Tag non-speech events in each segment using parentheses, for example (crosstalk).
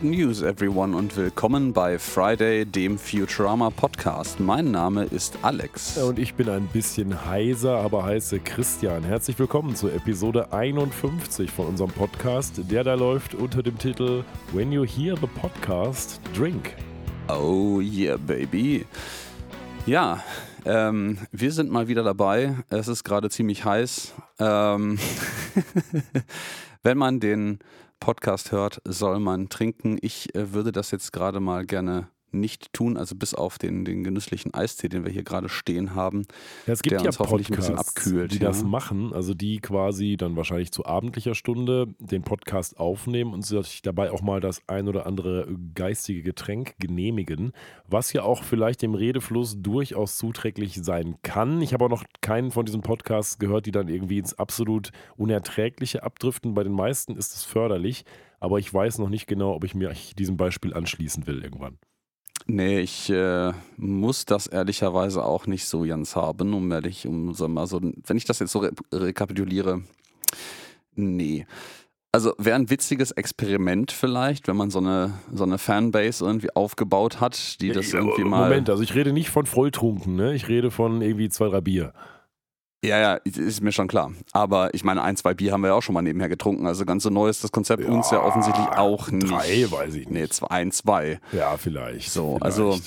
Good news, everyone, und willkommen bei Friday, dem Futurama Podcast. Mein Name ist Alex. Und ich bin ein bisschen heiser, aber heiße Christian. Herzlich willkommen zur Episode 51 von unserem Podcast. Der da läuft unter dem Titel When You Hear the Podcast, Drink. Oh yeah, baby. Ja, ähm, wir sind mal wieder dabei. Es ist gerade ziemlich heiß. Ähm (laughs) Wenn man den Podcast hört, soll man trinken. Ich äh, würde das jetzt gerade mal gerne nicht tun, also bis auf den, den genüsslichen Eistee, den wir hier gerade stehen haben. Ja, es gibt der ja uns hoffentlich ein bisschen Podcasts, abkühlt. die ja. das machen, also die quasi dann wahrscheinlich zu abendlicher Stunde den Podcast aufnehmen und sich dabei auch mal das ein oder andere geistige Getränk genehmigen, was ja auch vielleicht dem Redefluss durchaus zuträglich sein kann. Ich habe auch noch keinen von diesen Podcasts gehört, die dann irgendwie ins absolut Unerträgliche abdriften. Bei den meisten ist es förderlich, aber ich weiß noch nicht genau, ob ich mir diesem Beispiel anschließen will irgendwann. Nee, ich äh, muss das ehrlicherweise auch nicht so ganz haben, um ehrlich, um so mal so, wenn ich das jetzt so re rekapituliere, nee. Also wäre ein witziges Experiment vielleicht, wenn man so eine, so eine Fanbase irgendwie aufgebaut hat, die das irgendwie mal. Moment, also ich rede nicht von Volltrunken, ne? Ich rede von irgendwie zwei, drei Bier. Ja, ja, ist mir schon klar. Aber ich meine, ein, zwei Bier haben wir ja auch schon mal nebenher getrunken. Also ganz so neu ist das Konzept uns ja offensichtlich auch nicht. Drei, weiß ich nicht. Nee, zwei, ein, zwei. Ja, vielleicht. So, vielleicht. also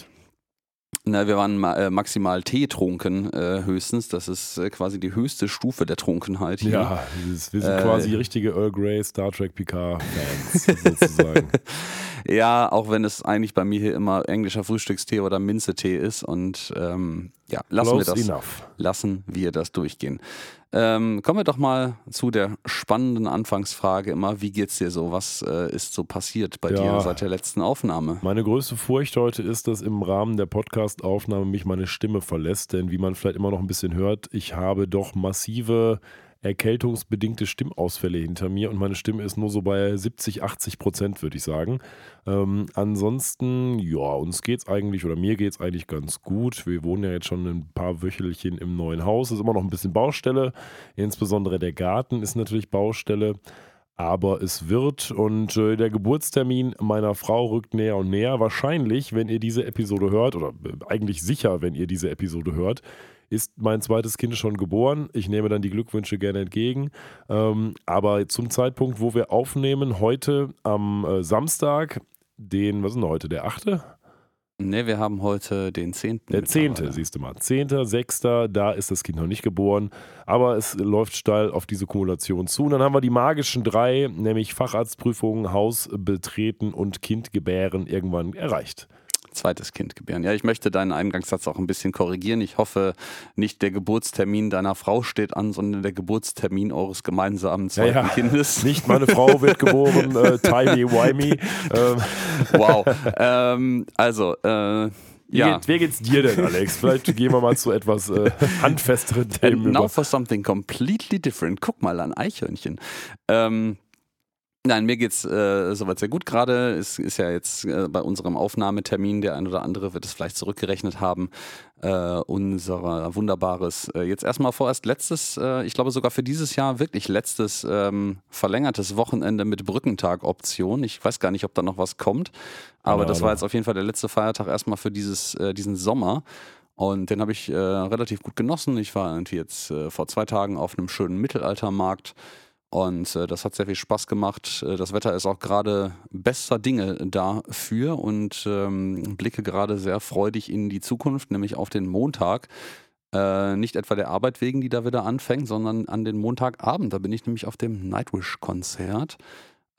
Na, wir waren ma äh, maximal Tee trunken, äh, höchstens. Das ist äh, quasi die höchste Stufe der Trunkenheit hier. Ja, wir sind Äh, quasi richtige Earl Grey, Star Trek Picard-Fans sozusagen. (laughs) Ja, auch wenn es eigentlich bei mir hier immer englischer Frühstückstee oder Minzetee ist. Und ähm, ja, lassen wir, das, enough. lassen wir das durchgehen. Ähm, kommen wir doch mal zu der spannenden Anfangsfrage immer. Wie geht's dir so? Was äh, ist so passiert bei Ja. dir seit der letzten Aufnahme? Meine größte Furcht heute ist, dass im Rahmen der Podcast-Aufnahme mich meine Stimme verlässt, denn wie man vielleicht immer noch ein bisschen hört, ich habe doch massive erkältungsbedingte Stimmausfälle hinter mir und meine Stimme ist nur so bei 70, 80 Prozent, würde ich sagen. Ähm, ansonsten, ja, uns geht's eigentlich oder mir geht's eigentlich ganz gut. Wir wohnen ja jetzt schon ein paar Wöchelchen im neuen Haus. Es ist immer noch ein bisschen Baustelle. Insbesondere der Garten ist natürlich Baustelle. Aber es wird und äh, der Geburtstermin meiner Frau rückt näher und näher. Wahrscheinlich, wenn ihr diese Episode hört, oder äh, eigentlich sicher, wenn ihr diese Episode hört, ist mein zweites Kind schon geboren. Ich nehme dann die Glückwünsche gerne entgegen. Ähm, aber zum Zeitpunkt, wo wir aufnehmen, heute am äh, Samstag, den, was ist denn heute, der 8.? Ne, wir haben heute den 10. Der 10. mittlerweile. siehst du mal. 10., 6., da ist das Kind noch nicht geboren. Aber es läuft steil auf diese Kumulation zu. Und dann haben wir die magischen drei, nämlich Facharztprüfung, Haus betreten und Kind gebären, irgendwann erreicht. Zweites Kind gebären. Ja, ich möchte deinen Eingangssatz auch ein bisschen korrigieren. Ich hoffe, nicht der Geburtstermin deiner Frau steht an, sondern der Geburtstermin eures gemeinsamen zweiten ja. Kindes. (laughs) Nicht meine Frau wird geboren, äh, (laughs) timey-wimey. Ähm, Wow. ähm, also, äh, wie, ja. geht, wie geht's dir denn, Alex? Vielleicht gehen wir mal zu etwas äh, (laughs) handfesteren Themen And now über. for something completely different. Guck mal an Eichhörnchen. Ähm, nein, mir geht's äh, soweit sehr gut gerade. Es ist ja jetzt äh, bei unserem Aufnahmetermin, der ein oder andere wird es vielleicht zurückgerechnet haben, äh, unser wunderbares, äh, jetzt erstmal vorerst letztes, äh, ich glaube sogar für dieses Jahr wirklich letztes ähm, verlängertes Wochenende mit Brückentag-Option. Ich weiß gar nicht, ob da noch was kommt, aber Keine das war jetzt auf jeden Fall der letzte Feiertag erstmal für dieses, äh, diesen Sommer. Und den habe ich äh, relativ gut genossen. Ich war irgendwie jetzt äh, vor zwei Tagen auf einem schönen Mittelaltermarkt und äh, das hat sehr viel Spaß gemacht. Äh, das Wetter ist auch gerade bester Dinge dafür und ähm, blicke gerade sehr freudig in die Zukunft, nämlich auf den Montag. Äh, nicht etwa der Arbeit wegen, die da wieder anfängt, sondern an den Montagabend. Da bin ich nämlich auf dem Nightwish-Konzert.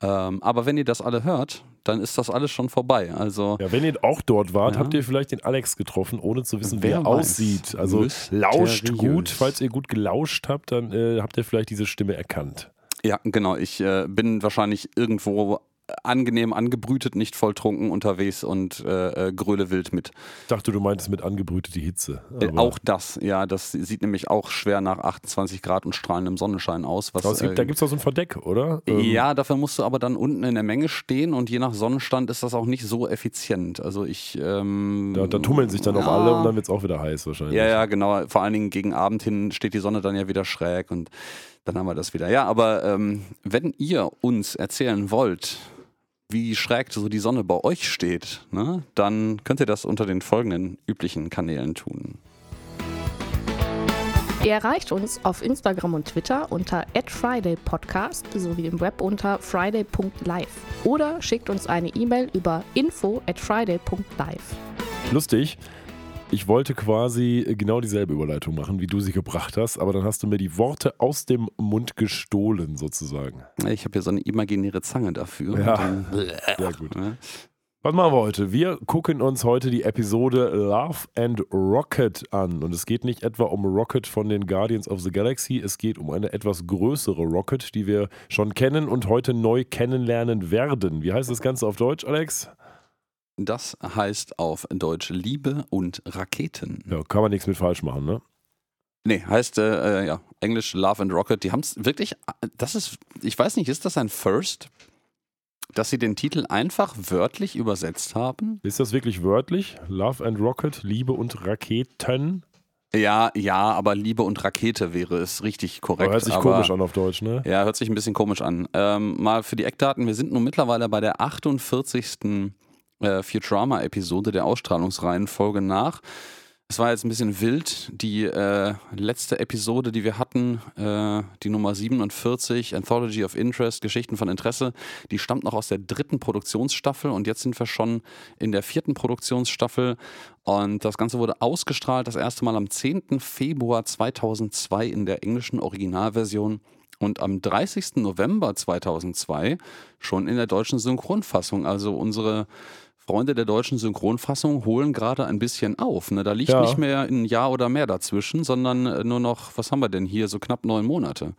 Ähm, aber wenn ihr das alle hört, dann ist das alles schon vorbei. Also Ja, wenn ihr auch dort wart, Ja. habt ihr vielleicht den Alex getroffen, ohne zu wissen, Wer er weiß. aussieht. Also Mysteriös. lauscht gut. Falls ihr gut gelauscht habt, dann äh, habt ihr vielleicht diese Stimme erkannt. Ja, genau. Ich äh, bin wahrscheinlich irgendwo angenehm angebrütet, nicht volltrunken unterwegs und äh, äh, gröle wild mit. Ich dachte, du meintest mit angebrütete Hitze. Äh, auch das, ja, das sieht nämlich auch schwer nach 28 Grad und strahlendem Sonnenschein aus. Was, gibt, äh, da gibt es doch so ein Verdeck, oder? Ähm, ja, dafür musst du aber dann unten in der Menge stehen und je nach Sonnenstand ist das auch nicht so effizient. Also ich. Ähm, Da, da tummeln sich dann auch ja. alle und dann wird es auch wieder heiß wahrscheinlich. Ja, ja, genau. Vor allen Dingen gegen Abend hin steht die Sonne dann ja wieder schräg und dann haben wir das wieder. Ja, aber ähm, wenn ihr uns erzählen wollt, wie schräg so die Sonne bei euch steht, ne, dann könnt ihr das unter den folgenden üblichen Kanälen tun. Ihr erreicht uns auf Instagram und Twitter unter @fridaypodcast sowie im Web unter friday.live oder schickt uns eine E-Mail über info at friday.live. Lustig. Ich wollte quasi genau dieselbe Überleitung machen, wie du sie gebracht hast, aber dann hast du mir die Worte aus dem Mund gestohlen, sozusagen. Ich habe hier so eine imaginäre Zange dafür. Ja, dann- (laughs) sehr gut. Ne? Was machen wir heute? Wir gucken uns heute die Episode Love and Rocket an. Und es geht nicht etwa um Rocket von den Guardians of the Galaxy, es geht um eine etwas größere Rocket, die wir schon kennen und heute neu kennenlernen werden. Wie heißt das Ganze auf Deutsch, Alex? Das heißt auf Deutsch Liebe und Raketen. Ja, kann man nichts mit falsch machen, ne? Nee, heißt äh, äh, ja, Englisch Love and Rocket. Die haben es wirklich, das ist, ich weiß nicht, ist das ein First, dass sie den Titel einfach wörtlich übersetzt haben? Ist das wirklich wörtlich? Love and Rocket, Liebe und Raketen? Ja, ja, aber Liebe und Rakete wäre es richtig korrekt. Aber hört sich aber, komisch an auf Deutsch, ne? Ja, hört sich ein bisschen komisch an. Ähm, mal für die Eckdaten, wir sind nun mittlerweile bei der 48. Äh, Futurama-Episode der Ausstrahlungsreihenfolge nach. Es war jetzt ein bisschen wild. Die äh, letzte Episode, die wir hatten, äh, die Nummer 47, Anthology of Interest, Geschichten von Interesse, die stammt noch aus der dritten Produktionsstaffel und jetzt sind wir schon in der vierten Produktionsstaffel. Und das Ganze wurde ausgestrahlt das erste Mal am 10. Februar 2002 in der englischen Originalversion und am 30. November 2002 schon in der deutschen Synchronfassung. Also unsere Freunde der deutschen Synchronfassung holen gerade ein bisschen auf. Ne? Da liegt Ja. nicht mehr ein Jahr oder mehr dazwischen, sondern äh, nur noch, was haben wir denn hier, so knapp neun Monate.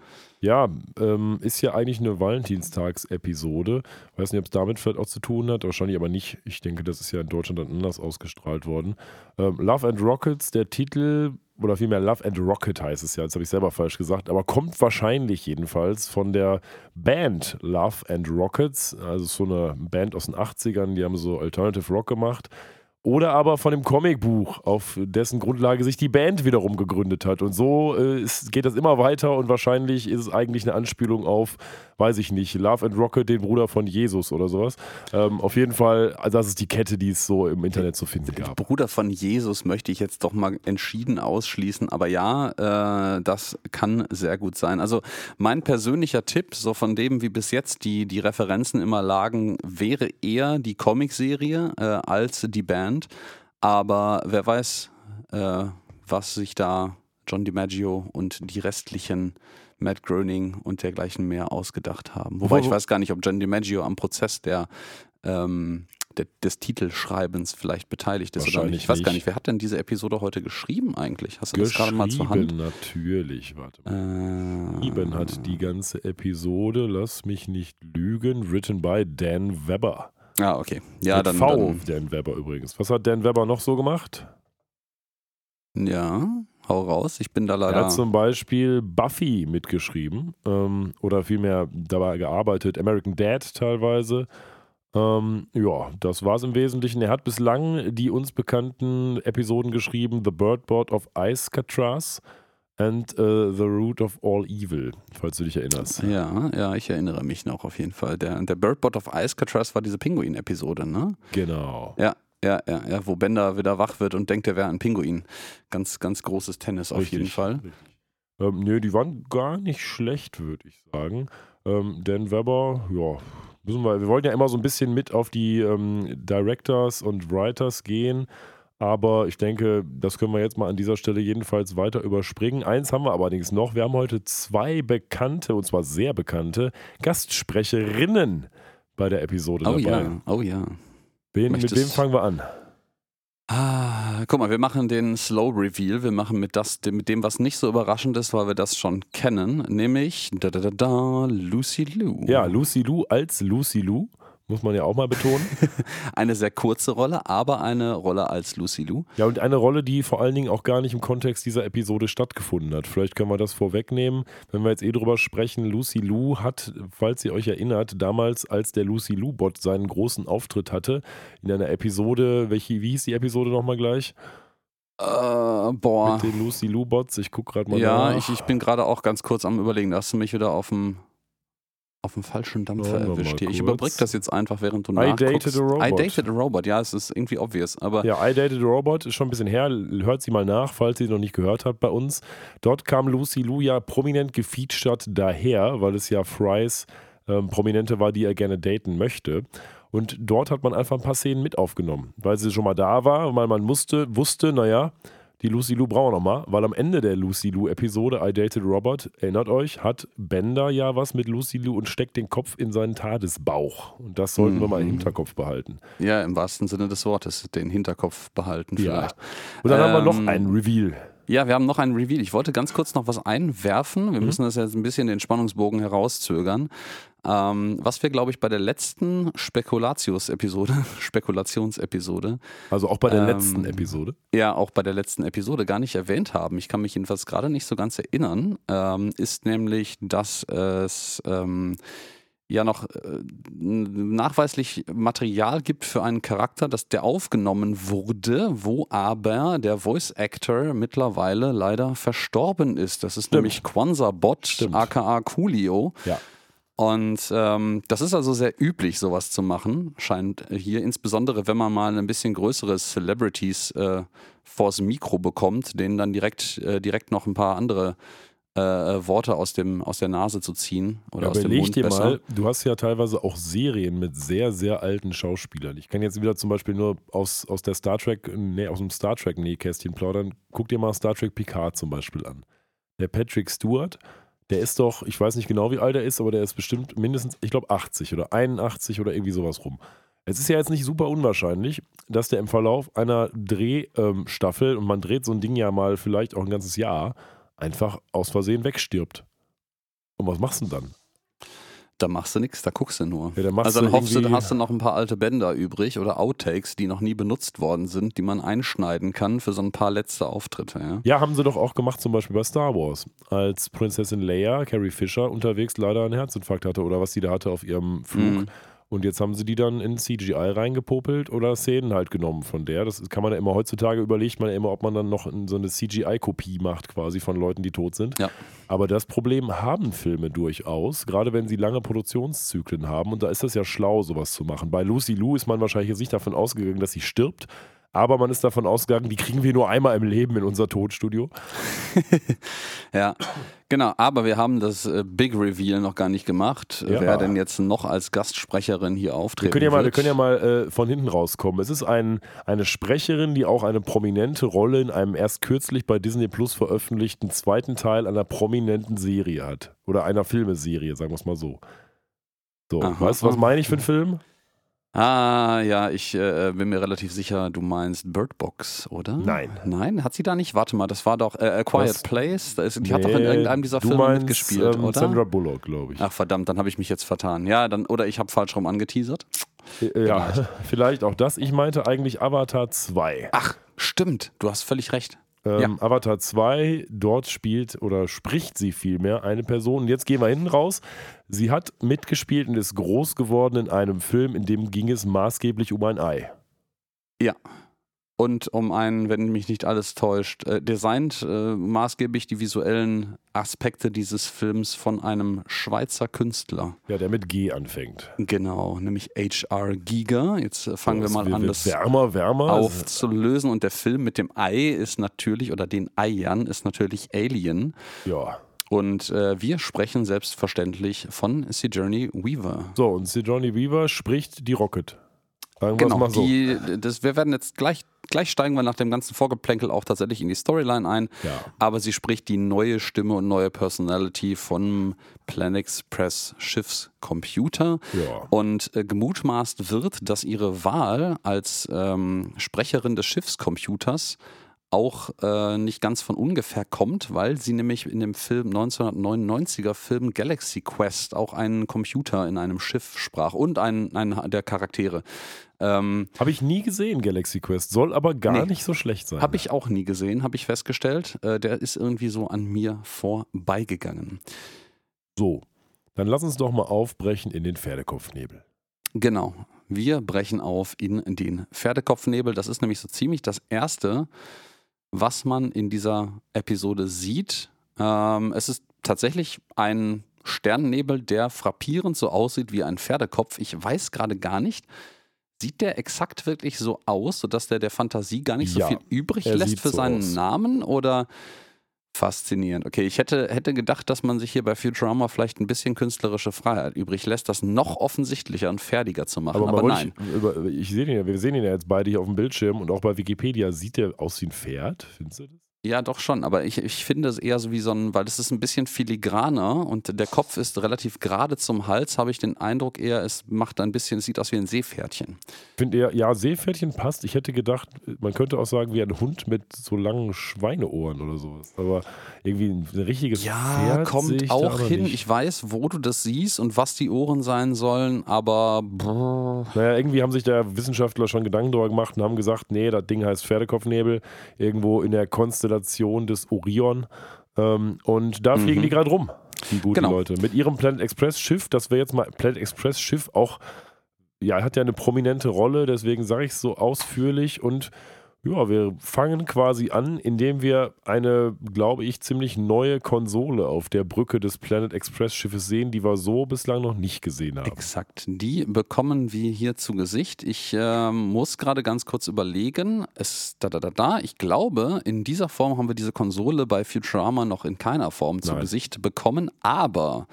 Ja, ähm, ist ja eigentlich eine Valentinstags-Episode. Weiß nicht, ob es damit vielleicht auch zu tun hat, wahrscheinlich aber nicht. Ich denke, das ist ja in Deutschland dann anders ausgestrahlt worden. Ähm, Love and Rockets, der Titel, oder vielmehr Love and Rocket heißt es ja, jetzt habe ich selber falsch gesagt, aber kommt wahrscheinlich jedenfalls von der Band Love and Rockets, also so eine Band aus den 80ern, die haben so Alternative Rock gemacht. Oder aber von dem Comicbuch, auf dessen Grundlage sich die Band wiederum gegründet hat. Und so äh, ist, geht das immer weiter und wahrscheinlich ist es eigentlich eine Anspielung auf, weiß ich nicht, Love and Rocket, den Bruder von Jesus oder sowas. Ähm, auf jeden Fall, also das ist die Kette, die es so im Internet zu finden gab. Bruder von Jesus möchte ich jetzt doch mal entschieden ausschließen, aber ja, äh, das kann sehr gut sein. Also mein persönlicher Tipp, so von dem, wie bis jetzt die, die Referenzen immer lagen, wäre eher die Comicserie äh, als die Band. Aber wer weiß, äh, was sich da John DiMaggio und die restlichen Matt Groening und dergleichen mehr ausgedacht haben. Wobei ich weiß gar nicht, ob John DiMaggio am Prozess der, ähm, der, des Titelschreibens vielleicht beteiligt ist oder Wahrscheinlich nicht. Ich weiß gar nicht. wer hat denn diese Episode heute geschrieben eigentlich? Hast du das gerade mal zur Hand? Natürlich. Warte mal. Äh, Geschrieben hat die ganze Episode, lass mich nicht lügen, written by Dan Webber. Ah, okay. Ja, Mit dann, V, dann. Dan Webber übrigens. Was hat Dan Webber noch so gemacht? Ja, hau raus. Ich bin da Er leider. hat zum Beispiel Buffy mitgeschrieben ähm, oder vielmehr dabei gearbeitet, American Dad teilweise. Ähm, ja, das war es im Wesentlichen. Er hat bislang die uns bekannten Episoden geschrieben: The Bird Board of Icecatraz and äh, The Root of All Evil, falls du dich erinnerst. Ja, ja, ich erinnere mich noch auf jeden Fall. Der, der Birdbot of Icecatraz war diese Pinguin-Episode, ne? Genau. Ja, ja, ja, ja, wo Bender wieder wach wird und denkt, er wäre ein Pinguin. Ganz, ganz großes Tennis auf Richtig, jeden Fall. Ähm, nö, die waren gar nicht schlecht, würde ich sagen. Ähm, Dan Webber, ja, müssen wir, wir wollten ja immer so ein bisschen mit auf die ähm, Directors und Writers gehen, aber ich denke, das können wir jetzt mal an dieser Stelle jedenfalls weiter überspringen. Eins haben wir allerdings noch, wir haben heute zwei bekannte, und zwar sehr bekannte, Gastsprecherinnen bei der Episode Oh dabei. ja, oh ja. Wen, mit wem fangen wir an? Ah, guck mal, wir machen den Slow Reveal. Wir machen mit, das, mit dem, was nicht so überraschend ist, weil wir das schon kennen, nämlich da, da, da, da, Lucy Lou. Ja, Lucy Lou als Lucy Lou, muss man ja auch mal betonen. (laughs) Eine sehr kurze Rolle, aber eine Rolle als Lucy Lou. Ja, und eine Rolle, die vor allen Dingen auch gar nicht im Kontext dieser Episode stattgefunden hat. Vielleicht können wir das vorwegnehmen. Wenn wir jetzt eh drüber sprechen, Lucy Lou hat, falls ihr euch erinnert, damals, als der Lucy Lou-Bot seinen großen Auftritt hatte, in einer Episode, welche, wie hieß die Episode nochmal gleich? Äh, boah. Mit den Lucy Lou-Bots. Ich gucke gerade mal Ja, nach. ich, ich bin gerade auch ganz kurz am Überlegen. Da hast du mich wieder auf dem. Auf dem falschen Dampfer erwischt hier. Ich kurz. überbrück das jetzt einfach, während du I nachguckst. dated a robot. I dated a robot. Ja, es ist irgendwie obvious, aber Ja, I Dated a Robot ist schon ein bisschen her. Hört sie mal nach, falls ihr noch nicht gehört habt bei uns. Dort kam Lucy Liu ja prominent gefeatured daher, weil es ja Frys ähm, Prominente war, die er gerne daten möchte. Und dort hat man einfach ein paar Szenen mit aufgenommen, weil sie schon mal da war, weil man musste, wusste, naja, die Lucy Lou brauchen wir nochmal, weil am Ende der Lucy Lou-Episode I Dated Robert, erinnert euch, hat Bender ja was mit Lucy Lou und steckt den Kopf in seinen Tadesbauch. Und das sollten wir mal im Hinterkopf behalten. ja, im wahrsten Sinne des Wortes, den Hinterkopf behalten Ja. vielleicht. Und dann haben wir Ähm, noch einen Reveal. Ja, wir haben noch einen Reveal. Ich wollte ganz kurz noch was einwerfen. Mhm. Wir müssen das jetzt ein bisschen den Spannungsbogen herauszögern. Ähm, was wir, glaube ich, bei der letzten Spekulatius-Episode, (laughs) Spekulationsepisode, Also auch bei der ähm, letzten Episode. ja auch bei der letzten Episode gar nicht erwähnt haben, ich kann mich jedenfalls gerade nicht so ganz erinnern, ähm, ist nämlich, dass es ähm, ja noch äh, nachweislich Material gibt für einen Charakter, dass der aufgenommen wurde, wo aber der Voice Actor mittlerweile leider verstorben ist. Das ist nämlich Kwanzaa Bot, Stimmt. aka Coolio. Ja. Und ähm, das ist also sehr üblich, sowas zu machen, scheint hier, insbesondere wenn man mal ein bisschen größere Celebrities äh, vors Mikro bekommt, denen dann direkt, äh, direkt noch ein paar andere äh, äh, Worte aus, dem, aus der Nase zu ziehen oder Ja, aus dem überleg Mund dir besser. mal, du hast ja teilweise auch Serien mit sehr, sehr alten Schauspielern. Ich kann jetzt wieder zum Beispiel nur aus, aus der Star Trek, nee, aus dem Star Trek Nähkästchen plaudern. Guck dir mal Star Trek Picard zum Beispiel an. Der Patrick Stewart, der ist doch, ich weiß nicht genau, wie alt er ist, aber der ist bestimmt mindestens, ich glaube, 80 oder 81 oder irgendwie sowas rum. Es ist ja jetzt nicht super unwahrscheinlich, dass der im Verlauf einer Drehstaffel, und man dreht so ein Ding ja mal vielleicht auch ein ganzes Jahr, einfach aus Versehen wegstirbt. Und was machst du denn dann? Da machst du nichts, da guckst du nur. Ja, machst also dann du hoffst du, irgendwie- hast du noch ein paar alte Bänder übrig oder Outtakes, die noch nie benutzt worden sind, die man einschneiden kann für so ein paar letzte Auftritte. Ja? Ja, haben sie doch auch gemacht, zum Beispiel bei Star Wars. Als Prinzessin Leia, Carrie Fisher, unterwegs leider einen Herzinfarkt hatte oder was sie da hatte auf ihrem Flug. Mhm. Und jetzt haben sie die dann in CGI reingepopelt oder Szenen halt genommen von der. Das kann man ja immer heutzutage überlegt man ja immer, ob man dann noch so eine CGI-Kopie macht, quasi von Leuten, die tot sind. Ja. Aber das Problem haben Filme durchaus, gerade wenn sie lange Produktionszyklen haben. Und da ist es ja schlau, sowas zu machen. Bei Lucy Lou ist man wahrscheinlich jetzt nicht davon ausgegangen, dass sie stirbt. Aber man ist davon ausgegangen, die kriegen wir nur einmal im Leben in unser Tonstudio. (laughs) Ja, genau. Aber wir haben das äh, Big Reveal noch gar nicht gemacht, Ja. wer denn jetzt noch als Gastsprecherin hier Wir auftreten können ja mal, wir können ja mal äh, von hinten rauskommen. Es ist ein, eine Sprecherin, die auch eine prominente Rolle in einem erst kürzlich bei Disney Plus veröffentlichten zweiten Teil einer prominenten Serie hat. Oder einer Filmeserie, sagen wir es mal so. So, Aha. weißt du, was meine ich für einen Film? Ah, ja, ich äh, bin mir relativ sicher, du meinst Bird Box, oder? Nein. Nein, hat sie da nicht? Warte mal, das war doch äh, A Quiet Was? Place. Da ist, die hat doch in Nee, irgendeinem dieser Filme meinst, mitgespielt, ähm, oder? Sandra Bullock, glaube ich. Ach verdammt, dann habe ich mich jetzt vertan. Ja, dann oder ich habe falsch rum angeteasert. Äh, ja, (laughs) vielleicht auch das. Ich meinte eigentlich Avatar 2. Ach, stimmt, du hast völlig recht. Ähm, Avatar 2, dort spielt oder spricht sie vielmehr eine Person. Und jetzt gehen wir hinten raus. Sie hat mitgespielt und ist groß geworden in einem Film, in dem ging es maßgeblich um ein Ei. Und um einen, wenn mich nicht alles täuscht, äh, designt äh, maßgeblich die visuellen Aspekte dieses Films von einem Schweizer Künstler. Ja, der mit G anfängt. Genau, nämlich H.R. Giger. Jetzt äh, fangen wir Es mal wird an, das wärmer, wärmer. aufzulösen. Und der Film mit dem Ei ist natürlich, oder den Eiern, ist natürlich Alien. Ja. Und äh, wir sprechen selbstverständlich von Sojourner Weaver. So, und Sigourney Weaver spricht die Rocket. Sagen Genau, mal so. die, das, wir werden jetzt gleich, gleich steigen wir nach dem ganzen Vorgeplänkel auch tatsächlich in die Storyline ein. Ja. Aber sie spricht die neue Stimme und neue Personality von Plan Express Schiffscomputer. Ja. Und äh, gemutmaßt wird, dass ihre Wahl als ähm, Sprecherin des Schiffscomputers auch äh, nicht ganz von ungefähr kommt, weil sie nämlich in dem Film 1999er Film Galaxy Quest auch einen Computer in einem Schiff sprach und einen, einen der Charaktere. Ähm, Habe ich nie gesehen, Galaxy Quest. Soll aber gar Nee. nicht so schlecht sein. habe ich auch nie gesehen, habe ich festgestellt. Äh, der ist irgendwie so an mir vorbeigegangen. So, dann lass uns doch mal aufbrechen in den Pferdekopfnebel. Genau. Wir brechen auf in den Pferdekopfnebel. Das ist nämlich so ziemlich das Erste, was man in dieser Episode sieht. Ähm, es ist tatsächlich ein Sternennebel, der frappierend so aussieht wie ein Pferdekopf. Ich weiß gerade gar nicht, sieht der exakt wirklich so aus, sodass der der Fantasie gar nicht so Ja, viel übrig lässt für so seinen aus. Namen oder faszinierend. Okay, ich hätte, hätte gedacht, dass man sich hier bei Futurama vielleicht ein bisschen künstlerische Freiheit übrig lässt, das noch offensichtlicher und fertiger zu machen. Aber, Aber, nein. über, ich sehe den ja, wir sehen ihn ja jetzt beide hier auf dem Bildschirm und auch bei Wikipedia sieht der aus wie ein Pferd. Findest du das? Ja, doch schon, aber ich, ich finde es eher so wie so ein, weil das ist ein bisschen filigraner und der Kopf ist relativ gerade zum Hals, habe ich den Eindruck eher, es macht ein bisschen, es sieht aus wie ein Seepferdchen. Finde eher, ja, Seepferdchen passt. Ich hätte gedacht, man könnte auch sagen, wie ein Hund mit so langen Schweineohren oder sowas. Aber irgendwie ein, richtiges Pferd sehe kommt ich auch hin. Nicht. Ich weiß, wo du das siehst und was die Ohren sein sollen, aber brr, Naja, irgendwie haben sich da Wissenschaftler schon Gedanken darüber gemacht und haben gesagt, nee, das Ding heißt Pferdekopfnebel, irgendwo in der Konstellation des Orion. Ähm, und da fliegen Mhm. die gerade rum, die guten Genau. Leute. Mit ihrem Planet Express Schiff, das wäre jetzt mal Planet Express Schiff auch, ja, hat ja eine prominente Rolle, deswegen sage ich es so ausführlich und ja, wir fangen quasi an, indem wir eine, glaube ich, ziemlich neue Konsole auf der Brücke des Planet Express Schiffes sehen, die wir so bislang noch nicht gesehen haben. exakt. Die bekommen wir hier zu Gesicht. Ich ähm, muss gerade ganz kurz überlegen. Es, da, da, da, da. Ich glaube, in dieser Form haben wir diese Konsole bei Futurama noch in keiner Form zu Nein. Gesicht bekommen, aber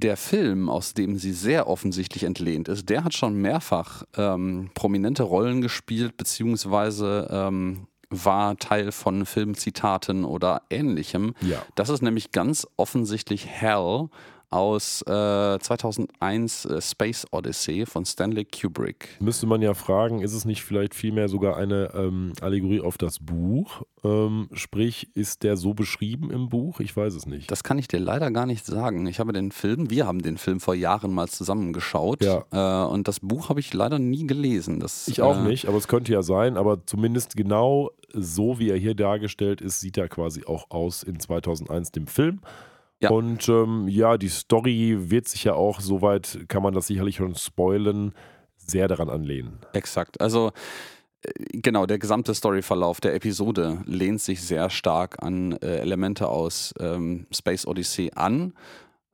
der Film, aus dem sie sehr offensichtlich entlehnt ist, der hat schon mehrfach ähm, prominente Rollen gespielt, beziehungsweise ähm, war Teil von Filmzitaten oder ähnlichem. Ja. Das ist nämlich ganz offensichtlich Hell aus äh, 2001 äh, Space Odyssey von Stanley Kubrick. Müsste man ja fragen, ist es nicht vielleicht vielmehr sogar eine ähm, Allegorie auf das Buch? Ähm, sprich, ist der so beschrieben im Buch? Ich weiß es nicht. Das kann ich dir leider gar nicht sagen. Ich habe den Film, wir haben den Film vor Jahren mal zusammengeschaut Ja. äh, und das Buch habe ich leider nie gelesen. Das, ich auch äh, nicht, aber es könnte ja sein. Aber zumindest genau so, wie er hier dargestellt ist, sieht er quasi auch aus in 2001 dem Film. Ja. Und ähm, ja, die Story wird sich ja auch, soweit kann man das sicherlich schon spoilen, sehr daran anlehnen. Exakt. Also äh, genau, der gesamte Storyverlauf der Episode lehnt sich sehr stark an äh, Elemente aus ähm, Space Odyssey an,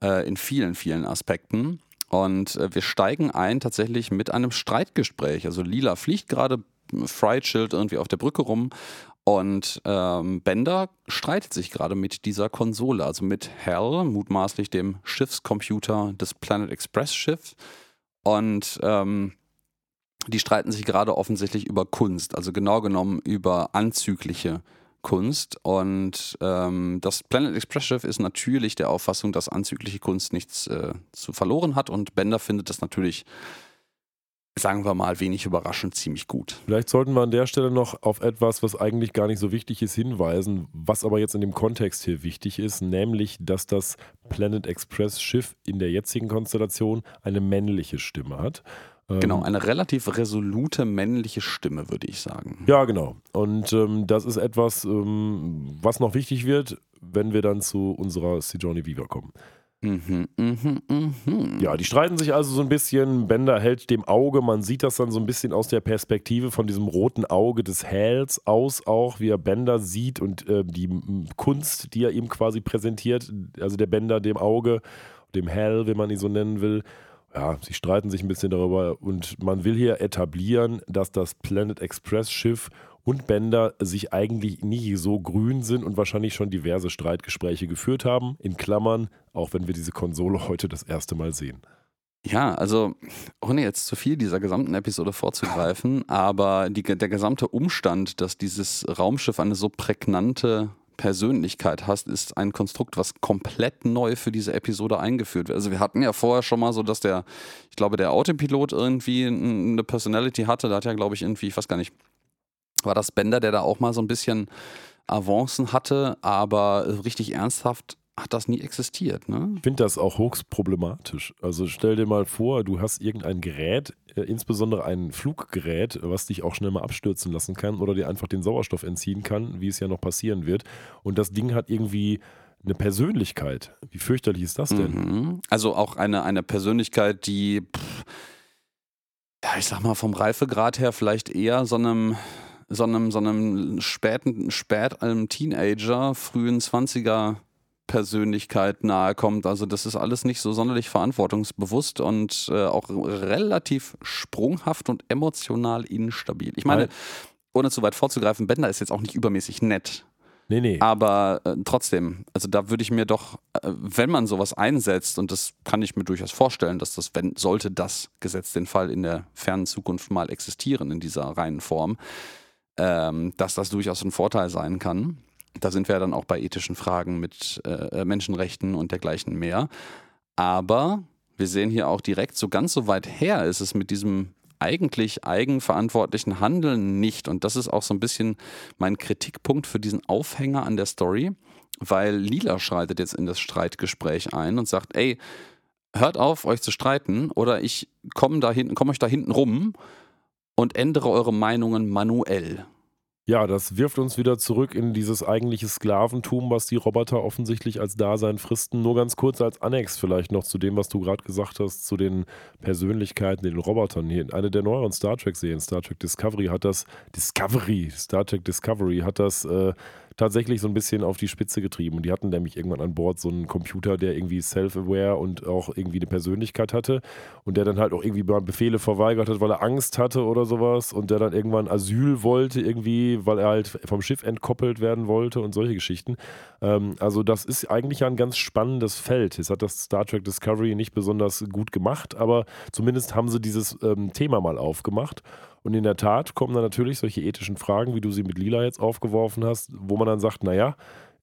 äh, in vielen, vielen Aspekten. Und äh, wir steigen ein tatsächlich mit einem Streitgespräch. Also Lila fliegt gerade, Fry chillt irgendwie auf der Brücke rum und ähm, Bender streitet sich gerade mit dieser Konsole, also mit Hal, mutmaßlich dem Schiffscomputer des Planet Express Schiffs. Und ähm, die streiten sich gerade offensichtlich über Kunst, also genau genommen über anzügliche Kunst. Und ähm, das Planet Express Schiff ist natürlich der Auffassung, dass anzügliche Kunst nichts äh, zu verloren hat. Und Bender findet das natürlich, sagen wir mal, wenig überraschend ziemlich gut. Vielleicht sollten wir an der Stelle noch auf etwas, was eigentlich gar nicht so wichtig ist, hinweisen, was aber jetzt in dem Kontext hier wichtig ist, nämlich, dass das Planet Express Schiff in der jetzigen Konstellation eine männliche Stimme hat. Ähm, Genau, eine relativ resolute männliche Stimme, würde ich sagen. Ja, genau. Und ähm, das ist etwas, ähm, was noch wichtig wird, wenn wir dann zu unserer Sigourney Weaver kommen. Mhm, mhm, mhm. Ja, die streiten sich also so ein bisschen. Bender hält dem Auge, man sieht das dann so ein bisschen aus der Perspektive von diesem roten Auge des Hals aus, auch wie er Bender sieht und äh, die Kunst, die er ihm quasi präsentiert, also der Bender dem Auge, dem Hal, wenn man ihn so nennen will. Ja, sie streiten sich ein bisschen darüber und man will hier etablieren, dass das Planet Express Schiff und Bender sich eigentlich nie so grün sind und wahrscheinlich schon diverse Streitgespräche geführt haben. In Klammern, auch wenn wir diese Konsole heute das erste Mal sehen. Ja, also ohne jetzt zu viel dieser gesamten Episode vorzugreifen, aber die, der gesamte Umstand, dass dieses Raumschiff eine so prägnante Persönlichkeit hast, ist ein Konstrukt, was komplett neu für diese Episode eingeführt wird. Also wir hatten ja vorher schon mal so, dass der, ich glaube, der Autopilot irgendwie eine Personality hatte. Da hat ja, glaube ich, irgendwie, ich weiß gar nicht, war das Bender, der da auch mal so ein bisschen Avancen hatte, aber richtig ernsthaft hat das nie existiert. Ne? Ich finde das auch höchst problematisch. Also stell dir mal vor, du hast irgendein Gerät, äh, insbesondere ein Fluggerät, was dich auch schnell mal abstürzen lassen kann oder dir einfach den Sauerstoff entziehen kann, wie es ja noch passieren wird. Und das Ding hat irgendwie eine Persönlichkeit. Wie fürchterlich ist das denn? Mhm. Also auch eine, eine Persönlichkeit, die, pff, ja, ich sag mal, vom Reifegrad her vielleicht eher so einem, so einem, so einem späten, spät einem Teenager, frühen 20er Persönlichkeit nahe kommt. Also das ist alles nicht so sonderlich verantwortungsbewusst und äh, auch relativ sprunghaft und emotional instabil. Ich meine, ohne zu weit vorzugreifen, Bender ist jetzt auch nicht übermäßig nett. Nee, nee. Aber äh, trotzdem, also da würde ich mir doch, äh, wenn man sowas einsetzt, und das kann ich mir durchaus vorstellen, dass das, wenn, sollte das Gesetz den Fall in der fernen Zukunft mal existieren in dieser reinen Form, ähm, dass das durchaus ein Vorteil sein kann. Da sind wir ja dann auch bei ethischen Fragen mit äh, Menschenrechten und dergleichen mehr. Aber wir sehen hier auch direkt, so ganz so weit her ist es mit diesem eigentlich eigenverantwortlichen Handeln nicht. Und das ist auch so ein bisschen mein Kritikpunkt für diesen Aufhänger an der Story, weil Lila schreitet jetzt in das Streitgespräch ein und sagt, ey, hört auf, euch zu streiten oder ich komme komme euch da hinten rum und ändere eure Meinungen manuell. Ja, das wirft uns wieder zurück in dieses eigentliche Sklaventum, was die Roboter offensichtlich als Dasein fristen. Nur ganz kurz als Annex vielleicht noch zu dem, was du gerade gesagt hast, zu den Persönlichkeiten, den Robotern. Hier in einer der neueren Star Trek-Serien, Star Trek Discovery, hat das Discovery, Star Trek Discovery hat das äh, tatsächlich so ein bisschen auf die Spitze getrieben. Und die hatten nämlich irgendwann an Bord so einen Computer, der irgendwie self-aware und auch irgendwie eine Persönlichkeit hatte und der dann halt auch irgendwie Befehle verweigert hat, weil er Angst hatte oder sowas und der dann irgendwann Asyl wollte irgendwie, weil er halt vom Schiff entkoppelt werden wollte und solche Geschichten. Ähm, also das ist eigentlich ein ganz spannendes Feld. Jetzt hat das Star Trek Discovery nicht besonders gut gemacht, aber zumindest haben sie dieses ähm, Thema mal aufgemacht. Und in der Tat kommen dann natürlich solche ethischen Fragen, wie du sie mit Lila jetzt aufgeworfen hast, wo man dann sagt, naja,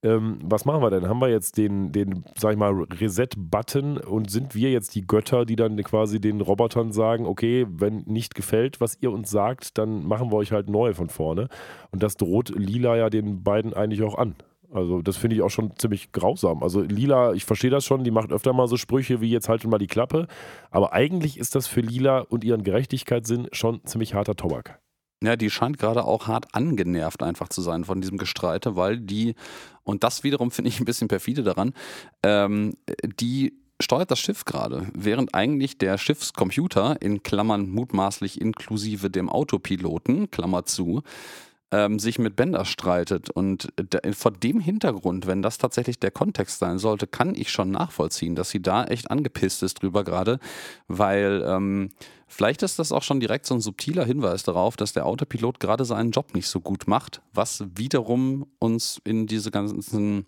ähm, was machen wir denn? Haben wir jetzt den, den sag ich mal, Reset-Button und sind wir jetzt die Götter, die dann quasi den Robotern sagen, okay, wenn nicht gefällt, was ihr uns sagt, dann machen wir euch halt neu von vorne. Und das droht Lila ja den beiden eigentlich auch an. Also das finde ich auch schon ziemlich grausam. Also Lila, ich verstehe das schon, die macht öfter mal so Sprüche wie jetzt haltet mal die Klappe. Aber eigentlich ist das für Lila und ihren Gerechtigkeitssinn schon ziemlich harter Tobak. Ja, die scheint gerade auch hart angenervt einfach zu sein von diesem Gestreite, weil die, und das wiederum finde ich ein bisschen perfide daran, ähm, die steuert das Schiff gerade, während eigentlich der Schiffscomputer in Klammern mutmaßlich inklusive dem Autopiloten, Klammer zu, ähm, sich mit Bender streitet. Und vor dem Hintergrund, wenn das tatsächlich der Kontext sein sollte, kann ich schon nachvollziehen, dass sie da echt angepisst ist drüber gerade, weil ähm, vielleicht ist das auch schon direkt so ein subtiler Hinweis darauf, dass der Autopilot gerade seinen Job nicht so gut macht, was wiederum uns in diese ganzen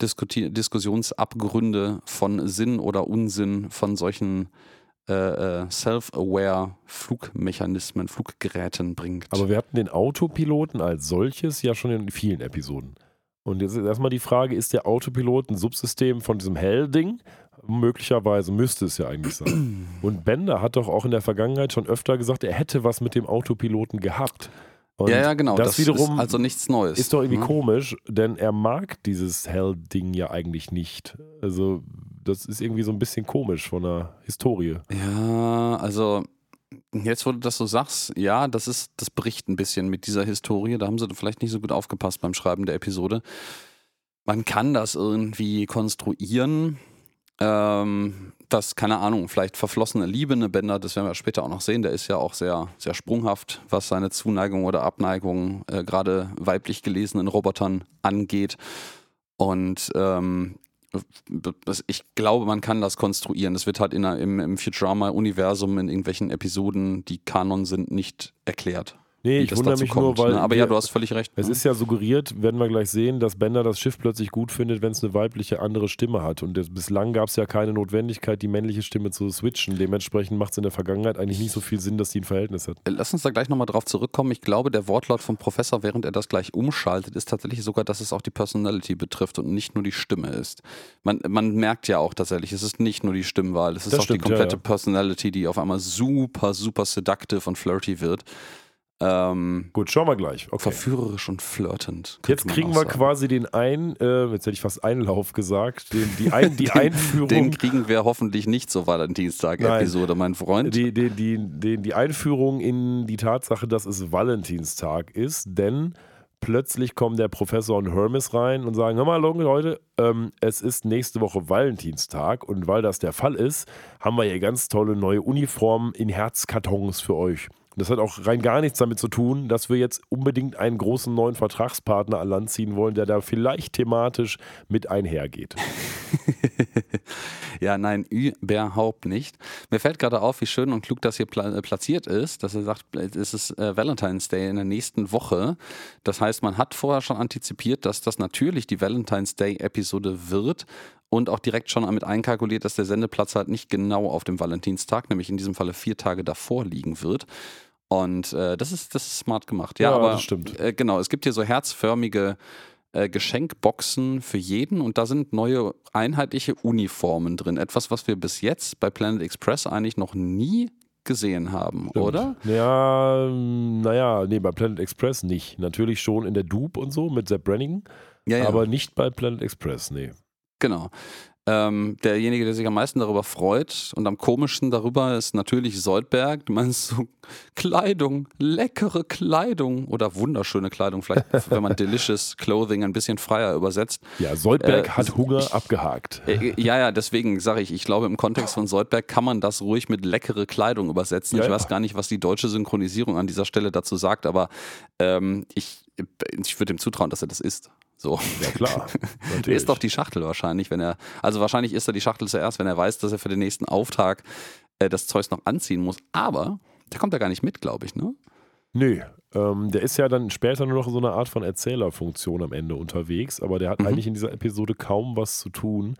Diskussionsabgründe von Sinn oder Unsinn von solchen äh, äh, self-aware Flugmechanismen, Fluggeräten bringt. Aber wir hatten den Autopiloten als solches ja schon in vielen Episoden. Und jetzt ist erstmal die Frage, ist der Autopilot ein Subsystem von diesem Hell-Ding? Möglicherweise müsste es ja eigentlich sein. (clears throat) Und Bender hat doch auch in der Vergangenheit schon öfter gesagt, er hätte was mit dem Autopiloten gehabt. Und ja, ja, genau. Das, das wiederum ist also nichts Neues. Ist doch irgendwie mhm. komisch, denn er mag dieses Hell-Ding ja eigentlich nicht. Also das ist irgendwie so ein bisschen komisch von der Historie. Ja, also jetzt, wo du das so sagst, ja, das ist, das bricht ein bisschen mit dieser Historie. Da haben sie vielleicht nicht so gut aufgepasst beim Schreiben der Episode. Man kann das irgendwie konstruieren. Ähm, dass, keine Ahnung, vielleicht verflossene Liebe, eine Bänder, das werden wir später auch noch sehen, der ist ja auch sehr, sehr sprunghaft, was seine Zuneigung oder Abneigung äh, gerade weiblich gelesenen Robotern angeht. Und ähm, ich glaube, man kann das konstruieren. Das wird halt in im, im Futurama-Universum in irgendwelchen Episoden, die Kanon sind, nicht erklärt. Nee, ich wundere mich kommt, nur, weil. Ne? Aber wir, ja, du hast völlig recht. Es ne? ist ja suggeriert, werden wir gleich sehen, dass Bender das Schiff plötzlich gut findet, wenn es eine weibliche andere Stimme hat. Und das, bislang gab es ja keine Notwendigkeit, die männliche Stimme zu switchen. Dementsprechend macht es in der Vergangenheit eigentlich nicht so viel Sinn, dass die ein Verhältnis hat. Äh, lass uns da gleich nochmal drauf zurückkommen. Ich glaube, der Wortlaut vom Professor, während er das gleich umschaltet, ist tatsächlich sogar, dass es auch die Personality betrifft und nicht nur die Stimme ist. Man, man merkt ja auch tatsächlich, es ist nicht nur die Stimmwahl, es ist das auch stimmt, die komplette ja, ja. Personality, die auf einmal super, super seductive und flirty wird. Ähm, Gut, schauen wir gleich. Okay. Verführerisch und flirtend. Jetzt kriegen wir sagen. quasi den ein, äh, jetzt hätte ich fast Einlauf gesagt, den, die, ein, die (laughs) den, Einführung. Den kriegen wir hoffentlich nicht zur Valentinstag-Episode, mein Freund. Die, die, die, die, die Einführung in die Tatsache, dass es Valentinstag ist, denn plötzlich kommen der Professor und Hermes rein und sagen: Hör mal, Leute, ähm, es ist nächste Woche Valentinstag und weil das der Fall ist, haben wir hier ganz tolle neue Uniformen in Herzkartons für euch. Das hat auch rein gar nichts damit zu tun, dass wir jetzt unbedingt einen großen neuen Vertragspartner an Land ziehen wollen, der da vielleicht thematisch mit einhergeht. (laughs) ja, nein, überhaupt nicht. Mir fällt gerade auf, wie schön und klug das hier pla platziert ist, dass er sagt, es ist äh, Valentine's Day in der nächsten Woche. Das heißt, man hat vorher schon antizipiert, dass das natürlich die Valentine's Day-Episode wird und auch direkt schon mit einkalkuliert, dass der Sendeplatz halt nicht genau auf dem Valentinstag, nämlich in diesem Falle vier Tage davor liegen wird. Und äh, das, ist, das ist smart gemacht. Ja, Ja, aber das stimmt. Äh, genau, es gibt hier so herzförmige äh, Geschenkboxen für jeden und da sind neue einheitliche Uniformen drin. Etwas, was wir bis jetzt bei Planet Express eigentlich noch nie gesehen haben, oder? Ja, ähm, naja, nee, bei Planet Express nicht. Natürlich schon in der Dupe und so mit Sepp Brannigan, Ja, ja. aber nicht bei Planet Express, nee. Genau. Ähm, derjenige, der sich am meisten darüber freut und am komischsten darüber ist natürlich Soldberg. Du meinst so (laughs) Kleidung, leckere Kleidung oder wunderschöne Kleidung, vielleicht wenn man (laughs) delicious Clothing ein bisschen freier übersetzt. Ja, Soldberg Äh, hat Hunger ich- abgehakt. Äh, Ja, ja, deswegen sage ich, ich glaube, im Kontext von Soldberg kann man das ruhig mit leckere Kleidung übersetzen. Ja, ich ja. weiß gar nicht, was die deutsche Synchronisierung an dieser Stelle dazu sagt, aber ähm, ich, ich würde ihm zutrauen, dass er das ist. So. Ja, klar. (laughs) Der ist doch die Schachtel wahrscheinlich, wenn er, also wahrscheinlich ist er die Schachtel zuerst, wenn er weiß, dass er für den nächsten Auftrag äh, das Zeug noch anziehen muss. Aber der kommt ja gar nicht mit, glaube ich, ne? Nö, ähm, der ist ja dann später nur noch so eine Art von Erzählerfunktion am Ende unterwegs, aber der hat Mhm. eigentlich in dieser Episode kaum was zu tun.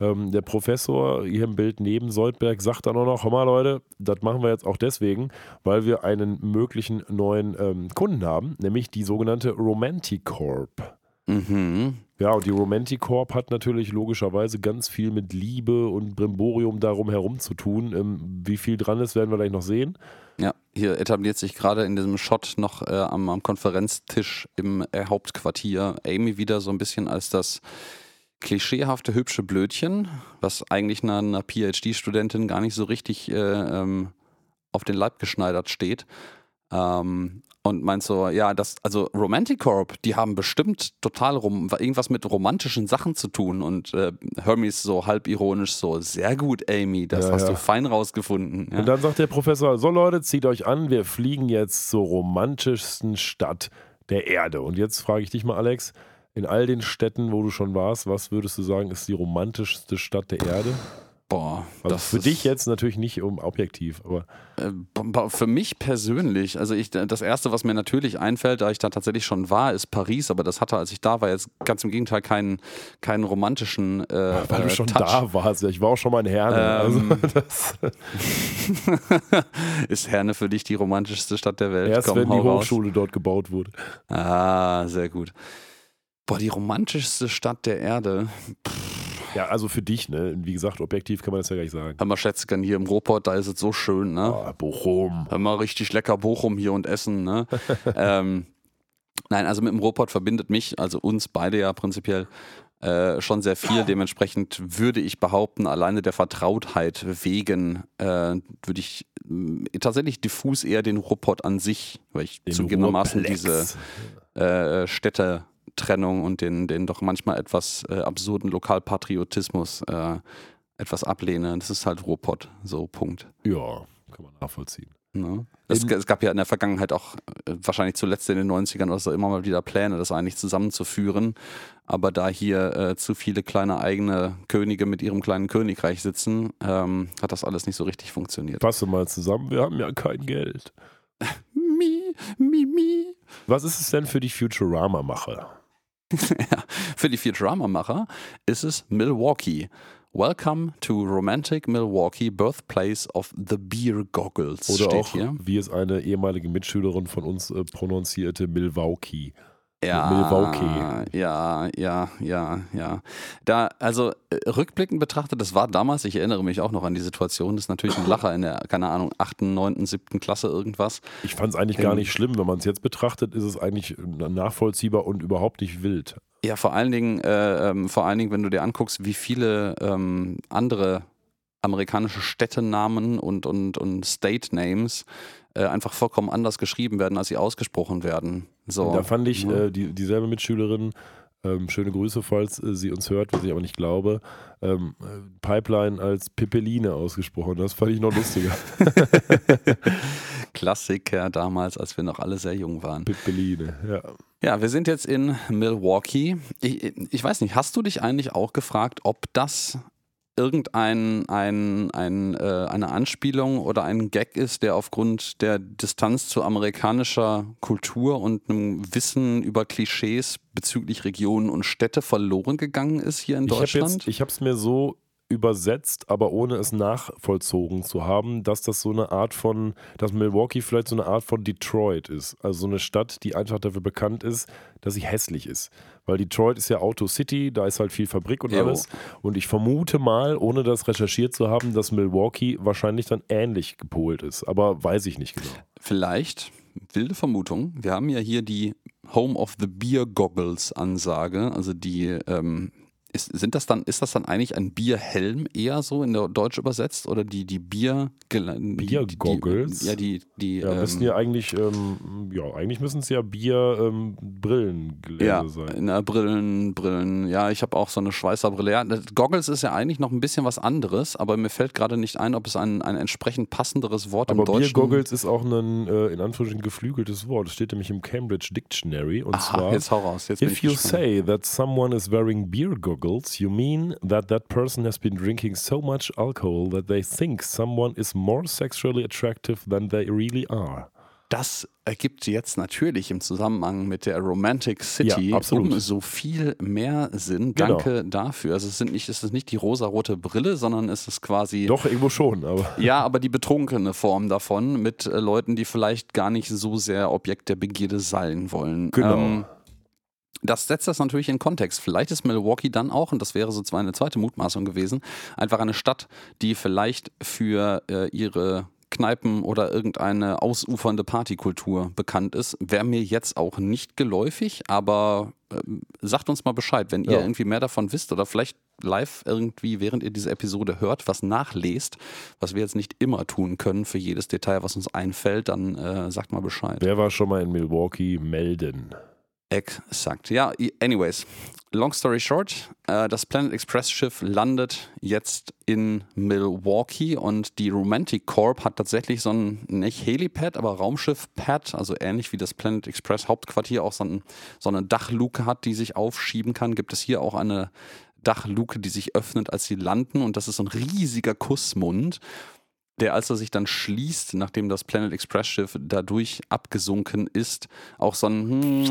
Ähm, der Professor hier im Bild neben Soldberg sagt dann auch noch, hör mal Leute, das machen wir jetzt auch deswegen, weil wir einen möglichen neuen ähm, Kunden haben, nämlich die sogenannte Romanticorp. Mhm. Ja, und die Romanticorp hat natürlich logischerweise ganz viel mit Liebe und Brimborium darum herum zu tun. Ähm, wie viel dran ist, werden wir gleich noch sehen. Ja, hier etabliert sich gerade in diesem Shot noch äh, am, am Konferenztisch im äh, Hauptquartier Amy wieder so ein bisschen als das klischeehafte hübsche Blödchen, was eigentlich einer, einer PhD-Studentin gar nicht so richtig äh, ähm, auf den Leib geschneidert steht. Ähm, und meint so, ja, das, also Romantic Corp, die haben bestimmt total rom irgendwas mit romantischen Sachen zu tun. Und äh, Hermes so halb ironisch so, sehr gut, Amy, das Ja, hast ja. du fein rausgefunden. Ja. Und dann sagt der Professor, so Leute, zieht euch an, wir fliegen jetzt zur romantischsten Stadt der Erde. Und jetzt frage ich dich mal, Alex, in all den Städten, wo du schon warst, was würdest du sagen, ist die romantischste Stadt der Erde? Boah, Also das für dich jetzt natürlich nicht um objektiv, aber Äh, für mich persönlich, also ich, das erste, was mir natürlich einfällt, da ich da tatsächlich schon war, ist Paris, aber das hatte, als ich da war, jetzt ganz im Gegenteil keinen, keinen romantischen äh, weil äh, du schon Touch. da warst. Ja, Ich war auch schon mal in Herne. Ähm, also (laughs) ist Herne für dich die romantischste Stadt der Welt? erst Komm, wenn die raus. Hochschule dort gebaut wurde. Ah, sehr gut. Boah, die romantischste Stadt der Erde. Ja, also für dich, ne? Wie gesagt, objektiv kann man das ja gar nicht sagen. Hör mal, Schätzchen, hier im Ruhrpott, da ist es so schön, ne? Ah, Bochum. Hör mal, richtig lecker Bochum hier und Essen, ne? (laughs) ähm, nein, also mit dem Ruhrpott verbindet mich, also uns beide ja prinzipiell, äh, schon sehr viel. Dementsprechend würde ich behaupten, alleine der Vertrautheit wegen äh, würde ich mh, tatsächlich diffus eher den Ruhrpott an sich, weil ich Den zugegebenermaßen Ruhrplex. diese äh, Städtetrennung und den, den doch manchmal etwas äh, absurden Lokalpatriotismus äh, etwas ablehne. Das ist halt Ruhrpott, so Punkt. Ja, kann man nachvollziehen. Ne? Es, es gab ja in der Vergangenheit auch, äh, wahrscheinlich zuletzt in den 90ern oder so, immer mal wieder Pläne, das eigentlich zusammenzuführen. Aber da hier äh, zu viele kleine eigene Könige mit ihrem kleinen Königreich sitzen, ähm, hat das alles nicht so richtig funktioniert. Fasse mal zusammen, wir haben ja kein Geld. (laughs) Mi, mi, mi. Was ist es denn für die Futurama-Macher? (laughs) ja, für die Futurama-Macher ist es Milwaukee. Welcome to Romantic Milwaukee, Birthplace of the Beer Goggles. Oder steht auch, hier. wie es eine ehemalige Mitschülerin von uns äh, prononzierte, Milwaukee. Ja, Milwaukee. Ja, ja, ja, ja. Da, also äh, rückblickend betrachtet, das war damals, ich erinnere mich auch noch an die Situation, das ist natürlich ein Lacher in der, keine Ahnung, 8., 9., 7. Klasse irgendwas. Ich fand es eigentlich gar Ähm, nicht schlimm. Wenn man es jetzt betrachtet, ist es eigentlich äh, nachvollziehbar und überhaupt nicht wild. Ja, vor allen Dingen, äh, ähm, vor allen Dingen, wenn du dir anguckst, wie viele ähm, andere amerikanische Städtenamen und, und, und State Names äh, einfach vollkommen anders geschrieben werden, als sie ausgesprochen werden. So. Da fand ich Ja. äh, die, dieselbe Mitschülerin, ähm, schöne Grüße, falls äh, sie uns hört, was ich aber nicht glaube, ähm, äh, Pipeline als Pipeline ausgesprochen. Das fand ich noch lustiger. (laughs) Klassiker damals, als wir noch alle sehr jung waren. Pitbeline, ja. Ja, wir sind jetzt in Milwaukee. Ich, ich weiß nicht, hast du dich eigentlich auch gefragt, ob das irgendein ein, ein, äh, eine Anspielung oder ein Gag ist, der aufgrund der Distanz zu amerikanischer Kultur und einem Wissen über Klischees bezüglich Regionen und Städte verloren gegangen ist hier in Deutschland? Ich habe es mir so übersetzt, aber ohne es nachvollzogen zu haben, dass das so eine Art von, dass Milwaukee vielleicht so eine Art von Detroit ist. Also so eine Stadt, die einfach dafür bekannt ist, dass sie hässlich ist. Weil Detroit ist ja Auto City, da ist halt viel Fabrik und Jo. alles. Und ich vermute mal, ohne das recherchiert zu haben, dass Milwaukee wahrscheinlich dann ähnlich gepolt ist. Aber weiß ich nicht genau. Vielleicht, wilde Vermutung, wir haben ja hier die Home of the Beer Goggles Ansage, also die ähm, ist, sind das dann, ist das dann eigentlich ein Bierhelm eher so in der Deutsch übersetzt oder die, die Bier Biergoggles? Die, ja, die, die Ja, ähm, müssen ja eigentlich, ähm, ja, eigentlich müssen es ja Bier-Brillengläser ja, sein. na, Brillen, Brillen. Ja, ich habe auch so eine Schweißerbrille. Ja, Goggles ist ja eigentlich noch ein bisschen was anderes, aber mir fällt gerade nicht ein, ob es ein, ein entsprechend passenderes Wort Aber im Deutschen Biergoggles ist auch ein, äh, in Anführungsstrichen, geflügeltes Wort. Das steht nämlich im Cambridge Dictionary. Und Aha, zwar, jetzt hau raus. Jetzt if you say that someone is wearing beer goggles, you mean that that person has been drinking so much alcohol that they think someone is more sexually attractive than they really are. Das ergibt jetzt natürlich im Zusammenhang mit der Romantic City Ja, um so viel mehr Sinn. Genau. Danke dafür. Also es, sind nicht, es ist nicht die rosarote Brille, sondern es ist quasi. Doch, irgendwo schon, aber (laughs) Ja, aber die betrunkene Form davon mit äh, Leuten, die vielleicht gar nicht so sehr Objekt der Begierde sein wollen. Genau. Das setzt das natürlich in Kontext. Vielleicht ist Milwaukee dann auch, und das wäre so zwar eine zweite Mutmaßung gewesen, einfach eine Stadt, die vielleicht für äh, ihre Kneipen oder irgendeine ausufernde Partykultur bekannt ist. Wäre mir jetzt auch nicht geläufig, aber ähm, sagt uns mal Bescheid, wenn ihr Ja. irgendwie mehr davon wisst oder vielleicht live irgendwie, während ihr diese Episode hört, was nachlest, was wir jetzt nicht immer tun können für jedes Detail, was uns einfällt, dann äh, sagt mal Bescheid. wer war schon mal in Milwaukee? Melden. Exakt. Ja, anyways. Long story short, äh, das Planet Express Schiff landet jetzt in Milwaukee und die Romantic Corp hat tatsächlich so ein, nicht Helipad, aber Raumschiff-Pad, also ähnlich wie das Planet Express Hauptquartier auch so, ein, so eine Dachluke hat, die sich aufschieben kann, gibt es hier auch eine Dachluke, die sich öffnet, als sie landen und das ist so ein riesiger Kussmund der, als er sich dann schließt, nachdem das Planet Express Schiff dadurch abgesunken ist, auch so ein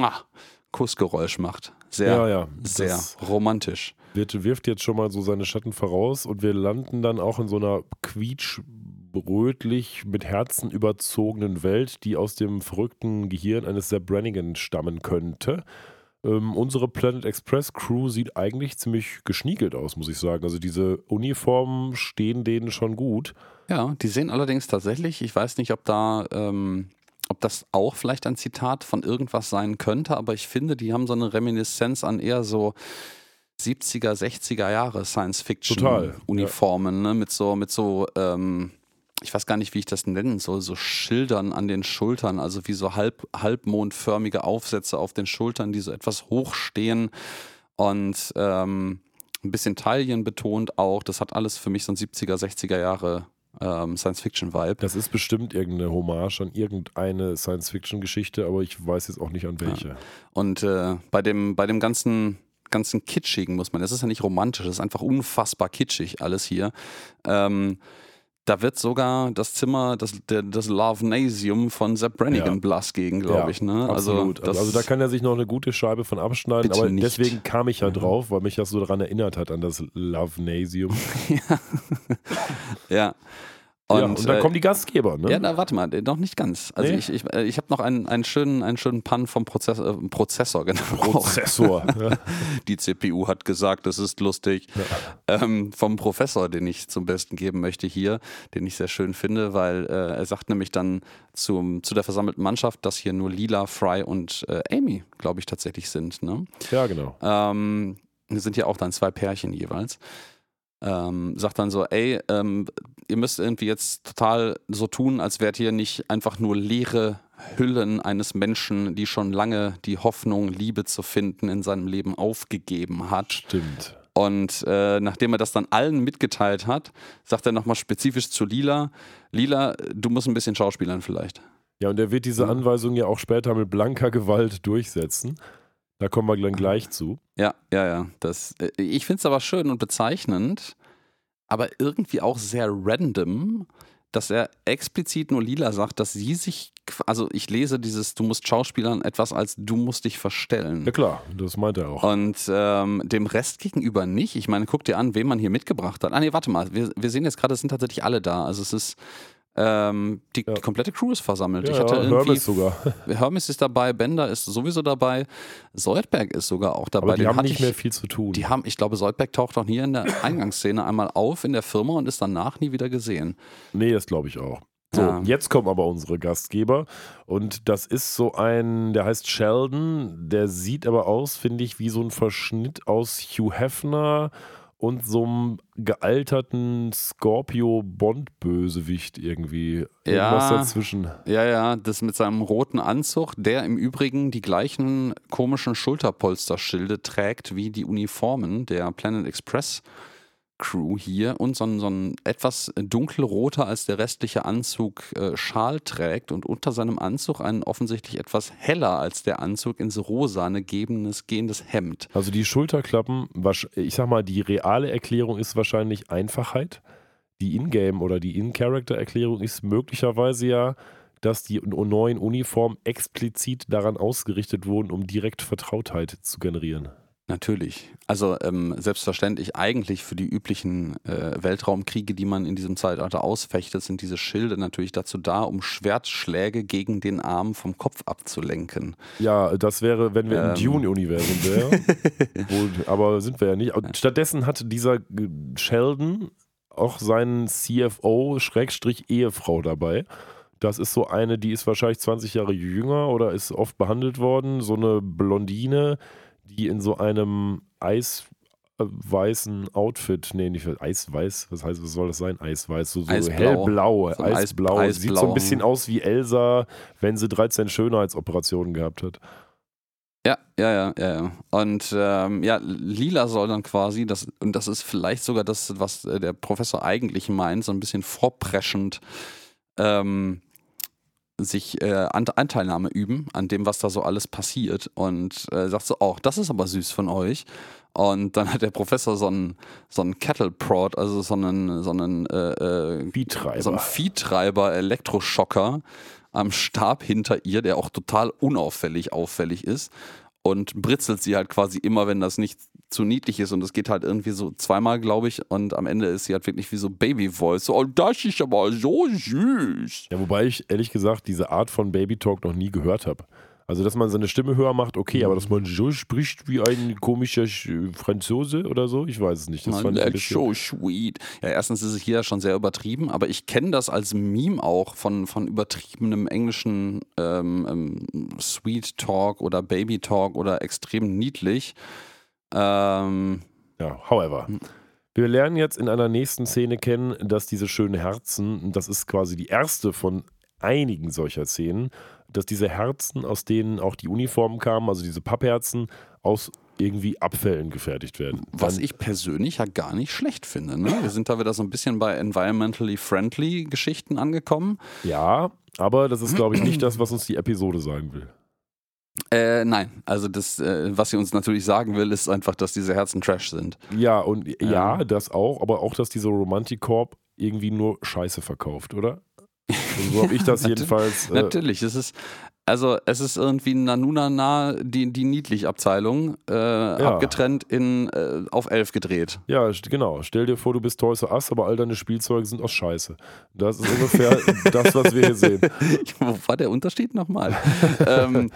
Kussgeräusch macht. Sehr, Ja, ja, sehr romantisch. wird, wirft jetzt schon mal so seine Schatten voraus und wir landen dann auch in so einer quietschrötlich mit Herzen überzogenen Welt, die aus dem verrückten Gehirn eines Brannigan stammen könnte. Ähm, unsere Planet Express Crew sieht eigentlich ziemlich geschniegelt aus, muss ich sagen. Also diese Uniformen stehen denen schon gut. Ja, die sehen allerdings tatsächlich, ich weiß nicht, ob da, ähm, ob das auch vielleicht ein Zitat von irgendwas sein könnte, aber ich finde, die haben so eine Reminiszenz an eher so 70er, 60er Jahre Science-Fiction-Uniformen, ne? mit so, mit so, ähm, ich weiß gar nicht, wie ich das nennen soll, so Schildern an den Schultern, also wie so halb, halbmondförmige Aufsätze auf den Schultern, die so etwas hochstehen und ähm, ein bisschen Taillen betont auch. Das hat alles für mich so ein 70er, 60er Jahre ähm, Science-Fiction-Vibe. Das ist bestimmt irgendeine Hommage an irgendeine Science-Fiction-Geschichte, aber ich weiß jetzt auch nicht an welche. Und äh, bei dem, bei dem ganzen, ganzen Kitschigen muss man, das ist ja nicht romantisch, das ist einfach unfassbar kitschig alles hier. Ähm, da wird sogar das Zimmer, das, der, das Love-Nasium von Sepp Brannigan Ja. Blass gegen, glaube ich. Ne? Absolut. Also, also da kann er sich noch eine gute Scheibe von abschneiden, aber nicht. deswegen kam ich ja Mhm. drauf, weil mich das so daran erinnert hat, an das Love-Nasium. (laughs) ja. Und, Und, ja, und dann äh, kommen die Gastgeber, ne? Ja, na, warte mal, noch nicht ganz. Also Nee? ich, ich, ich habe noch einen, einen, schönen, einen schönen Pun vom Prozess, äh, Prozessor, genau. Prozessor. (laughs) ja. Die CPU hat gesagt, das ist lustig. Ähm, vom Professor, den ich zum Besten geben möchte hier, den ich sehr schön finde, weil äh, er sagt nämlich dann zum, zu der versammelten Mannschaft, dass hier nur Lila, Fry und äh, Amy, glaube ich, tatsächlich sind. Ne? ja, genau. Ähm, sind ja auch dann zwei Pärchen jeweils. Ähm, sagt dann so, ey, ähm, ihr müsst irgendwie jetzt total so tun, als wärt ihr nicht einfach nur leere Hüllen eines Menschen, die schon lange die Hoffnung, Liebe zu finden in seinem Leben aufgegeben hat. Stimmt. Und äh, nachdem er das dann allen mitgeteilt hat, sagt er nochmal spezifisch zu Lila, Lila, du musst ein bisschen schauspielern vielleicht. Ja, und er wird diese Anweisung ja auch später mit blanker Gewalt durchsetzen. Da kommen wir dann gleich zu. Ja, ja, ja. Das, äh, ich finde es aber schön und bezeichnend, aber irgendwie auch sehr random, dass er explizit nur Lila sagt, dass sie sich, also ich lese dieses Du musst Schauspielern etwas als Du musst dich verstellen. Ja klar, das meint er auch. Und ähm, dem Rest gegenüber nicht. Ich meine, guck dir an, wen man hier mitgebracht hat. Ah nee, warte mal, wir, wir sehen jetzt gerade, es sind tatsächlich alle da. Also es ist ähm, die, Ja. die komplette Crew ist versammelt. ja, ich hatte ja, irgendwie Hermes sogar. (laughs) Hermes ist dabei, Bender ist sowieso dabei, Soldberg ist sogar auch dabei. Aber die Den haben nicht ich, mehr viel zu tun. Die haben, ich glaube, Soldberg taucht auch hier in der Eingangsszene einmal auf in der Firma und ist danach nie wieder gesehen. Nee, das glaube ich auch. So, Ja. jetzt kommen aber unsere Gastgeber. Und das ist so ein, der heißt Sheldon, der sieht aber aus, finde ich, wie so ein Verschnitt aus Hugh Hefner und so einem gealterten Scorpio-Bond-Bösewicht irgendwie. Irgendwas Ja. dazwischen. Ja, ja, das mit seinem roten Anzug, der im Übrigen die gleichen komischen Schulterpolsterschilde trägt wie die Uniformen der Planet Express Crew hier und so ein, so ein etwas dunkelroter als der restliche Anzug äh, Schal trägt und unter seinem Anzug einen offensichtlich etwas heller als der Anzug ins Rosane gebendes, gehendes Hemd. Also die Schulterklappen, ich sag mal, die reale Erklärung ist wahrscheinlich Einfachheit. Die Ingame- oder die In-Character-Erklärung ist möglicherweise ja, dass die neuen Uniformen explizit daran ausgerichtet wurden, um direkt Vertrautheit zu generieren. Natürlich. Also ähm, selbstverständlich eigentlich für die üblichen äh, Weltraumkriege, die man in diesem Zeitalter ausfechtet, sind diese Schilde natürlich dazu da, um Schwertschläge gegen den Arm vom Kopf abzulenken. Ja, das wäre, wenn wir Ähm. im Dune-Universum wären. (laughs) Aber sind wir ja nicht. Stattdessen hat dieser äh, Sheldon auch seinen CFO-Ehefrau dabei. Das ist so eine, die ist wahrscheinlich 20 Jahre jünger oder ist oft behandelt worden. So eine Blondine, die in so einem eisweißen Outfit, nee, nicht eisweiß, was heißt, was soll das sein? Eisweiß, so, so Eisblau. hellblau, So ein Eis- eisblau. Sieht so eisblau. ein bisschen aus wie Elsa, wenn sie 13 Schönheitsoperationen gehabt hat. Ja, ja, ja, ja, ja. Und ähm, ja, lila soll dann quasi, das, und das ist vielleicht sogar das, was äh, der Professor eigentlich meint, so ein bisschen vorpreschend ähm, sich äh, Ant Anteilnahme üben an dem, was da so alles passiert. Und äh, sagt so, auch, das ist aber süß von euch. Und dann hat der Professor so einen, so einen Cattle Prod, also so einen, so einen äh, äh, Viehtreiber. so ein Viehtreiber Elektroschocker am Stab hinter ihr, der auch total unauffällig auffällig ist und britzelt sie halt quasi immer, wenn das nicht zu niedlich ist und es geht halt irgendwie so zweimal, glaube ich, und am Ende ist sie halt wirklich wie so Baby-Voice, so, oh, das ist aber so süß. Ja, wobei ich ehrlich gesagt diese Art von Baby Talk noch nie gehört habe. Also, dass man seine Stimme höher macht, okay, aber dass man so spricht wie ein komischer Sch- Franzose oder so, ich weiß es nicht. Das Man, fand ich so sweet. Ja, erstens ist es hier schon sehr übertrieben, aber ich kenne das als Meme auch von, von übertriebenem englischen ähm, ähm, Sweet Talk oder Baby Talk oder extrem niedlich. Ähm, ja, however. Wir lernen jetzt in einer nächsten Szene kennen, dass diese schönen Herzen, das ist quasi die erste von einigen solcher Szenen, dass diese Herzen, aus denen auch die Uniformen kamen, also diese Pappherzen, aus irgendwie Abfällen gefertigt werden. was Dann- ich persönlich ja gar nicht schlecht finde. Ne? Wir sind da wieder so ein bisschen bei environmentally friendly Geschichten angekommen. Ja, aber das ist, glaube ich, nicht das, was uns die Episode sagen will. Äh, nein, also das, äh, was sie uns natürlich sagen will, ist einfach, dass diese Herzen Trash sind. Ja, und ja, Ähm. das auch, aber auch, dass diese Romantic Corp irgendwie nur Scheiße verkauft, oder? Also so habe ich (laughs) das jedenfalls. Äh, Natürlich, es ist, also es ist irgendwie Nanunana, die, die Niedlich-Abteilung, äh, abgetrennt in äh, auf elf gedreht. ja, genau. Stell dir vor, du bist Toys R Us, aber all deine Spielzeuge sind aus Scheiße. Das ist ungefähr (laughs) das, was wir hier sehen. (laughs) Wo war der Unterschied nochmal? ähm,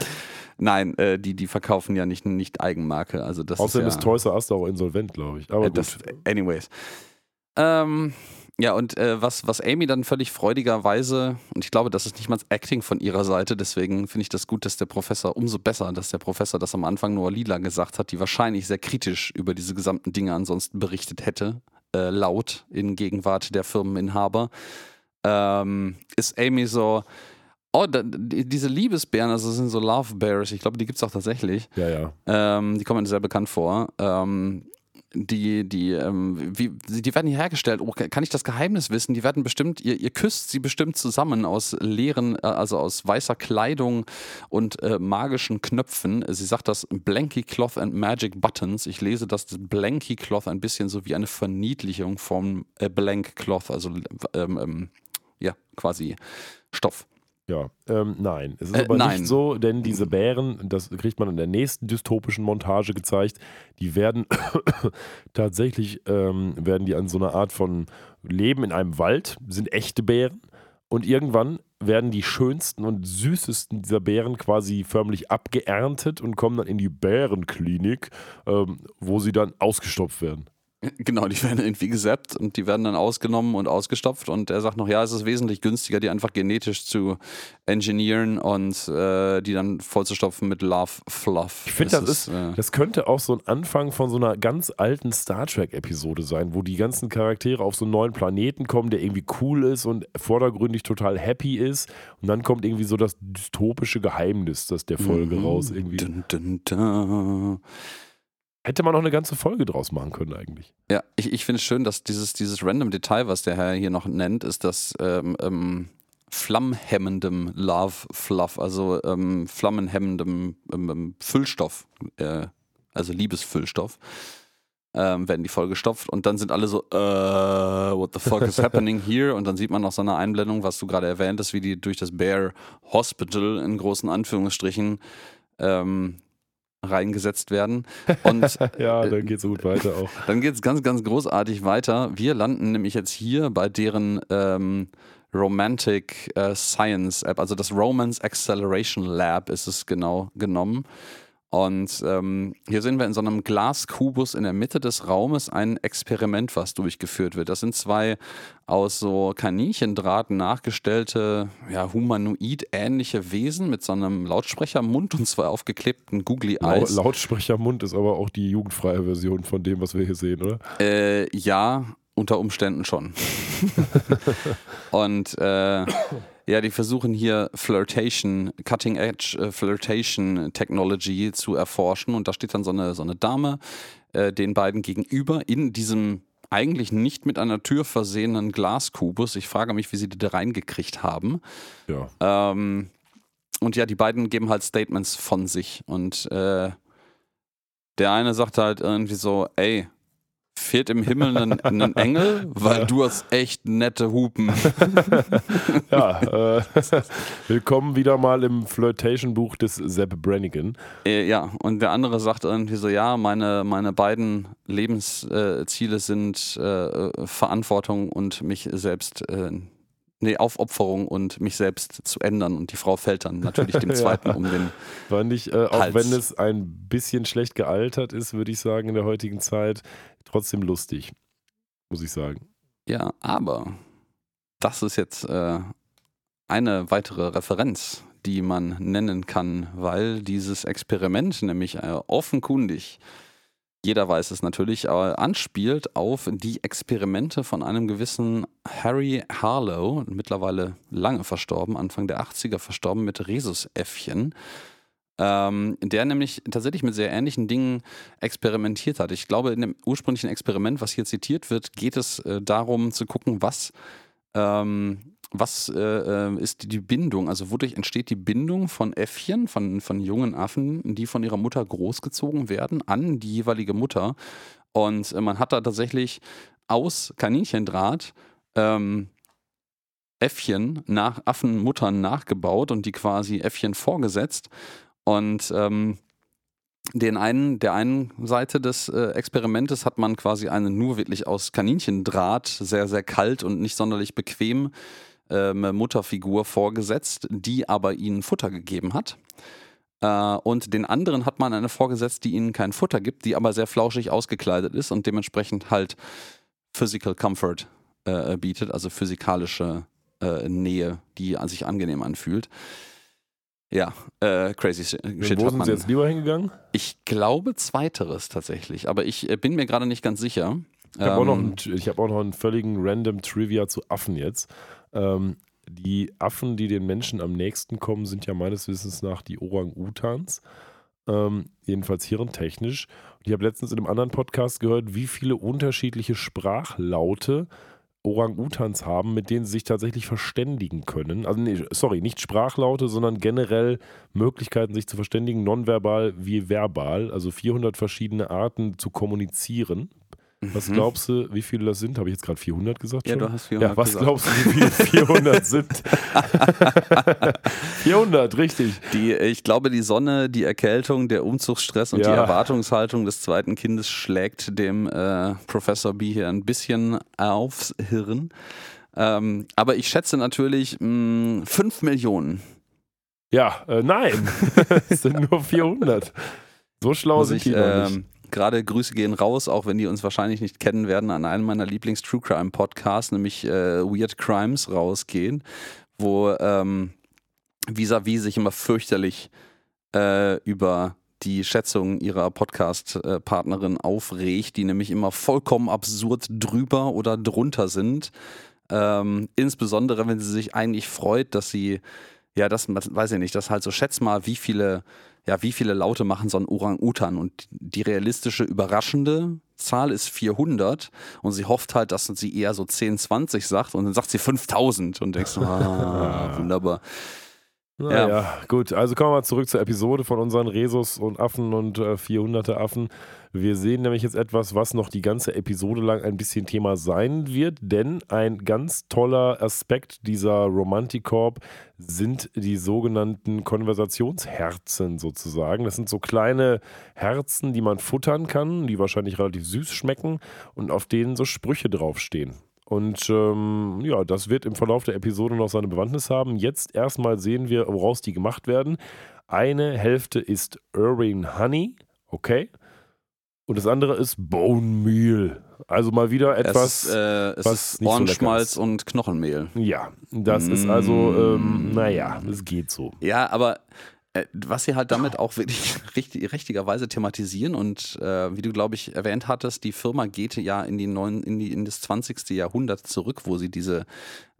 nein, äh, die, die verkaufen ja nicht, nicht Eigenmarke. Also das Außerdem ist, ist ja, Toys R Us auch insolvent, glaube ich. Aber das, anyways. Ähm, ja, und äh, was, was Amy dann völlig freudigerweise, und ich glaube, das ist nicht mal Acting von ihrer Seite, deswegen finde ich das gut, dass der Professor, umso besser, dass der Professor das am Anfang nur Lila gesagt hat, die wahrscheinlich sehr kritisch über diese gesamten Dinge ansonsten berichtet hätte, äh, laut in Gegenwart der Firmeninhaber, ähm, ist Amy so, oh, da, die, diese Liebesbären, also das sind so Love Bears, ich glaube, die gibt es auch tatsächlich. ja, ja. Ähm, die kommen mir sehr bekannt vor. Ähm, die, die, ähm, wie, die werden hier hergestellt. Oh, kann ich das Geheimnis wissen? Die werden bestimmt, ihr, ihr küsst sie bestimmt zusammen aus leeren, äh, also aus weißer Kleidung und äh, magischen Knöpfen. Sie sagt das Blanky Cloth and Magic Buttons. Ich lese das Blanky Cloth ein bisschen so wie eine Verniedlichung vom äh, Blank Cloth, also ähm, ähm, ja, quasi Stoff. Ja, ähm, nein. Es ist Äh, aber nein. nicht so, denn diese Bären, das kriegt man in der nächsten dystopischen Montage gezeigt, die werden (coughs) tatsächlich, ähm, werden die an so einer Art von Leben in einem Wald, sind echte Bären und irgendwann werden die schönsten und süßesten dieser Bären quasi förmlich abgeerntet und kommen dann in die Bärenklinik, ähm, wo sie dann ausgestopft werden. Genau, die werden irgendwie gesappt und die werden dann ausgenommen und ausgestopft und er sagt noch, ja, es ist wesentlich günstiger, die einfach genetisch zu engineeren und äh, die dann vollzustopfen mit Love Fluff. Ich finde, das ist, äh, das könnte auch so ein Anfang von so einer ganz alten Star Trek-Episode sein, wo die ganzen Charaktere auf so einen neuen Planeten kommen, der irgendwie cool ist und vordergründig total happy ist. Und dann kommt irgendwie so das dystopische Geheimnis, das der Folge raus irgendwie. Dun, dun, dun. Hätte man noch eine ganze Folge draus machen können eigentlich. Ja, ich, ich finde es schön, dass dieses, dieses random Detail, was der Herr hier noch nennt, ist das ähm, ähm, flammhemmendem Love Fluff, also ähm, flammenhemmendem ähm, ähm, Füllstoff, äh, also Liebesfüllstoff, ähm, werden die vollgestopft und dann sind alle so, äh, what the fuck is happening (laughs) here? Und dann sieht man noch so eine Einblendung, was du gerade erwähnt hast, wie die durch das Bear Hospital in großen Anführungsstrichen ähm, reingesetzt werden. (laughs) Und Ja, dann geht es gut weiter auch. (laughs) dann geht es ganz, ganz großartig weiter. Wir landen nämlich jetzt hier bei deren ähm, Romantic äh, Science App, also das Romance Acceleration Lab ist es genau genommen. Und ähm, hier sehen wir in so einem Glaskubus in der Mitte des Raumes ein Experiment, was durchgeführt wird. Das sind zwei aus so Kaninchendraht nachgestellte, ja, humanoid-ähnliche Wesen mit so einem Lautsprechermund und zwei aufgeklebten Googly Eyes. Lautsprechermund ist aber auch die jugendfreie Version von dem, was wir hier sehen, oder? Äh, ja, unter Umständen schon. (laughs) Und äh, ja, die versuchen hier Flirtation, Cutting Edge äh, Flirtation Technology zu erforschen. Und da steht dann so eine, so eine Dame äh, den beiden gegenüber in diesem eigentlich nicht mit einer Tür versehenen Glaskubus. Ich frage mich, wie sie die da reingekriegt haben. Ja. Ähm, und ja, die beiden geben halt Statements von sich. Und äh, der eine sagt halt irgendwie so, ey, fehlt im Himmel ein, ein (laughs) Engel, weil du hast echt nette Hupen. (laughs) Ja, (laughs) äh, willkommen wieder mal im Flirtation-Buch des Sepp Brannigan. Äh, ja, und der andere sagt irgendwie so, ja, meine, meine beiden Lebensziele sind äh, Verantwortung und mich selbst, äh, nee, Aufopferung und mich selbst zu ändern. Und die Frau fällt dann natürlich dem (laughs) Ja. Zweiten um den Fand ich, äh, auch wenn es ein bisschen schlecht gealtert ist, würde ich sagen, in der heutigen Zeit, trotzdem lustig, muss ich sagen. Ja, aber das ist jetzt äh, eine weitere Referenz, die man nennen kann, weil dieses Experiment nämlich äh, offenkundig, jeder weiß es natürlich, aber anspielt auf die Experimente von einem gewissen Harry Harlow, mittlerweile lange verstorben, Anfang der 80er verstorben mit Rhesusäffchen. Ähm, der nämlich tatsächlich mit sehr ähnlichen Dingen experimentiert hat. Ich glaube, in dem ursprünglichen Experiment, was hier zitiert wird, geht es äh, darum zu gucken, was, ähm, was äh, äh, ist die Bindung, also wodurch entsteht die Bindung von Äffchen, von, von jungen Affen, die von ihrer Mutter großgezogen werden, an die jeweilige Mutter. Und äh, man hat da tatsächlich aus Kaninchendraht ähm, Äffchen nach Affenmuttern nachgebaut und die quasi Äffchen vorgesetzt. Und ähm, den einen, der einen Seite des äh, Experimentes hat man quasi eine nur wirklich aus Kaninchendraht, sehr, sehr kalt und nicht sonderlich bequem ähm, Mutterfigur vorgesetzt, die aber ihnen Futter gegeben hat. Äh, und den anderen hat man eine vorgesetzt, die ihnen kein Futter gibt, die aber sehr flauschig ausgekleidet ist und dementsprechend halt Physical Comfort äh, bietet, also physikalische äh, Nähe, die an sich angenehm anfühlt. Ja, äh, crazy shit Wo sind sie jetzt lieber hingegangen? Ich glaube zweiteres tatsächlich, aber ich äh, bin mir gerade nicht ganz sicher. Ich habe auch, noch Ähm, einen- ich hab auch noch einen völligen random Trivia zu Affen jetzt. Ähm, die Affen, die den Menschen am nächsten kommen, sind ja meines Wissens nach die Orang-Utans. ähm, jedenfalls hirntechnisch. Und ich habe letztens in einem anderen Podcast gehört, wie viele unterschiedliche Sprachlaute Orang-Utans haben, mit denen sie sich tatsächlich verständigen können. Also, nee, sorry, nicht Sprachlaute, sondern generell Möglichkeiten, sich zu verständigen, nonverbal wie verbal. Also 400 verschiedene Arten zu kommunizieren. Was Mhm. glaubst du, wie viele das sind? Habe ich jetzt gerade 400 gesagt? Ja, schon? du hast 400 Ja, was gesagt. glaubst du, wie viele 400 sind? (laughs) 400, richtig. Die, ich glaube, die Sonne, die Erkältung, der Umzugsstress und Ja. die Erwartungshaltung des zweiten Kindes schlägt dem äh, Professor B hier ein bisschen aufs Hirn. Ähm, aber ich schätze natürlich mh, 5 Millionen. Ja, äh, nein, (laughs) es sind nur 400. So schlau Muss sind ich, die noch nicht. Gerade Grüße gehen raus, auch wenn die uns wahrscheinlich nicht kennen werden, an einen meiner Lieblings-True Crime Podcasts, nämlich äh, Weird Crimes, rausgehen, wo ähm, vis-à-vis sich immer fürchterlich äh, über die Schätzung ihrer Podcast-Partnerin aufregt, die nämlich immer vollkommen absurd drüber oder drunter sind. Ähm, insbesondere, wenn sie sich eigentlich freut, dass sie, ja, das weiß ich nicht, das halt so schätz mal, wie viele, ja, wie viele Laute machen so ein Orang-Utan und die realistische, überraschende Zahl ist 400 und sie hofft halt, dass sie eher so 10, 20 sagt und dann sagt sie 5000 und denkst du, ah, (laughs) wunderbar. Naja, gut. Also kommen wir mal zurück zur Episode von unseren Resus und Affen und äh, 400er Affen. Wir sehen nämlich jetzt etwas, was noch die ganze Episode lang ein bisschen Thema sein wird, denn ein ganz toller Aspekt dieser Romanticorp sind die sogenannten Konversationsherzen sozusagen. Das sind so kleine Herzen, die man futtern kann, die wahrscheinlich relativ süß schmecken und auf denen so Sprüche draufstehen. Und ähm, ja, das wird im Verlauf der Episode noch seine Bewandtnis haben. Jetzt erstmal sehen wir, woraus die gemacht werden. Eine Hälfte ist Irving Honey, okay. Und das andere ist Bone Meal. Also mal wieder etwas. es äh, es was ist so Ohrenschmalz ist. und Knochenmehl. ja, das ist also, ähm, naja, es geht so. Ja, aber äh, was sie halt damit auch wirklich (laughs) richtig, richtigerweise thematisieren und äh, wie du, glaube ich, erwähnt hattest, die Firma geht ja in, die neuen, in, die, in das 20. Jahrhundert zurück, wo sie diese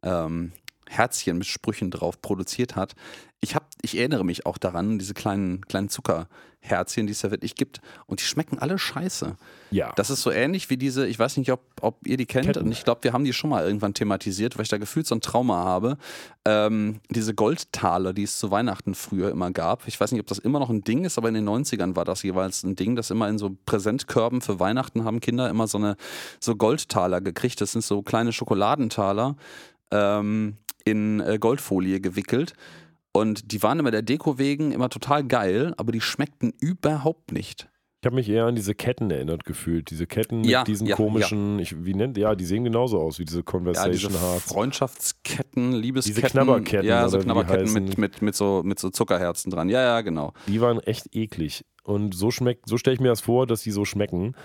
ähm, Herzchen mit Sprüchen drauf produziert hat. Ich, hab, ich erinnere mich auch daran, diese kleinen, kleinen Zuckerherzchen, die es ja wirklich gibt. Und die schmecken alle scheiße. Ja. Das ist so ähnlich wie diese, ich weiß nicht, ob, ob ihr die kennt, Ketten. und ich glaube, wir haben die schon mal irgendwann thematisiert, weil ich da gefühlt so ein Trauma habe. Ähm, diese Goldtaler, die es zu Weihnachten früher immer gab. Ich weiß nicht, ob das immer noch ein Ding ist, aber in den 90ern war das jeweils ein Ding, dass immer in so Präsentkörben für Weihnachten haben Kinder immer so eine so Goldtaler gekriegt. Das sind so kleine Schokoladentaler ähm, in äh, Goldfolie gewickelt. Und die waren immer der Deko wegen immer total geil, aber die schmeckten überhaupt nicht. Ich habe mich eher an diese Ketten erinnert gefühlt. Diese Ketten mit Ja, diesen ja, komischen, Ich, wie nennt, ja, die sehen genauso aus wie diese Ja, diese Conversation Hearts. Freundschaftsketten, Liebesketten. Diese Knabberketten, Ja, so Knabberketten mit, mit, mit, so, mit so Zuckerherzen dran. Ja, ja, genau. Die waren echt eklig. Und so schmeckt, so stelle ich mir das vor, dass die so schmecken.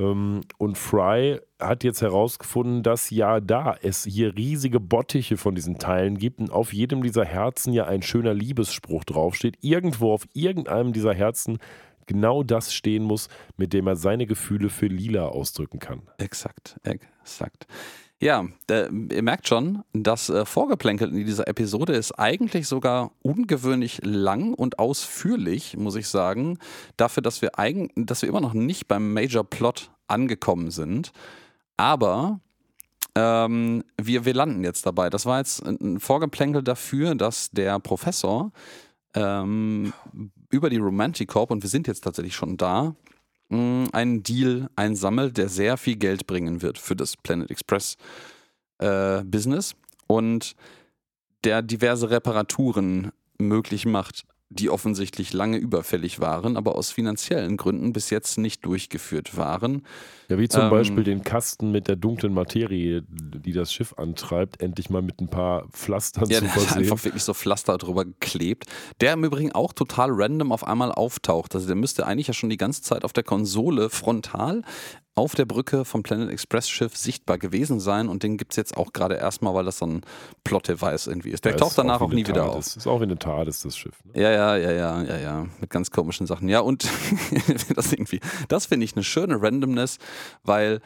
Ähm, Und Fry hat jetzt herausgefunden, dass ja da es hier riesige Bottiche von diesen Teilen gibt und auf jedem dieser Herzen ja ein schöner Liebesspruch draufsteht. Irgendwo auf irgendeinem dieser Herzen genau das stehen muss, mit dem er seine Gefühle für Lila ausdrücken kann. Exakt, exakt. Ja, äh, ihr merkt schon, das äh, Vorgeplänkel in dieser Episode ist eigentlich sogar ungewöhnlich lang und ausführlich, muss ich sagen, dafür, dass wir, eigen, dass wir immer noch nicht beim Major Plot angekommen sind. Aber ähm, wir, wir landen jetzt dabei. Das war jetzt ein Vorgeplänkel dafür, dass der Professor ähm, über die Romantic Corp, und wir sind jetzt tatsächlich schon da, einen Deal einsammelt, der sehr viel Geld bringen wird für das Planet Express äh, Business und der diverse Reparaturen möglich macht, die offensichtlich lange überfällig waren, aber aus finanziellen Gründen bis jetzt nicht durchgeführt waren. Ja, wie zum Ähm, Beispiel den Kasten mit der dunklen Materie, die das Schiff antreibt, endlich mal mit ein paar Pflastern Ja, zu versehen. einfach wirklich so Pflaster drüber geklebt. Der im Übrigen auch total random auf einmal auftaucht. Also der müsste eigentlich ja schon die ganze Zeit auf der Konsole frontal auf der Brücke vom Planet Express Schiff sichtbar gewesen sein und den gibt es jetzt auch gerade erstmal, weil das so ein Plot-Device irgendwie ist. Der Ja, taucht ist danach auch eine nie wieder auf. Ist auch wie eine TARDIS, das Schiff. Ne? Ja, ja, ja, ja, ja, ja, mit ganz komischen Sachen. Ja, und (laughs) das irgendwie, das finde ich eine schöne Randomness, weil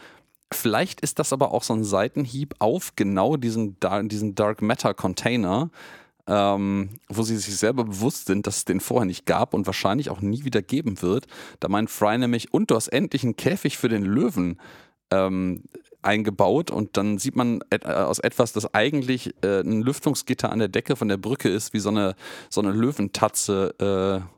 vielleicht ist das aber auch so ein Seitenhieb auf genau diesen, diesen Dark Matter Container, ähm, wo sie sich selber bewusst sind, dass es den vorher nicht gab und wahrscheinlich auch nie wieder geben wird. Da meint Fry nämlich, und du hast endlich einen Käfig für den Löwen ähm, eingebaut und dann sieht man et äh, aus etwas, das eigentlich äh, ein Lüftungsgitter an der Decke von der Brücke ist, wie so eine, so eine Löwentatze äh,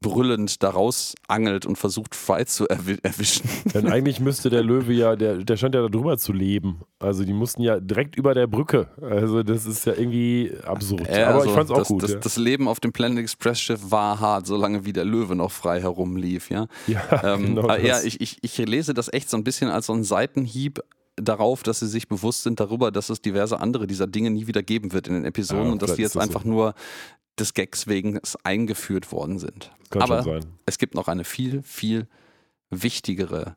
brüllend daraus angelt und versucht, Fry zu erwi erwischen. Denn eigentlich müsste der Löwe ja, der, der scheint ja da drüber zu leben. Also die mussten ja direkt über der Brücke. Also das ist ja irgendwie absurd. Äh, Aber also ich fand's auch das, gut. Das, ja. das Leben auf dem Planet Express Schiff war hart, solange wie der Löwe noch frei herumlief, ja. ja, Ähm, (laughs) genau aber ja, ich, ich, ich lese das echt so ein bisschen als so einen Seitenhieb darauf, dass sie sich bewusst sind darüber, dass es diverse andere dieser Dinge nie wieder geben wird in den Episoden Ja, und dass die jetzt das so. einfach nur des Gags wegen eingeführt worden sind. Kann aber schon sein. es gibt noch eine viel, viel wichtigere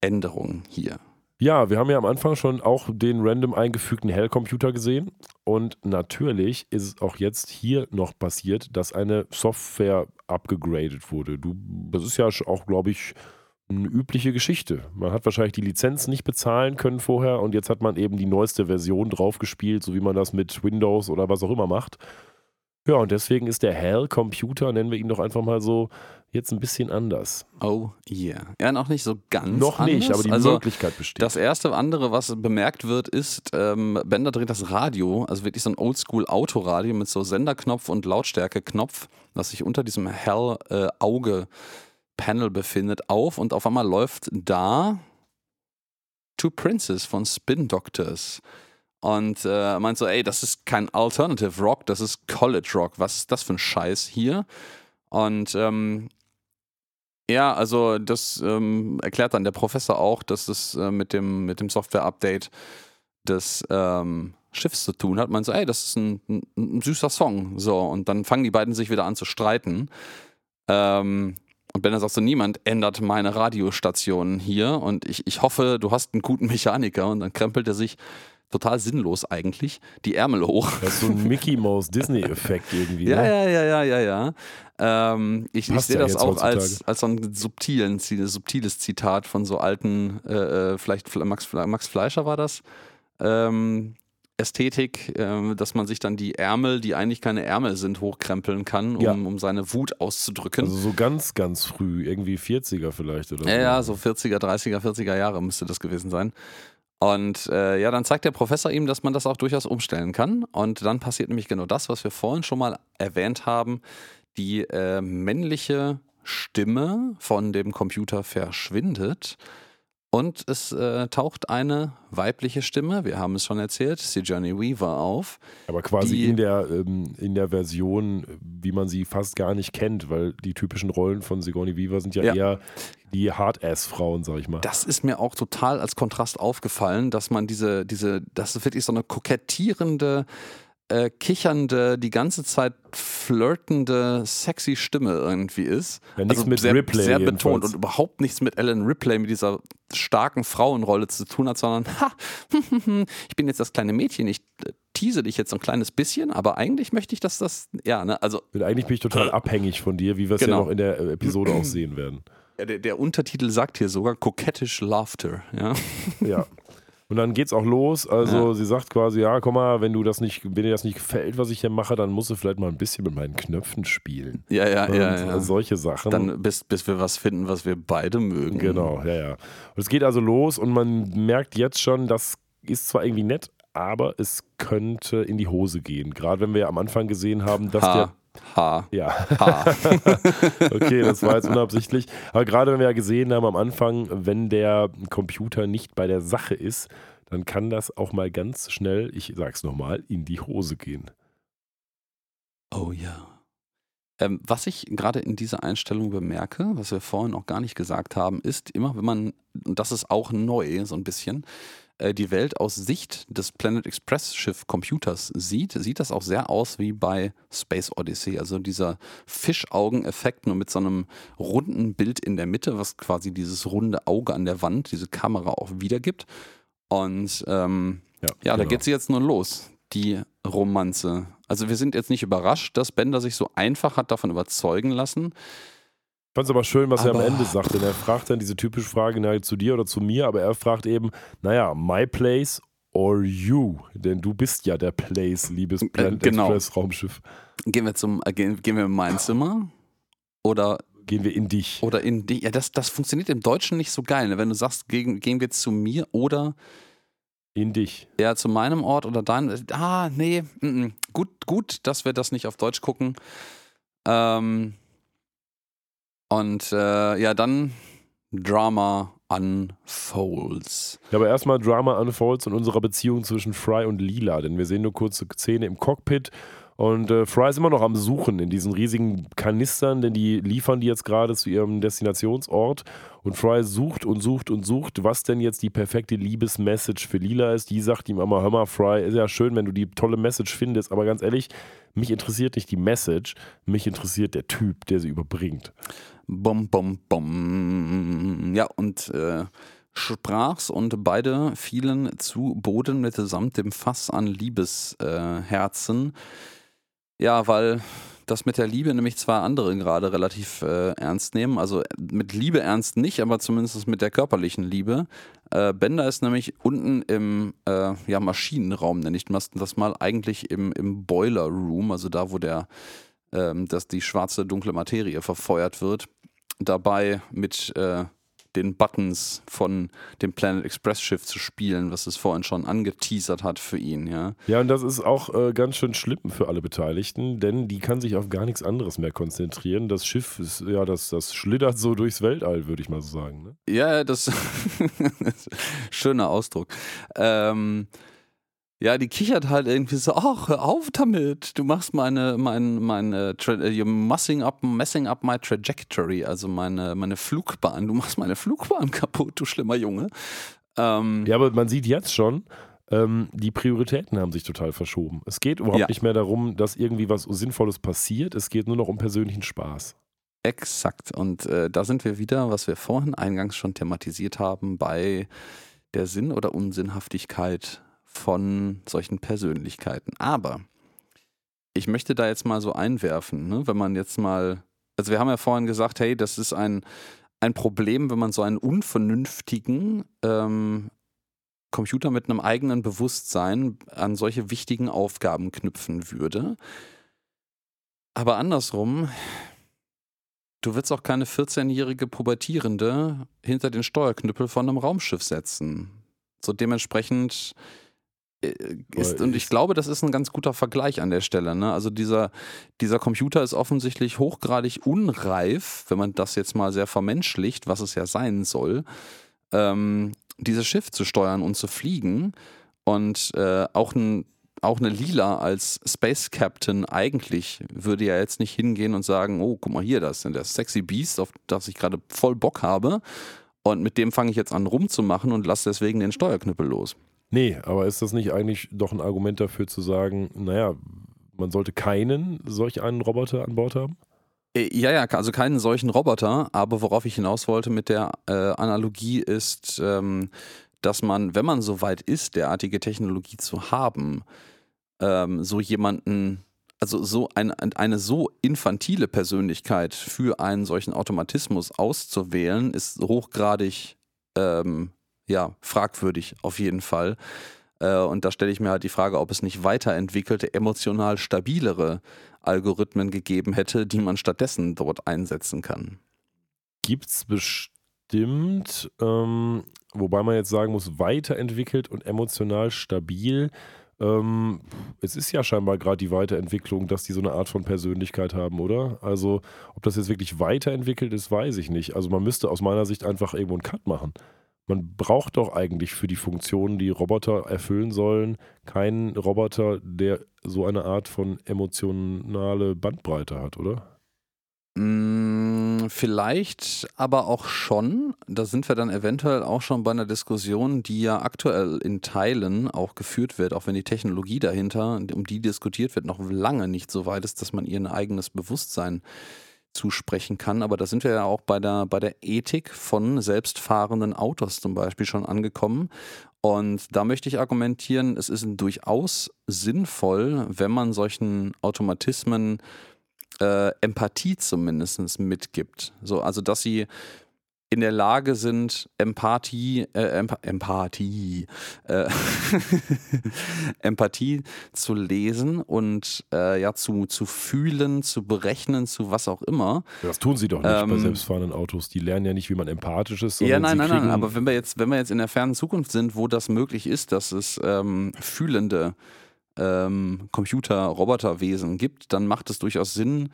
Änderung hier. Ja, wir haben ja am Anfang schon auch den random eingefügten Hell-Computer gesehen. Und natürlich ist es auch jetzt hier noch passiert, dass eine Software abgegradet wurde. Du, das ist ja auch, glaube ich, eine übliche Geschichte. Man hat wahrscheinlich die Lizenz nicht bezahlen können vorher und jetzt hat man eben die neueste Version draufgespielt, so wie man das mit Windows oder was auch immer macht. Ja, und deswegen ist der Hell-Computer, nennen wir ihn doch einfach mal so, jetzt ein bisschen anders. Oh yeah. Ja, noch nicht so ganz. Noch nicht, anders. aber die also, Möglichkeit besteht. Das erste andere, was bemerkt wird, ist, ähm, Bender dreht das Radio, also wirklich so ein Oldschool-Autoradio mit so Senderknopf und Lautstärkeknopf, das sich unter diesem Hell-Auge-Panel befindet, auf und auf einmal läuft da Two Princes von Spin Doctors. Und äh, meint so, ey, das ist kein Alternative Rock, das ist College Rock. Was ist das für ein Scheiß hier? Und ähm, ja, also das ähm, erklärt dann der Professor auch, dass es äh, mit dem, mit dem Software-Update des ähm, Schiffs zu tun hat. Man so, ey, das ist ein, ein, ein süßer Song. So, und dann fangen die beiden sich wieder an zu streiten. Ähm, und Bender sagt so, niemand ändert meine Radiostationen hier und ich, ich hoffe, du hast einen guten Mechaniker. Und dann krempelt er sich total sinnlos eigentlich die Ärmel hoch. Das ist so ein Mickey Mouse Disney-Effekt irgendwie. Ja, ne? ja, ja, ja, ja, ja. Ähm, ich ich sehe ja das auch als, heutzutage. als so ein subtilen, subtiles Zitat von so alten, äh, äh, vielleicht Max, Max Fleischer war das, ähm, Ästhetik, ähm, dass man sich dann die Ärmel, die eigentlich keine Ärmel sind, hochkrempeln kann, um, Ja. um seine Wut auszudrücken. Also so ganz, ganz früh, irgendwie 40er vielleicht oder so. Ja, ja, so 40er, 30er, 40er Jahre müsste das gewesen sein. Und äh, ja, dann zeigt der Professor ihm, dass man das auch durchaus umstellen kann. Und dann passiert nämlich genau das, was wir vorhin schon mal erwähnt haben. Die äh, männliche Stimme von dem Computer verschwindet. Und es äh, taucht eine weibliche Stimme, wir haben es schon erzählt, Sigourney Weaver auf. Aber quasi Die- in der, ähm, in der Version, wie man sie fast gar nicht kennt, weil die typischen Rollen von Sigourney Weaver sind ja, Ja. eher die Hard-Ass-Frauen, sag ich mal. Das ist mir auch total als Kontrast aufgefallen, dass man diese, diese, das ist wirklich so eine kokettierende, äh, kichernde, die ganze Zeit flirtende, sexy Stimme irgendwie ist. Ja, nichts mit sehr, Ripley sehr jedenfalls. betont und überhaupt nichts mit Ellen Ripley, mit dieser starken Frauenrolle zu tun hat, sondern ha, (laughs) ich bin jetzt das kleine Mädchen, ich äh, tease dich jetzt so ein kleines bisschen, aber eigentlich möchte ich, dass das, ja, ne, also Und eigentlich bin ich total abhängig von dir, wie wir es Genau. ja noch in der äh, Episode auch sehen werden. der, der Untertitel sagt hier sogar kokettisch Laughter, ja. Ja. (laughs) Und dann geht's auch los. Also sie sagt quasi, ja, komm mal, wenn du das nicht, wenn dir das nicht gefällt, was ich hier mache, dann musst du vielleicht mal ein bisschen mit meinen Knöpfen spielen. Ja, ja, Und ja, ja. solche Sachen. Dann bis, bis wir was finden, was wir beide mögen. Genau, ja, ja. Und es geht also los und man merkt jetzt schon, das ist zwar irgendwie nett, aber es könnte in die Hose gehen. Gerade wenn wir ja am Anfang gesehen haben, dass Ha, ha, der. Ja, ha. (laughs) okay, das war jetzt unabsichtlich. Aber gerade wenn wir ja gesehen haben am Anfang, wenn der Computer nicht bei der Sache ist, dann kann das auch mal ganz schnell, ich sag's nochmal, in die Hose gehen. oh ja. Ähm, was ich gerade in dieser Einstellung bemerke, was wir vorhin auch gar nicht gesagt haben, ist immer, wenn man, und das ist auch neu so ein bisschen, äh, die Welt aus Sicht des Planet Express Schiff Computers sieht, sieht das auch sehr aus wie bei Space Odyssey. Also dieser Fischaugeneffekt nur mit so einem runden Bild in der Mitte, was quasi dieses runde Auge an der Wand, diese Kamera auch wiedergibt. Und ähm, Ja, ja, da genau. geht sie jetzt nur los, die Romanze. Also wir sind jetzt nicht überrascht, dass Bender sich so einfach hat davon überzeugen lassen. Ich fand es aber schön, was er am Aber- Ende sagt, denn er fragt dann diese typische Frage, na, zu dir oder zu mir, aber er fragt eben, naja, my place or you? Denn du bist ja der Place, liebes Planet Äh, genau. Express Raumschiff. Gehen wir zum, äh, gehen, gehen wir in mein Zimmer oder Gehen wir in dich. oder in die. Ja, das, das funktioniert im Deutschen nicht so geil. Ne? Wenn du sagst, gehen, gehen wir zu mir oder In dich. ja zu meinem Ort oder dein. Ah, nee. mm, mm. Gut, gut, dass wir das nicht auf Deutsch gucken. Ähm, und äh, ja, dann Drama unfolds. Ja, aber erstmal Drama unfolds in unserer Beziehung zwischen Fry und Lila, denn wir sehen nur kurze Szene im Cockpit und äh, Fry ist immer noch am Suchen in diesen riesigen Kanistern, denn die liefern die jetzt gerade zu ihrem Destinationsort und Fry sucht und sucht und sucht, was denn jetzt die perfekte Liebesmessage für Lila ist. Die sagt ihm immer, hör mal Fry, ist ja schön, wenn du die tolle Message findest, aber ganz ehrlich, mich interessiert nicht die Message, mich interessiert der Typ, der sie überbringt. Bum, bum, bum. Ja, und äh, sprach's und beide fielen zu Boden mitsamt dem Fass an Liebesherzen. Äh, ja, weil das mit der Liebe nämlich zwei andere gerade relativ äh, ernst nehmen. Also mit Liebe ernst nicht, aber zumindest mit der körperlichen Liebe. Äh, Bender ist nämlich unten im äh, ja, Maschinenraum, nenne ich das mal, eigentlich im, im Boiler Room, also da, wo der, ähm, dass die schwarze dunkle Materie verfeuert wird, dabei mit äh, den Buttons von dem Planet Express Schiff zu spielen, was es vorhin schon angeteasert hat für ihn, ja. Ja, und das ist auch äh, ganz schön schlimm für alle Beteiligten, denn die kann sich auf gar nichts anderes mehr konzentrieren. Das Schiff ist, ja, das, das schlittert so durchs Weltall, würde ich mal so sagen. Ne? Ja, das (laughs) schöner Ausdruck. Ähm, ja, die kichert halt irgendwie so, ach, hör auf damit. Du machst meine, meine, meine, äh, you're messing up, messing up my trajectory, also meine, meine Flugbahn. Du machst meine Flugbahn kaputt, du schlimmer Junge. Ähm, Ja, aber man sieht jetzt schon, ähm, die Prioritäten haben sich total verschoben. Es geht überhaupt Ja. nicht mehr darum, dass irgendwie was Sinnvolles passiert. Es geht nur noch um persönlichen Spaß. Exakt. Und äh, da sind wir wieder, was wir vorhin eingangs schon thematisiert haben, bei der Sinn- oder Unsinnhaftigkeit von solchen Persönlichkeiten. Aber ich möchte da jetzt mal so einwerfen, ne? wenn man jetzt mal, also wir haben ja vorhin gesagt, hey, das ist ein, ein Problem, wenn man so einen unvernünftigen ähm, Computer mit einem eigenen Bewusstsein an solche wichtigen Aufgaben knüpfen würde. Aber andersrum, du willst auch keine 14-jährige Pubertierende hinter den Steuerknüppel von einem Raumschiff setzen. So dementsprechend ist, Aber und ich ist- glaube, das ist ein ganz guter Vergleich an der Stelle. Ne? Also dieser, dieser Computer ist offensichtlich hochgradig unreif, wenn man das jetzt mal sehr vermenschlicht, was es ja sein soll, ähm, dieses Schiff zu steuern und zu fliegen. Und äh, auch ein auch eine Lila als Space Captain eigentlich würde ja jetzt nicht hingehen und sagen, oh, guck mal hier, das ist der sexy Beast, auf das ich gerade voll Bock habe. Und mit dem fange ich jetzt an rumzumachen und lasse deswegen den Steuerknüppel los. Nee, aber ist das nicht eigentlich doch ein Argument dafür zu sagen, naja, man sollte keinen solch einen Roboter an Bord haben? Äh, Ja, ja, also keinen solchen Roboter, aber worauf ich hinaus wollte mit der äh, Analogie ist, ähm, dass man, wenn man so weit ist, derartige Technologie zu haben, ähm, so jemanden, also so ein, eine so infantile Persönlichkeit für einen solchen Automatismus auszuwählen, ist hochgradig ähm, ja, fragwürdig auf jeden Fall. Äh, und da stelle ich mir halt die Frage, ob es nicht weiterentwickelte, emotional stabilere Algorithmen gegeben hätte, die man stattdessen dort einsetzen kann. Gibt es bestimmt, ähm, wobei man jetzt sagen muss, weiterentwickelt und emotional stabil. Ähm, es ist ja scheinbar gerade die Weiterentwicklung, dass die so eine Art von Persönlichkeit haben, oder? Also, ob das jetzt wirklich weiterentwickelt ist, weiß ich nicht. Also, man müsste aus meiner Sicht einfach irgendwo einen Cut machen. Man braucht doch eigentlich für die Funktionen, die Roboter erfüllen sollen, keinen Roboter, der so eine Art von emotionale Bandbreite hat, oder? Mm, Vielleicht aber auch schon. Da sind wir dann eventuell auch schon bei einer Diskussion, die ja aktuell in Teilen auch geführt wird, auch wenn die Technologie dahinter, um die diskutiert wird, noch lange nicht so weit ist, dass man ihr ein eigenes Bewusstsein zusprechen kann. Aber da sind wir ja auch bei der, bei der Ethik von selbstfahrenden Autos zum Beispiel schon angekommen. Und da möchte ich argumentieren, es ist durchaus sinnvoll, wenn man solchen Automatismen äh, Empathie zumindest mitgibt. So, also dass sie in der Lage sind, Empathie, äh, Emp Empathie, äh, (laughs) Empathie zu lesen und äh, ja zu, zu fühlen, zu berechnen, zu was auch immer. Das tun sie doch nicht Ähm, bei selbstfahrenden Autos. Die lernen ja nicht, wie man empathisch ist. Ja, nein, nein, nein. Aber wenn wir jetzt, wenn wir jetzt in der fernen Zukunft sind, wo das möglich ist, dass es ähm, fühlende ähm, Computer, Roboterwesen gibt, dann macht es durchaus Sinn,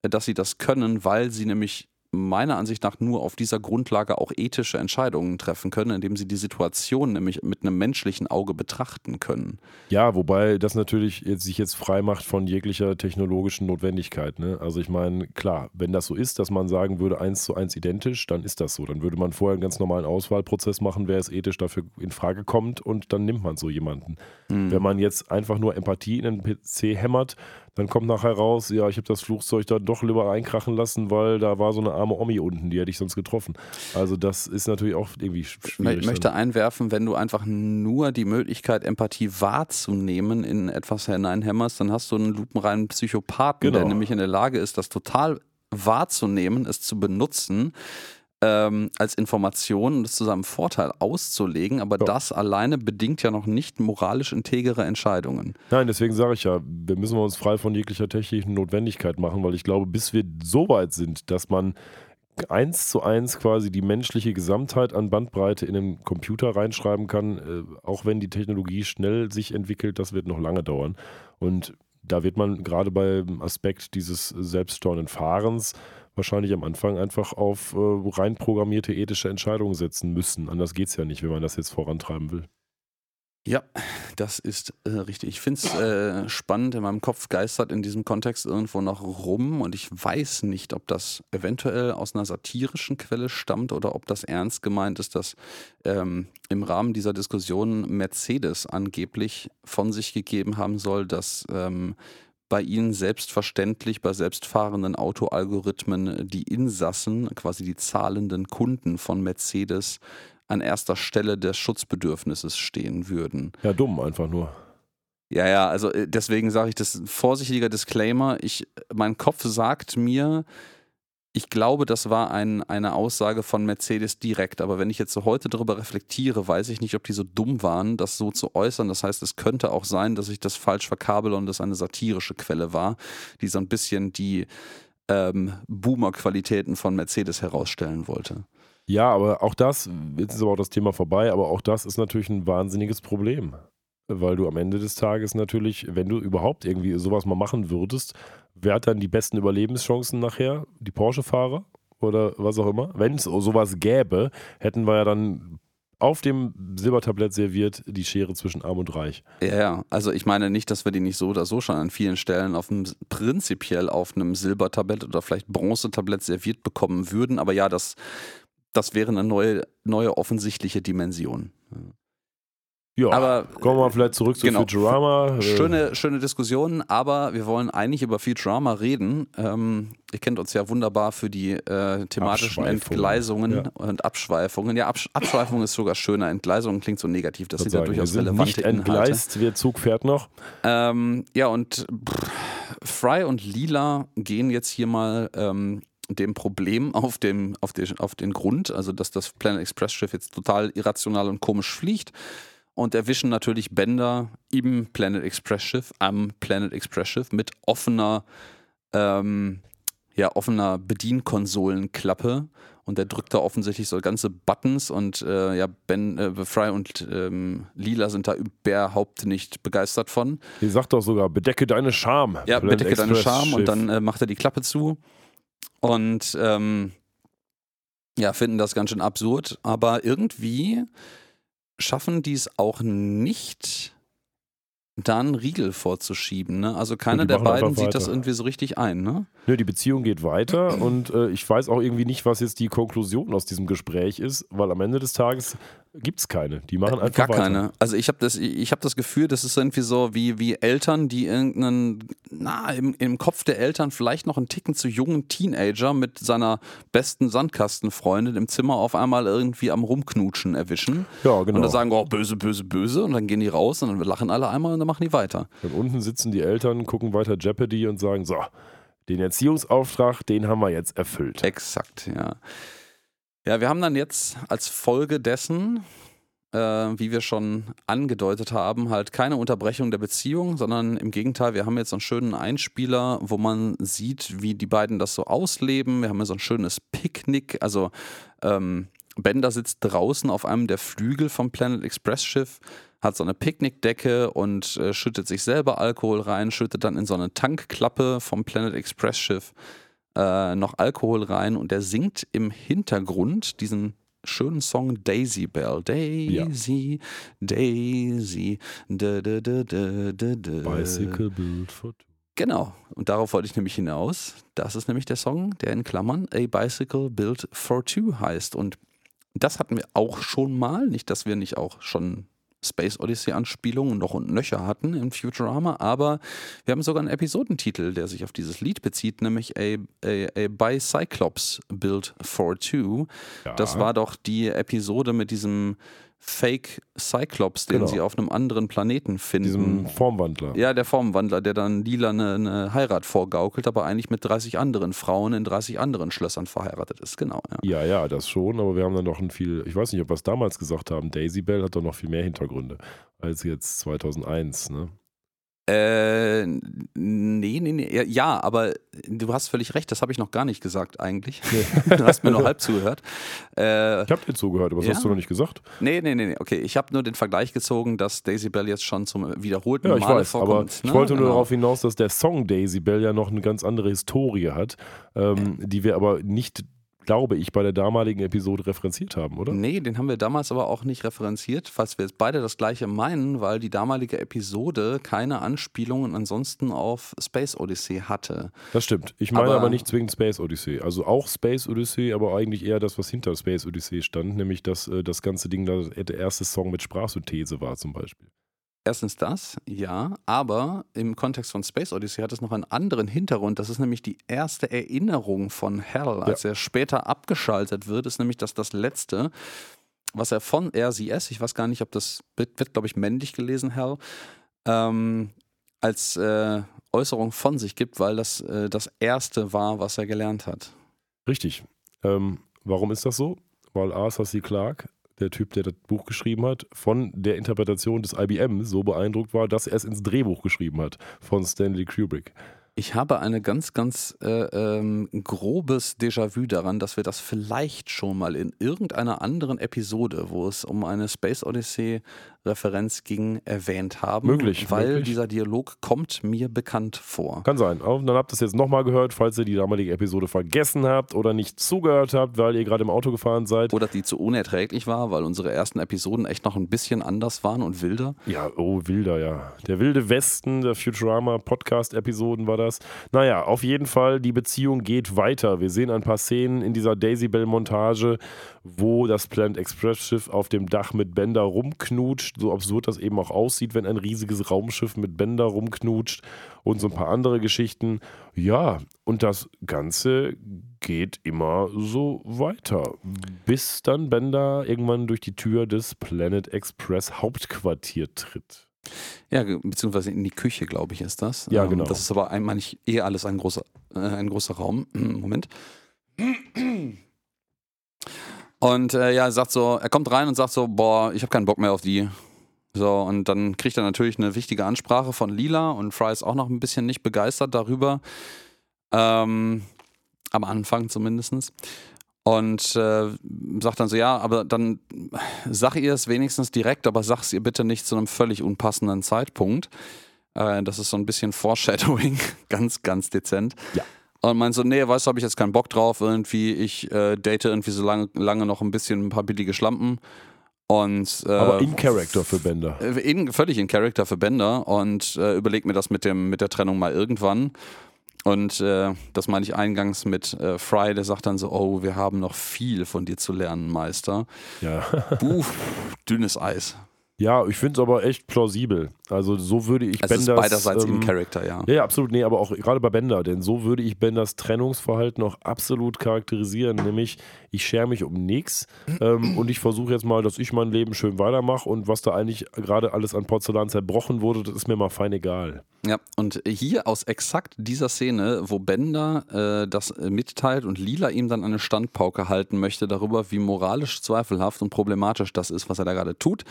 äh, dass sie das können, weil sie nämlich meiner Ansicht nach nur auf dieser Grundlage auch ethische Entscheidungen treffen können, indem sie die Situation nämlich mit einem menschlichen Auge betrachten können. Ja, wobei das natürlich jetzt, sich jetzt frei macht von jeglicher technologischen Notwendigkeit. Ne? Also ich meine, klar, wenn das so ist, dass man sagen würde, eins zu eins identisch, dann ist das so. Dann würde man vorher einen ganz normalen Auswahlprozess machen, wer es ethisch dafür in Frage kommt und dann nimmt man so jemanden. Wenn man jetzt einfach nur Empathie in den PC hämmert, dann kommt nachher raus, ja, ich habe das Flugzeug da doch lieber einkrachen lassen, weil da war so eine arme Omi unten, die hätte ich sonst getroffen. Also das ist natürlich auch irgendwie sch- Ich schwierig. möchte dann. einwerfen, wenn du einfach nur die Möglichkeit, Empathie wahrzunehmen, in etwas hineinhämmerst, dann hast du einen lupenreinen Psychopathen, der Genau. nämlich in der Lage ist, das total wahrzunehmen, es zu benutzen, ähm, als Information und es zu seinem Vorteil auszulegen, aber Ja. das alleine bedingt ja noch nicht moralisch integere Entscheidungen. Nein, deswegen sage ich ja, wir müssen uns frei von jeglicher technischen Notwendigkeit machen, weil ich glaube, bis wir so weit sind, dass man eins zu eins quasi die menschliche Gesamtheit an Bandbreite in den Computer reinschreiben kann, äh, auch wenn die Technologie schnell sich entwickelt, das wird noch lange dauern. Und da wird man gerade beim Aspekt dieses selbststeuernden Fahrens wahrscheinlich am Anfang einfach auf äh, rein programmierte ethische Entscheidungen setzen müssen. Anders geht es ja nicht, wenn man das jetzt vorantreiben will. Ja, das ist äh, richtig. Ich finde es äh, spannend. In meinem Kopf geistert in diesem Kontext irgendwo noch rum und ich weiß nicht, ob das eventuell aus einer satirischen Quelle stammt oder ob das ernst gemeint ist, dass ähm, im Rahmen dieser Diskussion Mercedes angeblich von sich gegeben haben soll, dass ähm, bei ihnen selbstverständlich bei selbstfahrenden Autoalgorithmen die Insassen, quasi die zahlenden Kunden von Mercedes, an erster Stelle des Schutzbedürfnisses stehen würden. Ja, dumm einfach nur. Ja, ja, also äh, deswegen sage ich das vorsichtiger Disclaimer. Ich, mein Kopf sagt mir, ich glaube, das war ein, eine Aussage von Mercedes direkt, aber wenn ich jetzt so heute darüber reflektiere, weiß ich nicht, ob die so dumm waren, das so zu äußern. Das heißt, es könnte auch sein, dass ich das falsch verkabel und das eine satirische Quelle war, die so ein bisschen die ähm, Boomer-Qualitäten von Mercedes herausstellen wollte. Ja, aber auch das, jetzt ist aber auch das Thema vorbei, aber auch das ist natürlich ein wahnsinniges Problem. Weil du am Ende des Tages natürlich, wenn du überhaupt irgendwie sowas mal machen würdest, wer hat dann die besten Überlebenschancen nachher? Die Porsche-Fahrer oder was auch immer? Wenn es sowas gäbe, hätten wir ja dann auf dem Silbertablett serviert die Schere zwischen Arm und Reich. Ja, ja, also ich meine nicht, dass wir die nicht so oder so schon an vielen Stellen auf einem, prinzipiell auf einem Silbertablett oder vielleicht Bronzetablett serviert bekommen würden, aber ja, das, das wäre eine neue, neue offensichtliche Dimension. Ja, Aber kommen wir vielleicht zurück zu genau. Futurama. Schöne, schöne Diskussion, aber wir wollen eigentlich über Futurama reden. Ähm, ihr kennt uns ja wunderbar für die äh, thematischen. Entgleisungen Ja. und Abschweifungen. Ja, Absch Abschweifung ist sogar schöner. Entgleisung klingt so negativ. Das sind ja durchaus sind relevante nicht Inhalte. entgleist, der Zug fährt noch. Ähm, ja, und pff, Fry und Lila gehen jetzt hier mal ähm, dem Problem auf, dem, auf, den, auf den Grund, also dass das Planet Express Schiff jetzt total irrational und komisch fliegt. Und erwischen natürlich Bender im Planet Express Schiff, am Planet Express Schiff mit offener, ähm, ja, offener Bedienkonsolenklappe. Und der drückt da offensichtlich so ganze Buttons und äh, ja, Ben, äh, Fry und ähm, Lila sind da überhaupt nicht begeistert von. Die sagt doch sogar, bedecke deine Scham. Ja, Planet bedecke deine Express Scham und Schiff. dann äh, macht er die Klappe zu. Und ähm, ja, finden das ganz schön absurd. Aber irgendwie schaffen die es auch nicht, da einen Riegel vorzuschieben. Ne? Also keiner der beiden sieht das irgendwie so richtig ein. Ne? Nö, die Beziehung geht weiter und äh, ich weiß auch irgendwie nicht, was jetzt die Konklusion aus diesem Gespräch ist, weil am Ende des Tages gibt es keine. Die machen einfach Gar weiter. keine. Also ich habe das, ich habe das Gefühl, das ist irgendwie so wie, wie Eltern, die irgendeinen, na, im, im Kopf der Eltern vielleicht noch einen Ticken zu jungen Teenager mit seiner besten Sandkastenfreundin im Zimmer auf einmal irgendwie am Rumknutschen erwischen. Ja, genau. Und dann sagen, oh, böse, böse, böse. Und dann gehen die raus und dann lachen alle einmal und dann machen die weiter. Und unten sitzen die Eltern, gucken weiter Jeopardy und sagen, so, den Erziehungsauftrag, den haben wir jetzt erfüllt. Exakt, ja. Ja, wir haben dann jetzt als Folge dessen, äh, wie wir schon angedeutet haben, halt keine Unterbrechung der Beziehung, sondern im Gegenteil, wir haben jetzt einen schönen Einspieler, wo man sieht, wie die beiden das so ausleben. Wir haben ja so ein schönes Picknick, also ähm, Bender sitzt draußen auf einem der Flügel vom Planet Express Schiff, hat so eine Picknickdecke und äh, schüttet sich selber Alkohol rein, schüttet dann in so eine Tankklappe vom Planet Express Schiff äh, noch Alkohol rein und der singt im Hintergrund diesen schönen Song Daisy Bell. Daisy, Daisy, da, da, da, da, da, da. Bicycle Build for Two. Genau, und darauf wollte ich nämlich hinaus. Das ist nämlich der Song, der in Klammern A Bicycle Built for Two heißt. Und das hatten wir auch schon mal. Nicht, dass wir nicht auch schon Space Odyssey Anspielungen noch und nöcher hatten in Futurama, aber wir haben sogar einen Episodentitel, der sich auf dieses Lied bezieht, nämlich A, A, A Bicyclops Built for Two. Ja. Das war doch die Episode mit diesem Fake Cyclops, den Genau. sie auf einem anderen Planeten finden. Diesem Formwandler. Ja, der Formwandler, der dann lila eine, eine Heirat vorgaukelt, aber eigentlich mit 30 anderen Frauen in 30 anderen Schlössern verheiratet ist. Genau. Ja. Ja, ja, das schon, aber wir haben dann noch ein viel, ich weiß nicht, ob wir es damals gesagt haben, Daisy Bell hat doch noch viel mehr Hintergründe als jetzt 2001, ne? Äh, nee, nee, nee. Ja, aber du hast völlig recht, das habe ich noch gar nicht gesagt eigentlich. (laughs) du hast mir nur halb zugehört. Äh, Ich habe dir zugehört, aber das Ja. hast du noch nicht gesagt. nee, nee, nee, nee. Okay, ich habe nur den Vergleich gezogen, dass Daisy Bell jetzt schon zum wiederholten Ja, ich Male weiß, aber vorkommt. ich ne? wollte nur Genau. darauf hinaus, dass der Song Daisy Bell ja noch eine ganz andere Historie hat, ähm, die wir aber nicht, glaube ich, bei der damaligen Episode referenziert haben, oder? Nee, den haben wir damals aber auch nicht referenziert, falls wir jetzt beide das gleiche meinen, weil die damalige Episode keine Anspielungen ansonsten auf Space Odyssey hatte. Das stimmt. Ich meine Aber- aber, nicht zwingend Space Odyssey. Also auch Space Odyssey, aber eigentlich eher das, was hinter Space Odyssey stand, nämlich dass äh, das ganze Ding da der erste Song mit Sprachsynthese war zum Beispiel. Erstens das, ja, aber im Kontext von Space Odyssey hat es noch einen anderen Hintergrund. Das ist nämlich die erste Erinnerung von Hal, als er später abgeschaltet wird, ist nämlich das, das letzte, was er von RCS, ich weiß gar nicht, ob das wird, wird glaube ich, männlich gelesen, Hal, ähm, als äh, Äußerung von sich gibt, weil das äh, das erste war, was er gelernt hat. Richtig. Ähm, warum ist das so? Weil Arthur C. Clarke, der Typ, der das Buch geschrieben hat, von der Interpretation des IBM so beeindruckt war, dass er es ins Drehbuch geschrieben hat von Stanley Kubrick. Ich habe eine ganz, ganz äh, ähm, grobes Déjà-vu daran, dass wir das vielleicht schon mal in irgendeiner anderen Episode, wo es um eine Space Odyssey-Referenz ging, erwähnt haben. Möglich, Weil möglich. dieser Dialog kommt mir bekannt vor. Kann sein. Aber dann habt ihr es jetzt nochmal gehört, falls ihr die damalige Episode vergessen habt oder nicht zugehört habt, weil ihr gerade im Auto gefahren seid. Oder die zu unerträglich war, weil unsere ersten Episoden echt noch ein bisschen anders waren und wilder. Ja, oh, wilder, ja. Der wilde Westen der Futurama Podcast-Episoden war das. Naja, auf jeden Fall, die Beziehung geht weiter. Wir sehen ein paar Szenen in dieser Daisy Bell-Montage, wo das Planet Express-Schiff auf dem Dach mit Bender rumknutscht. So absurd das eben auch aussieht, wenn ein riesiges Raumschiff mit Bender rumknutscht und so ein paar andere Geschichten. Ja, und das Ganze geht immer so weiter, bis dann Bender irgendwann durch die Tür des Planet Express Hauptquartier tritt. Ja, beziehungsweise in die Küche, glaube ich, ist das. Ja, Ähm, genau. Das ist aber eigentlich eh alles ein großer, äh, ein großer Raum. (clears throat) Moment. Und äh, ja, er sagt so, er kommt rein und sagt so, boah, ich habe keinen Bock mehr auf die. So, und dann kriegt er natürlich eine wichtige Ansprache von Lila und Fry ist auch noch ein bisschen nicht begeistert darüber. Ähm, am Anfang zumindest. Und äh, sagt dann so, ja, aber dann sag ihr es wenigstens direkt, aber sag's ihr bitte nicht zu einem völlig unpassenden Zeitpunkt. Äh, das ist so ein bisschen Foreshadowing, (laughs) ganz, ganz dezent. Ja. Und meint so, nee, weißt du, habe ich jetzt keinen Bock drauf, irgendwie, ich äh, date irgendwie so lange, lange noch ein bisschen ein paar billige Schlampen. Und, äh, Aber in Character für Bender. äh, in, völlig in Character für Bender und äh, überleg mir das mit, dem, mit der Trennung mal irgendwann. Und äh, das meine ich eingangs mit äh, Fry, der sagt dann so, oh, wir haben noch viel von dir zu lernen, Meister. Ja. (laughs) Uff, dünnes Eis. Ja, ich finde es aber echt plausibel. Also so würde ich Es Benders... ist beiderseits ähm, in Character, ja. Ja, ja, absolut. Nee, aber auch gerade bei Bender, denn so würde ich Benders Trennungsverhalten auch absolut charakterisieren. Nämlich, ich schere mich um nichts ähm, und ich versuche jetzt mal, dass ich mein Leben schön weitermache und was da eigentlich gerade alles an Porzellan zerbrochen wurde, das ist mir mal fein egal. Ja, und hier aus exakt dieser Szene, wo Bender äh, das mitteilt und Lila ihm dann eine Standpauke halten möchte darüber, wie moralisch zweifelhaft und problematisch das ist, was er da gerade tut,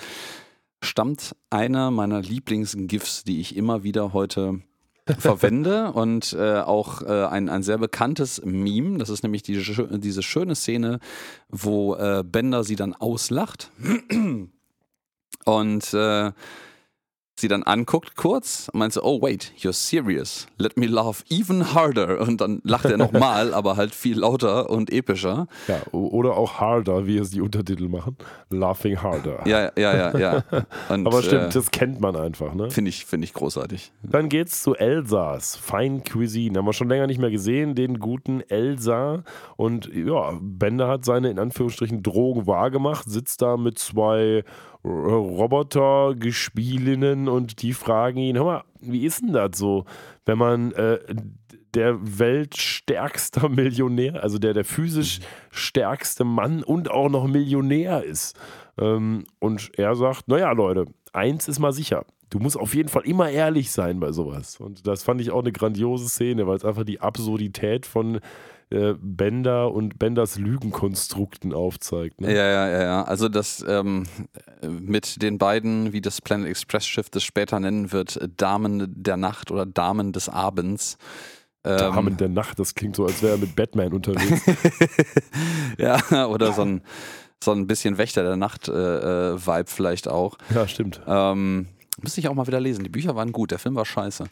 stammt einer meiner Lieblings-GIFs, die ich immer wieder heute verwende (laughs) und äh, auch äh, ein, ein sehr bekanntes Meme. Das ist nämlich die, diese schöne Szene, wo äh, Bender sie dann auslacht (clears throat) und äh, sie dann anguckt kurz und meint so, oh wait, you're serious. Let me laugh even harder. Und dann lacht er nochmal, (laughs) aber halt viel lauter und epischer. Ja, oder auch Harder, wie es die Untertitel machen. Laughing Harder. Ja, ja, ja, ja. (laughs) Und, Aber stimmt, äh, das kennt man einfach, ne? finde ich, finde ich großartig. Dann geht's zu Elsa's Fine Cuisine. Haben wir schon länger nicht mehr gesehen, den guten Elsa. Und ja, Bender hat seine in Anführungsstrichen Drogen wahrgemacht, sitzt da mit zwei Roboter-Gespielinnen und die fragen ihn: Hör mal, wie ist denn das so, wenn man äh, der weltstärkste (laughs) Millionär, also der, der physisch stärkste Mann und auch noch Millionär ist? Ähm, und er sagt: Naja, Leute, eins ist mal sicher. Du musst auf jeden Fall immer ehrlich sein bei sowas. Und das fand ich auch eine grandiose Szene, weil es einfach die Absurdität von äh, Bender und Benders Lügenkonstrukten aufzeigt. Ne? Ja, ja, ja, ja. Also das ähm, mit den beiden, wie das Planet Express Schiff das später nennen wird, Damen der Nacht oder Damen des Abends. Ähm, Damen der Nacht, das klingt so, als wäre er mit Batman unterwegs. (laughs) ja, oder so ein, so ein bisschen Wächter der Nacht-Vibe äh, Vibe vielleicht auch. ja, stimmt. Ähm, müsste ich auch mal wieder lesen. Die Bücher waren gut, der Film war scheiße.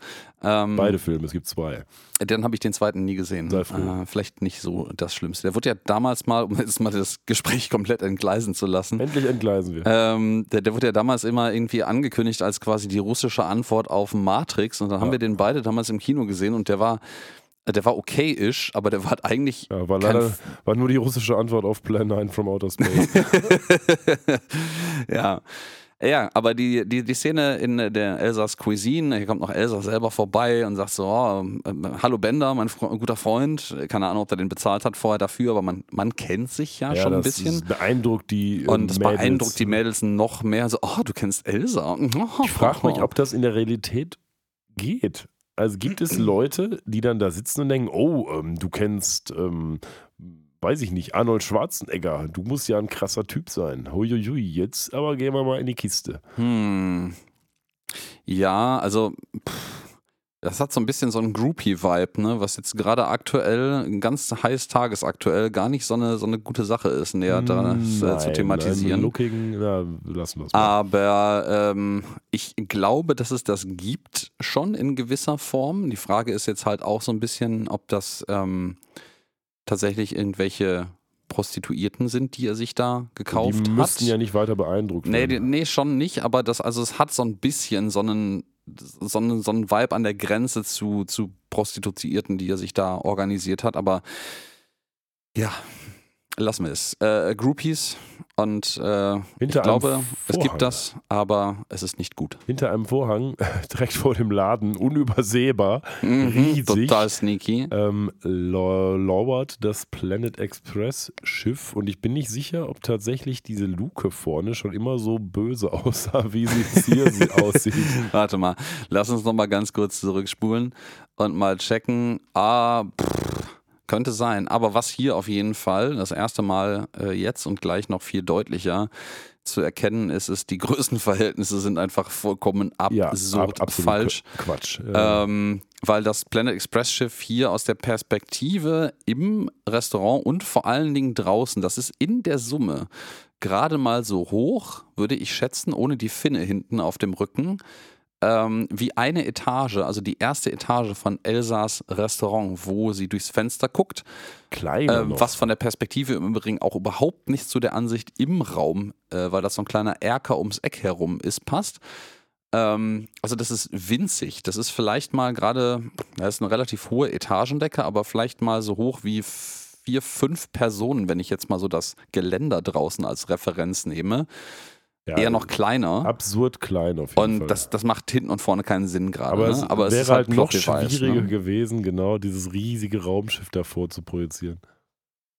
Ähm, Beide Filme, es gibt zwei. Dann habe ich den zweiten nie gesehen. Sei froh. Äh, vielleicht nicht so das Schlimmste. Der wurde ja damals mal, um jetzt mal das Gespräch komplett entgleisen zu lassen, Endlich entgleisen wir. ähm, der, der wurde ja damals immer irgendwie angekündigt als quasi die russische Antwort auf Matrix. Und dann haben Ja. wir den beide damals im Kino gesehen und der war, der war okay-ish, aber der war halt eigentlich. Ja, war leider war nur die russische Antwort auf Plan 9 from Outer Space. (laughs) ja. Ja, aber die, die, die Szene in der Elsas Cuisine, hier kommt noch Elsa selber vorbei und sagt so, oh, ähm, hallo Bender, mein Fre guter Freund, keine Ahnung, ob er den bezahlt hat vorher dafür, aber man, man kennt sich ja, schon ein das bisschen. ist beeindruckt die äh, Und das Mädels. beeindruckt die Mädels noch mehr, so, oh, du kennst Elsa. Ich frage mich, ob das in der Realität geht. Also gibt es (clears throat) Leute, die dann da sitzen und denken, oh, ähm, du kennst, ähm, weiß ich nicht, Arnold Schwarzenegger, du musst ja ein krasser Typ sein. Huiuiui, jetzt aber gehen wir mal in die Kiste. Hm. Ja, also pff, das hat so ein bisschen so einen Groupie-Vibe, ne? was jetzt gerade aktuell, ganz heiß tagesaktuell, gar nicht so eine, so eine gute Sache ist, näher da äh, zu thematisieren. nein, Looking, na, lassen wir es mal. Aber ähm, ich glaube, dass es das gibt schon in gewisser Form. Die Frage ist jetzt halt auch so ein bisschen, ob das ähm, tatsächlich irgendwelche Prostituierten sind, die er sich da gekauft die hat. müssten ja nicht weiter beeindruckt Nee, die, werden. nee, schon nicht, aber das, also es hat so ein bisschen so einen, so einen, so einen Vibe an der Grenze zu, zu Prostituierten, die er sich da organisiert hat, aber ja, lassen wir es. Äh, Groupies und äh, ich glaube, es gibt das, aber es ist nicht gut. Hinter einem Vorhang, (laughs) direkt vor dem Laden, unübersehbar, Mhm, riesig, Total sneaky. ähm, lau- lauert das Planet Express Schiff und ich bin nicht sicher, ob tatsächlich diese Luke vorne schon immer so böse (laughs) aussah, wie sie jetzt hier sie (laughs) aussieht. Warte mal, lass uns noch mal ganz kurz zurückspulen und mal checken. Ah, pff, könnte sein. Aber was hier auf jeden Fall das erste Mal äh, jetzt und gleich noch viel deutlicher zu erkennen ist, ist, die (laughs) Größenverhältnisse sind einfach vollkommen Ja, absurd ab- absolut falsch. Qu- Quatsch. Äh, Ähm, weil das Planet Express Schiff hier aus der Perspektive im Restaurant und vor allen Dingen draußen, das ist in der Summe gerade mal so hoch, würde ich schätzen, ohne die Finne hinten auf dem Rücken, ähm, wie eine Etage, also die erste Etage von Elsas Restaurant, wo sie durchs Fenster guckt, kleiner äh, was von der Perspektive im Übrigen auch überhaupt nicht zu der Ansicht im Raum, äh, weil das so ein kleiner Erker ums Eck herum ist, passt. Ähm, also das ist winzig. Das ist vielleicht mal gerade, das ist eine relativ hohe Etagendecke, aber vielleicht mal so hoch wie vier, fünf Personen, wenn ich jetzt mal so das Geländer draußen als Referenz nehme. Ja, eher noch kleiner. Absurd klein auf jeden Und Fall. das, das macht hinten und vorne keinen Sinn gerade. aber, ne? es aber es wäre ist halt noch Plot-Device, schwieriger Ne? gewesen, genau dieses riesige Raumschiff davor zu projizieren.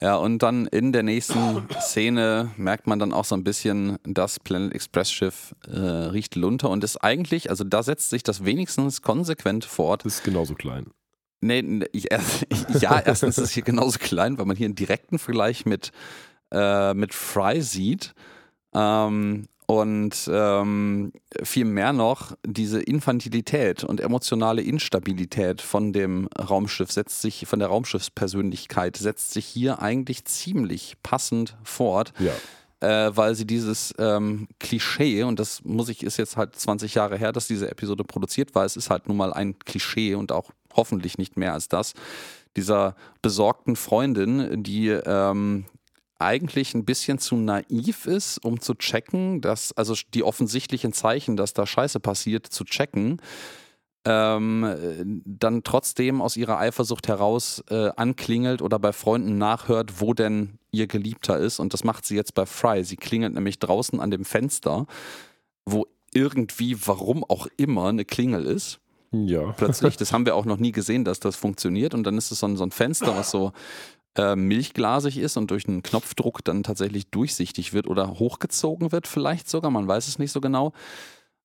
Ja, und dann in der nächsten Szene merkt man dann auch so ein bisschen, das Planet Express Schiff äh, riecht Lunter und ist eigentlich, also da setzt sich das wenigstens konsequent fort. Ist genauso klein. Nee, nee, ich, erst- (laughs) ja, erstens ist es hier genauso klein, weil man hier einen direkten Vergleich mit, äh, mit Fry sieht. Ähm, und ähm, viel mehr noch, diese Infantilität und emotionale Instabilität von dem Raumschiff setzt sich, von der Raumschiffspersönlichkeit setzt sich hier eigentlich ziemlich passend fort Ja. äh, weil sie dieses ähm, Klischee, und das muss ich, ist jetzt halt 20 Jahre her, dass diese Episode produziert war, es ist halt nun mal ein Klischee und auch hoffentlich nicht mehr als das, dieser besorgten Freundin, die ähm, eigentlich ein bisschen zu naiv ist, um zu checken, dass, also die offensichtlichen Zeichen, dass da Scheiße passiert, zu checken, ähm, äh, dann trotzdem aus ihrer Eifersucht heraus äh, anklingelt oder bei Freunden nachhört, wo denn ihr Geliebter ist. Und das macht sie jetzt bei Fry. Sie klingelt nämlich draußen an dem Fenster, wo irgendwie, warum auch immer, eine Klingel ist. Ja. Plötzlich, das haben wir auch noch nie gesehen, dass das funktioniert. Und dann ist es so ein, so ein Fenster, was so äh, milchglasig ist und durch einen Knopfdruck dann tatsächlich durchsichtig wird oder hochgezogen wird, vielleicht sogar, man weiß es nicht so genau.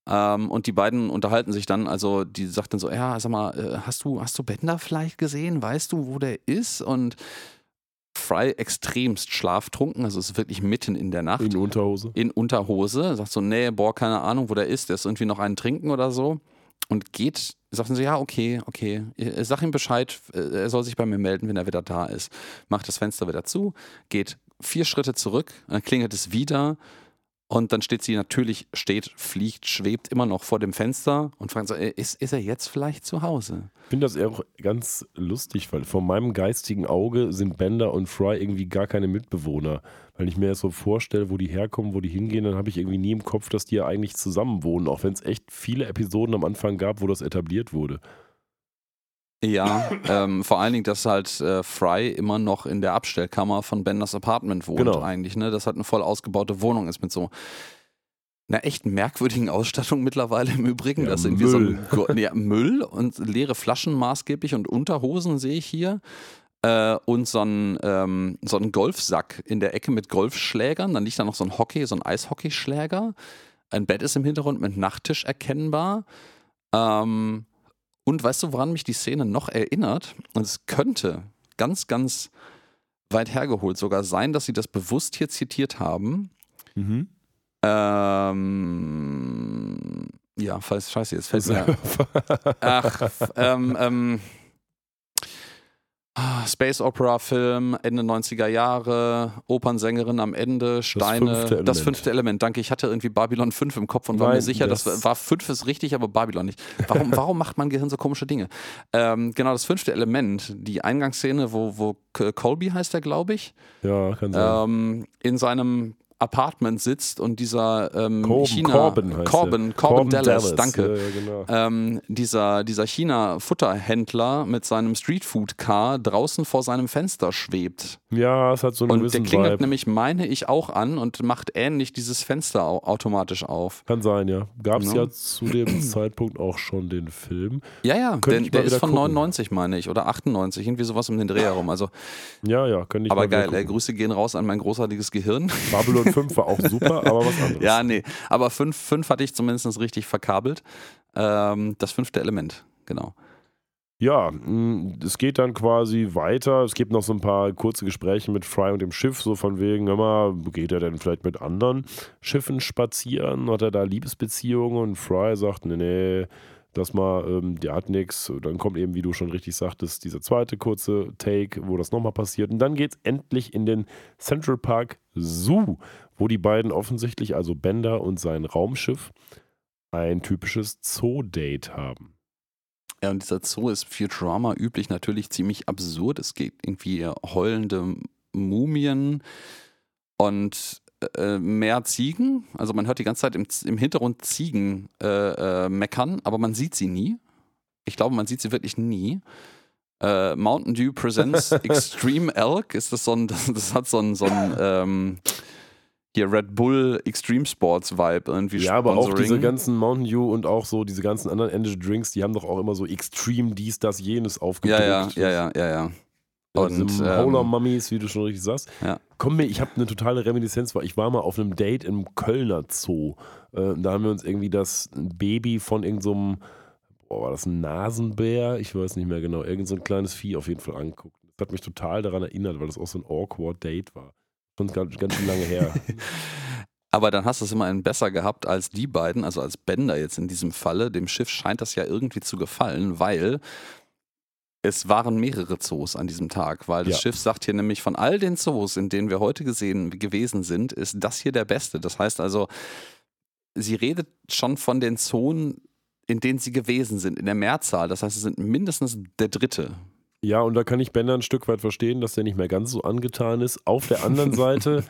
Ähm, und die beiden unterhalten sich dann, also die sagt dann so, ja, sag mal, äh, hast du, hast du Bender vielleicht gesehen? Weißt du, wo der ist? Und Fry extremst schlaftrunken, also es ist wirklich mitten in der Nacht In Unterhose. in Unterhose, sagt so, nee, boah, keine Ahnung, wo der ist, der ist irgendwie noch einen trinken oder so und geht, sagen sie, ja, okay, okay, Äh, sag ihm Bescheid, äh, er soll sich bei mir melden, wenn er wieder da ist. Macht das Fenster wieder zu, geht vier Schritte zurück, dann klingelt es wieder und dann steht sie natürlich, steht, fliegt, schwebt immer noch vor dem Fenster und fragt so, äh, ist, ist er jetzt vielleicht zu Hause? Ich finde das eher auch ganz lustig, weil vor meinem geistigen Auge sind Bender und Fry irgendwie gar keine Mitbewohner. Wenn ich mir das so vorstelle, wo die herkommen, wo die hingehen, dann habe ich irgendwie nie im Kopf, dass die ja eigentlich zusammen wohnen, auch wenn es echt viele Episoden am Anfang gab, wo das etabliert wurde. Ja, ähm, vor allen Dingen, dass halt äh, Fry immer noch in der Abstellkammer von Benders Apartment wohnt Genau. eigentlich, ne? Das halt eine voll ausgebaute Wohnung ist mit so einer echt merkwürdigen Ausstattung mittlerweile im Übrigen. Ja, das ist irgendwie Müll. so ein ja, Müll und leere Flaschen maßgeblich und Unterhosen sehe ich hier. Äh, und so ein, ähm, so ein Golfsack in der Ecke mit Golfschlägern. Dann liegt da noch so ein Hockey, so ein Eishockeyschläger. Ein Bett ist im Hintergrund mit Nachttisch erkennbar. Ähm, und weißt du, woran mich die Szene noch erinnert? Und es könnte ganz, ganz weit hergeholt sogar sein, dass sie das bewusst hier zitiert haben. Mhm. Ähm, ja, falls, scheiße, jetzt fällt mir. (laughs) Ach, ähm, ähm, Space Opera Film, Ende 90er Jahre, Opernsängerin am Ende, Steine. fünfte Element. Das fünfte Element, danke. Ich hatte irgendwie Babylon 5 im Kopf und war Nein, mir sicher, das, das- war 5 ist richtig, aber Babylon nicht. Warum, (laughs) warum macht mein Gehirn so komische Dinge? Ähm, genau, das fünfte Element, die Eingangsszene, wo, wo Colby heißt er, glaube ich, ja, kann sein. ähm, in seinem Apartment sitzt und dieser ähm, Corbin, China Corbin Corbin, der. Corbin Dallas, danke Ja, ja, genau. ähm, dieser, dieser China-Futterhändler mit seinem Streetfood-Car draußen vor seinem Fenster schwebt. ja, es hat so einen Und der klingelt Vibe. nämlich, meine ich, auch an und macht ähnlich dieses Fenster au automatisch auf. Kann sein, ja. Gab es Ja. ja zu dem (clears throat) Zeitpunkt auch schon den Film. Ja, ja, Könnte der, ist von gucken. 99, meine ich, oder 98, irgendwie sowas um den Dreh herum. Also, Ja, ja, könnte ich aber geil, ey. Grüße gehen raus an mein großartiges Gehirn. Babylon (laughs) 5 war auch super, aber was anderes. ja, nee, aber fünf, fünf hatte ich zumindest richtig verkabelt. Ähm, das fünfte Element, genau. Ja, mh, es geht dann quasi weiter. Es gibt noch so ein paar kurze Gespräche mit Fry und dem Schiff, so von wegen, hör mal, geht er denn vielleicht mit anderen Schiffen spazieren? Hat er da Liebesbeziehungen? Und Fry sagt, nee, nee, das mal, ähm, der hat nix. Dann kommt eben, wie du schon richtig sagtest, dieser zweite kurze Take, wo das nochmal passiert. Und dann geht es endlich in den Central Park Zoo, wo die beiden offensichtlich, also Bender und sein Raumschiff, ein typisches Zoo-Date haben. Ja, und dieser Zoo ist für Drama üblich natürlich ziemlich absurd. Es geht irgendwie heulende Mumien und äh, mehr Ziegen. Also man hört die ganze Zeit im, im Hintergrund Ziegen äh, äh, meckern, aber man sieht sie nie. Ich glaube, man sieht sie wirklich nie. Äh, Mountain Dew Presents (laughs) Extreme Elk ist das so ein, das, das hat so ein, so ein ähm, hier Red Bull Extreme Sports Vibe irgendwie Ja, aber auch diese ganzen Mountain Dew und auch so diese ganzen anderen Energy Drinks, die haben doch auch immer so Extreme dies, das, jenes aufgedrückt. ja, ja, ja, ja, ja. Und ähm, Mummies, wie du schon richtig sagst. Ja. Komm mir, ich habe eine totale Reminiszenz, weil ich war mal auf einem Date im Kölner Zoo. Äh, da haben wir uns irgendwie das Baby von irgendeinem, boah, war das ein Nasenbär? Ich weiß nicht mehr genau. Irgend so ein kleines Vieh auf jeden Fall angeguckt. Das hat mich total daran erinnert, weil das auch so ein awkward Date war. Schon ganz, ganz schön lange her. (laughs) Aber dann hast du es immerhin besser gehabt als die beiden, also als Bender jetzt in diesem Falle. Dem Schiff scheint das ja irgendwie zu gefallen, weil es waren mehrere Zoos an diesem Tag, weil das Ja. Schiff sagt hier nämlich, von all den Zoos, in denen wir heute gesehen, gewesen sind, ist das hier der beste. Das heißt also, sie redet schon von den Zonen, in denen sie gewesen sind, in der Mehrzahl. Das heißt, es sind mindestens der dritte. Ja, und da kann ich Bender ein Stück weit verstehen, dass der nicht mehr ganz so angetan ist. Auf der anderen (laughs) Seite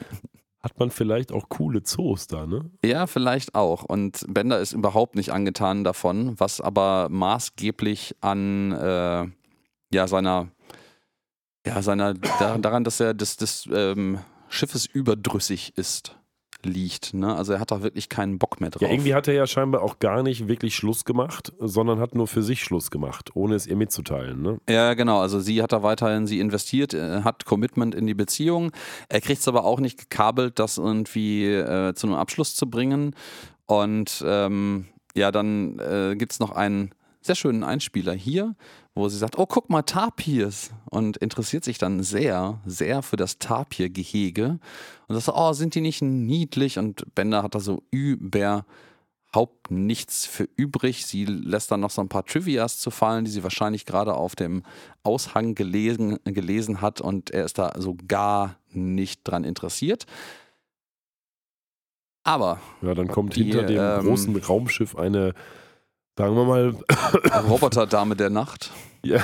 hat man vielleicht auch coole Zoos da, ne? Ja, vielleicht auch. Und Bender ist überhaupt nicht angetan davon, was aber maßgeblich an äh, ja, seiner, ja, seiner, da, daran, dass er des, des ähm, Schiffes überdrüssig ist, liegt. Ne? Also er hat da wirklich keinen Bock mehr drauf. Ja, irgendwie hat er ja scheinbar auch gar nicht wirklich Schluss gemacht, sondern hat nur für sich Schluss gemacht, ohne es ihr mitzuteilen, ne? Ja, genau. Also sie hat da weiterhin, sie investiert, äh, hat Commitment in die Beziehung. Er kriegt es aber auch nicht gekabelt, das irgendwie äh, zu einem Abschluss zu bringen. Und ähm, ja, dann äh, gibt es noch einen sehr schönen Einspieler hier, wo sie sagt, oh, guck mal, Tapirs. Und interessiert sich dann sehr, sehr für das Tapir-Gehege. Und das so, oh, sind die nicht niedlich? Und Bender hat da so überhaupt nichts für übrig. Sie lässt dann noch so ein paar Trivias zu fallen, die sie wahrscheinlich gerade auf dem Aushang gelesen, gelesen hat. Und er ist da so gar nicht dran interessiert. Aber Ja, dann kommt Die, hinter dem ähm, großen Raumschiff eine, sagen wir mal, Roboterdame der Nacht. (laughs) ja,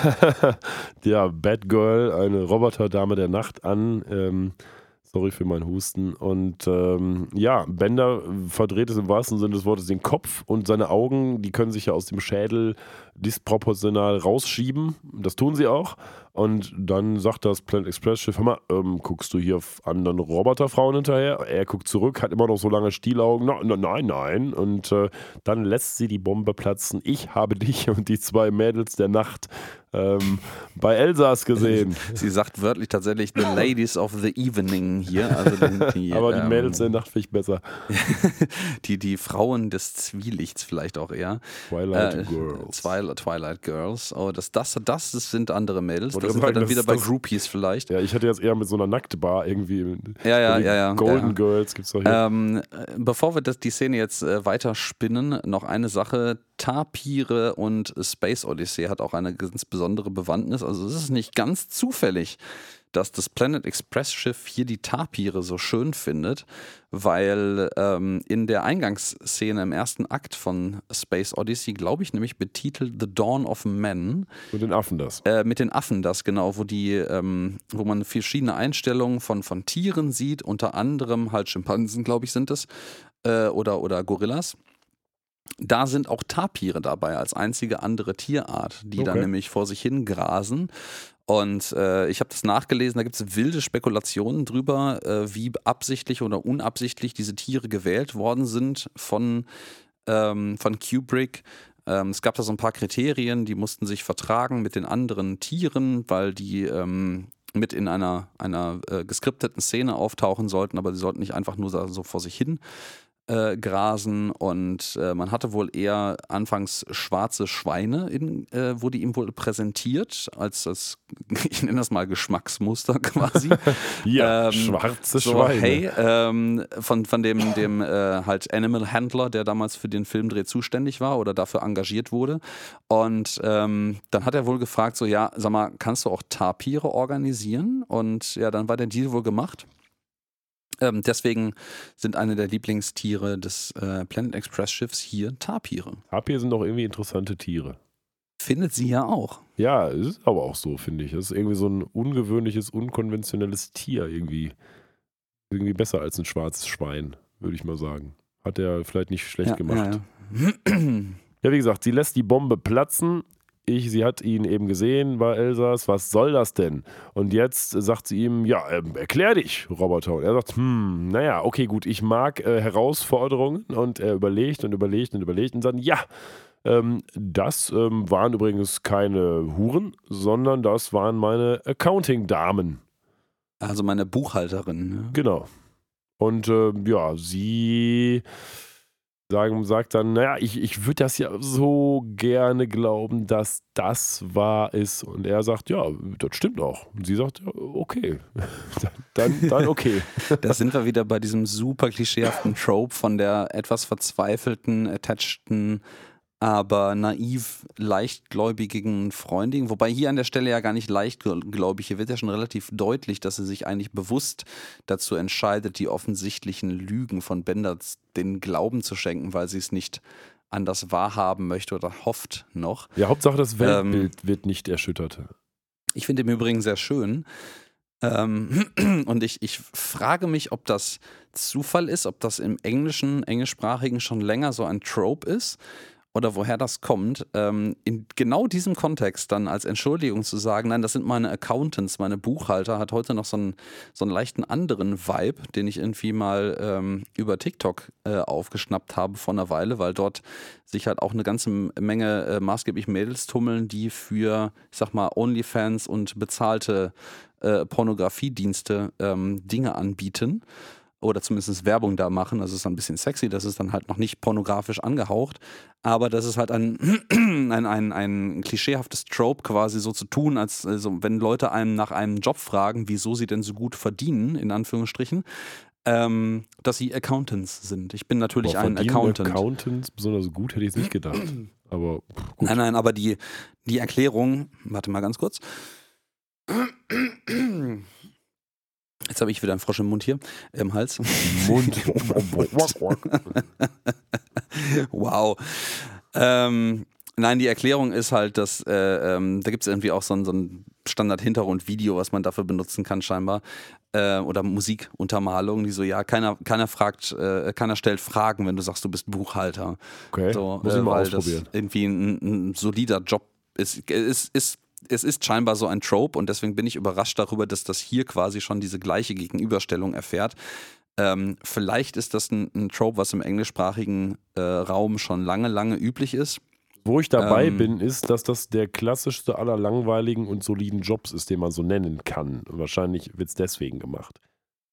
ja, Batgirl, eine Roboterdame der Nacht an. Ähm, sorry für meinen Husten. Und ähm, ja, Bender verdreht es im wahrsten Sinne des Wortes den Kopf und seine Augen, die können sich ja aus dem Schädel disproportional rausschieben. Das tun sie auch. Und dann sagt das Planet Express Schiff, hör mal, ähm, guckst du hier auf anderen Roboterfrauen hinterher? Er guckt zurück, hat immer noch so lange Stielaugen. No, no, nein, nein. Und äh, dann lässt sie die Bombe platzen. Ich habe dich und die zwei Mädels der Nacht ähm, bei Elsass gesehen. (laughs) Sie sagt wörtlich tatsächlich The Ladies of the Evening hier. Also die, (laughs) Aber die ähm, Mädels der Nacht finde ich besser. (laughs) die, die Frauen des Zwielichts vielleicht auch eher. Twilight Äh, Girls. Twilight, Twilight Girls. Oh, das, das, das sind andere Mädels. Wollte Da sind wir dann wieder das bei das- Groupies vielleicht. Ja, ich hatte jetzt eher mit so einer Nacktbar irgendwie. Ja, ja, ja, ja. Golden ja. Girls gibt es doch hier. Ähm, äh, bevor wir das, die Szene jetzt äh, weiter spinnen, noch eine Sache. Tapire und Space Odyssey hat auch eine ganz besondere Bewandtnis. Also es ist nicht ganz zufällig, dass das Planet Express Schiff hier die Tapire so schön findet, weil ähm, in der Eingangsszene im ersten Akt von Space Odyssey, glaube ich, nämlich betitelt The Dawn of Men, Und den Affen das. äh, mit den Affen das genau, wo die, ähm, wo man verschiedene Einstellungen von, von Tieren sieht, unter anderem halt Schimpansen, glaube ich, sind es, äh, oder, oder Gorillas. Da sind auch Tapire dabei als einzige andere Tierart, die dann Okay. nämlich vor sich hin grasen. Und äh, ich habe das nachgelesen, da gibt es wilde Spekulationen drüber, äh, wie absichtlich oder unabsichtlich diese Tiere gewählt worden sind von, ähm, von Kubrick. Ähm, es gab da so ein paar Kriterien, die mussten sich vertragen mit den anderen Tieren, weil die ähm, mit in einer, einer äh, geskripteten Szene auftauchen sollten, aber sie sollten nicht einfach nur so so vor sich hin äh, grasen und äh, man hatte wohl eher anfangs schwarze Schweine, in, äh, wurde ihm wohl präsentiert, als das, (laughs) ich nenne das mal Geschmacksmuster (laughs) quasi. (laughs) Ja, Ähm, schwarze so, Schweine. hey, ähm, von, von dem, dem äh, halt Animal Handler, der damals für den Filmdreh zuständig war oder dafür engagiert wurde. Und ähm, dann hat er wohl gefragt, so, ja, sag mal, kannst du auch Tapire organisieren? Und ja, dann war der Deal wohl gemacht. Ähm, deswegen sind eine der Lieblingstiere des äh, Planet Express Schiffs hier Tapire. Tapir sind doch irgendwie interessante Tiere. Findet sie ja auch. Ja, es ist aber auch so, finde ich. Es ist irgendwie so ein ungewöhnliches, unkonventionelles Tier irgendwie. Irgendwie besser als ein schwarzes Schwein, würde ich mal sagen. Hat er vielleicht nicht schlecht ja, gemacht. Ja, ja. (clears throat) Ja, wie gesagt, sie lässt die Bombe platzen. Ich, sie hat ihn eben gesehen bei Elsass, was soll das denn? Und jetzt sagt sie ihm, ja, ähm, erklär dich, Roboter. Und er sagt, hm, naja, okay, gut, ich mag äh, Herausforderungen. Und er überlegt und überlegt und überlegt und sagt, ja, ähm, das ähm, waren übrigens keine Huren, sondern das waren meine Accounting-Damen. Also meine Buchhalterin. Ne? Genau. Und äh, ja, sie sagen, sagt dann, naja, ich, ich würde das ja so gerne glauben, dass das wahr ist. Und er sagt, ja, das stimmt auch. Und sie sagt, ja, okay. (laughs) dann, dann okay. (laughs) da sind wir wieder bei diesem super klischeehaften Trope von der etwas verzweifelten, attacheden aber naiv leichtgläubigen Freundin. Wobei hier an der Stelle ja gar nicht leichtgläubig. Hier wird ja schon relativ deutlich, dass sie sich eigentlich bewusst dazu entscheidet, die offensichtlichen Lügen von Bender den Glauben zu schenken, weil sie es nicht anders wahrhaben möchte oder hofft noch. Ja, Hauptsache das Weltbild ähm, wird nicht erschüttert. Ich finde im Übrigen sehr schön. Ähm, (clears throat) und ich, ich frage mich, ob das Zufall ist, ob das im Englischen, englischsprachigen schon länger so ein Trope ist oder woher das kommt, ähm, in genau diesem Kontext dann als Entschuldigung zu sagen, nein, das sind meine Accountants, meine Buchhalter, hat heute noch so einen, so einen leichten anderen Vibe, den ich irgendwie mal ähm, über TikTok äh, aufgeschnappt habe vor einer Weile, weil dort sich halt auch eine ganze Menge äh, maßgeblich Mädels tummeln, die für, ich sag mal, OnlyFans und bezahlte äh, Pornografiedienste ähm, Dinge anbieten oder zumindest Werbung da machen. Das ist dann ein bisschen sexy, das ist dann halt noch nicht pornografisch angehaucht, aber das ist halt ein, (clears throat) ein, ein, ein klischeehaftes Trope quasi so zu tun, als also wenn Leute einem nach einem Job fragen, wieso sie denn so gut verdienen, in Anführungsstrichen, ähm, dass sie Accountants sind. Ich bin natürlich Boah, ein Accountant. Accountants besonders gut hätte ich es nicht gedacht. Aber gut. Nein, nein, aber die, die Erklärung, warte mal ganz kurz. Jetzt habe ich wieder einen Frosch im Mund hier, im Hals. Mund. (laughs) wow. Ähm, nein, die Erklärung ist halt, dass äh, ähm, da gibt es irgendwie auch so ein, so ein Standard-Hintergrund-Video, was man dafür benutzen kann, scheinbar. Äh, oder Musikuntermalung, die so, ja, keiner, keiner fragt, äh, keiner stellt Fragen, wenn du sagst, du bist Buchhalter. Okay. So, Muss ich äh, mal weil ausprobieren. das irgendwie ein, ein solider Job ist, ist, ist es ist scheinbar so ein Trope und deswegen bin ich überrascht darüber, dass das hier quasi schon diese gleiche Gegenüberstellung erfährt. Ähm, vielleicht ist das ein, ein, Trope, was im englischsprachigen äh, Raum schon lange, lange üblich ist. Wo ich dabei ähm, bin, ist, dass das der klassischste aller langweiligen und soliden Jobs ist, den man so nennen kann. Wahrscheinlich wird es deswegen gemacht.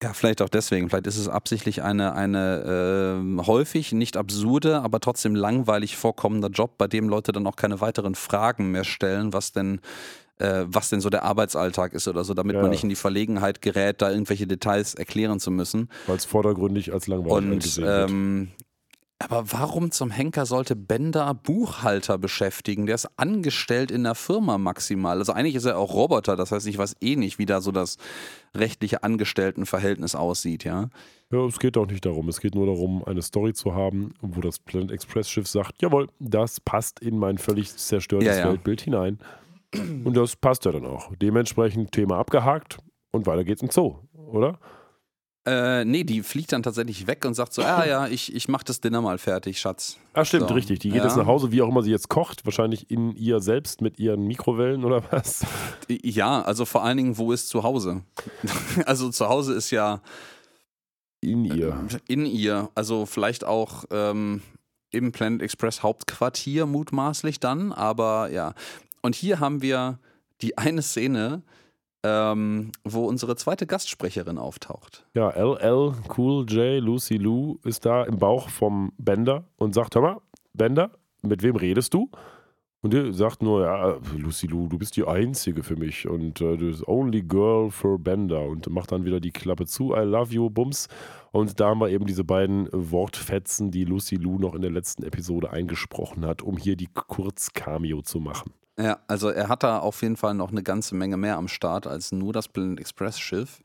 Ja, vielleicht auch deswegen. Vielleicht ist es absichtlich eine, eine äh, häufig nicht absurde, aber trotzdem langweilig vorkommender Job, bei dem Leute dann auch keine weiteren Fragen mehr stellen, was denn, äh, was denn so der Arbeitsalltag ist oder so, damit ja. man nicht in die Verlegenheit gerät, da irgendwelche Details erklären zu müssen. Weil es vordergründig als langweilig Und. Ähm, aber warum zum Henker sollte Bender Buchhalter beschäftigen? Der ist angestellt in der Firma maximal. Also eigentlich ist er auch Roboter, das heißt, ich weiß eh nicht, wie da so das rechtliche Angestelltenverhältnis aussieht, ja. Ja, es geht auch nicht darum. Es geht nur darum, eine Story zu haben, wo das Planet Express Schiff sagt, jawohl, das passt in mein völlig zerstörtes ja, ja. Weltbild hinein. Und das passt ja dann auch. Dementsprechend Thema abgehakt und weiter geht's im Zoo, oder? Äh, nee, die fliegt dann tatsächlich weg und sagt so, ah ja, ich, ich mach das Dinner mal fertig, Schatz. Ah, stimmt, so. richtig. Die geht ja. jetzt nach Hause, wie auch immer sie jetzt kocht, wahrscheinlich in ihr selbst mit ihren Mikrowellen oder was? Ja, also vor allen Dingen, wo ist zu Hause? (laughs) also zu Hause ist ja in ihr. Äh, in ihr. Also vielleicht auch ähm, im Planet Express Hauptquartier mutmaßlich dann, aber ja. Und hier haben wir die eine Szene, ähm, wo unsere zweite Gastsprecherin auftaucht. Ja, LL Cool J, Lucy Lou ist da im Bauch vom Bender und sagt: Hör mal, Bender, mit wem redest du? Und er sagt nur, ja, Lucy Lou, du bist die Einzige für mich und äh, du bist only girl for Bender und macht dann wieder die Klappe zu, I love you, Bums. Und da haben wir eben diese beiden Wortfetzen, die Lucy Lou noch in der letzten Episode eingesprochen hat, um hier die Kurz-Cameo zu machen. Ja, also er hat da auf jeden Fall noch eine ganze Menge mehr am Start als nur das Planet Express Schiff.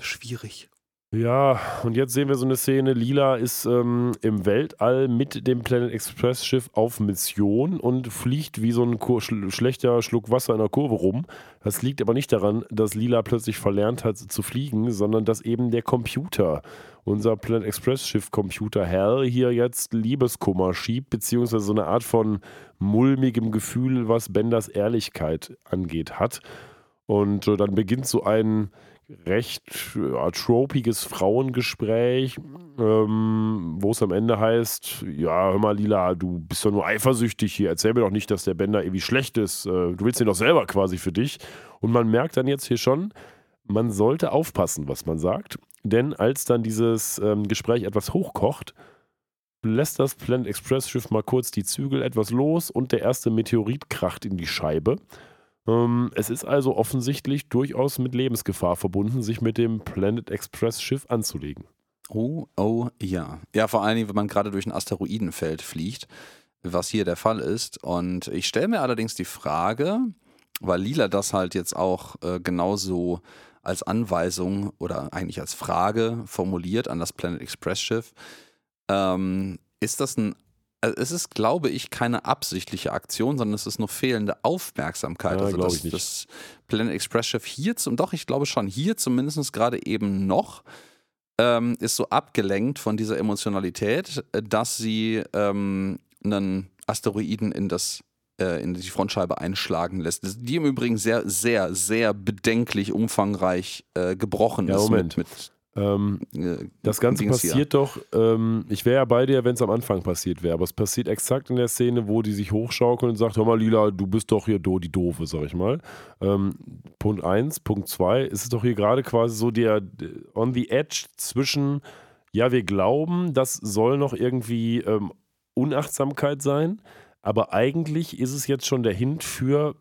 Schwierig. Ja, und jetzt sehen wir so eine Szene. Lila ist ähm, im Weltall mit dem Planet Express Schiff auf Mission und fliegt wie so ein Kur sch schlechter Schluck Wasser in der Kurve rum. Das liegt aber nicht daran, dass Lila plötzlich verlernt hat zu fliegen, sondern dass eben der Computer, unser Planet Express Schiff Computer Hell, hier jetzt Liebeskummer schiebt, beziehungsweise so eine Art von mulmigem Gefühl, was Benders Ehrlichkeit angeht, hat. Und äh, dann beginnt so ein recht ja, tropiges Frauengespräch, ähm, wo es am Ende heißt, ja, hör mal Lila, du bist doch nur eifersüchtig hier, erzähl mir doch nicht, dass der Bender irgendwie schlecht ist, äh, du willst ihn doch selber quasi für dich. Und man merkt dann jetzt hier schon, man sollte aufpassen, was man sagt, denn als dann dieses ähm, Gespräch etwas hochkocht, lässt das Planet Express Schiff mal kurz die Zügel etwas los und der erste Meteorit kracht in die Scheibe. Ähm, es ist also offensichtlich durchaus mit Lebensgefahr verbunden, sich mit dem Planet Express Schiff anzulegen. Oh, oh, ja. Ja, vor allen Dingen, wenn man gerade durch ein Asteroidenfeld fliegt, was hier der Fall ist. Und ich stelle mir allerdings die Frage, weil Lila das halt jetzt auch äh, genauso als Anweisung oder eigentlich als Frage formuliert an das Planet Express Schiff, ähm, ist das ein also es ist, glaube ich, keine absichtliche Aktion, sondern es ist nur fehlende Aufmerksamkeit. Ja, also glaube das, ich nicht. das Planet Express Schiff hier, zum, doch, ich glaube schon, hier zumindest gerade eben noch, ähm, ist so abgelenkt von dieser Emotionalität, dass sie ähm, einen Asteroiden in das äh, in die Frontscheibe einschlagen lässt. Die im Übrigen sehr, sehr, sehr bedenklich umfangreich äh, gebrochen Ja, ist Moment. mit, mit äh, das Ganze Dings hier. passiert doch, ähm, ich wäre ja bei dir, wenn es am Anfang passiert wäre, aber es passiert exakt in der Szene, wo die sich hochschaukeln und sagt, hör mal Lila, du bist doch hier do, die Doofe, sag ich mal. Ähm, Punkt 1, Punkt 2, ist es doch hier gerade quasi so der on the edge zwischen, ja, wir glauben, das soll noch irgendwie ähm, Unachtsamkeit sein, aber eigentlich ist es jetzt schon der Hint für,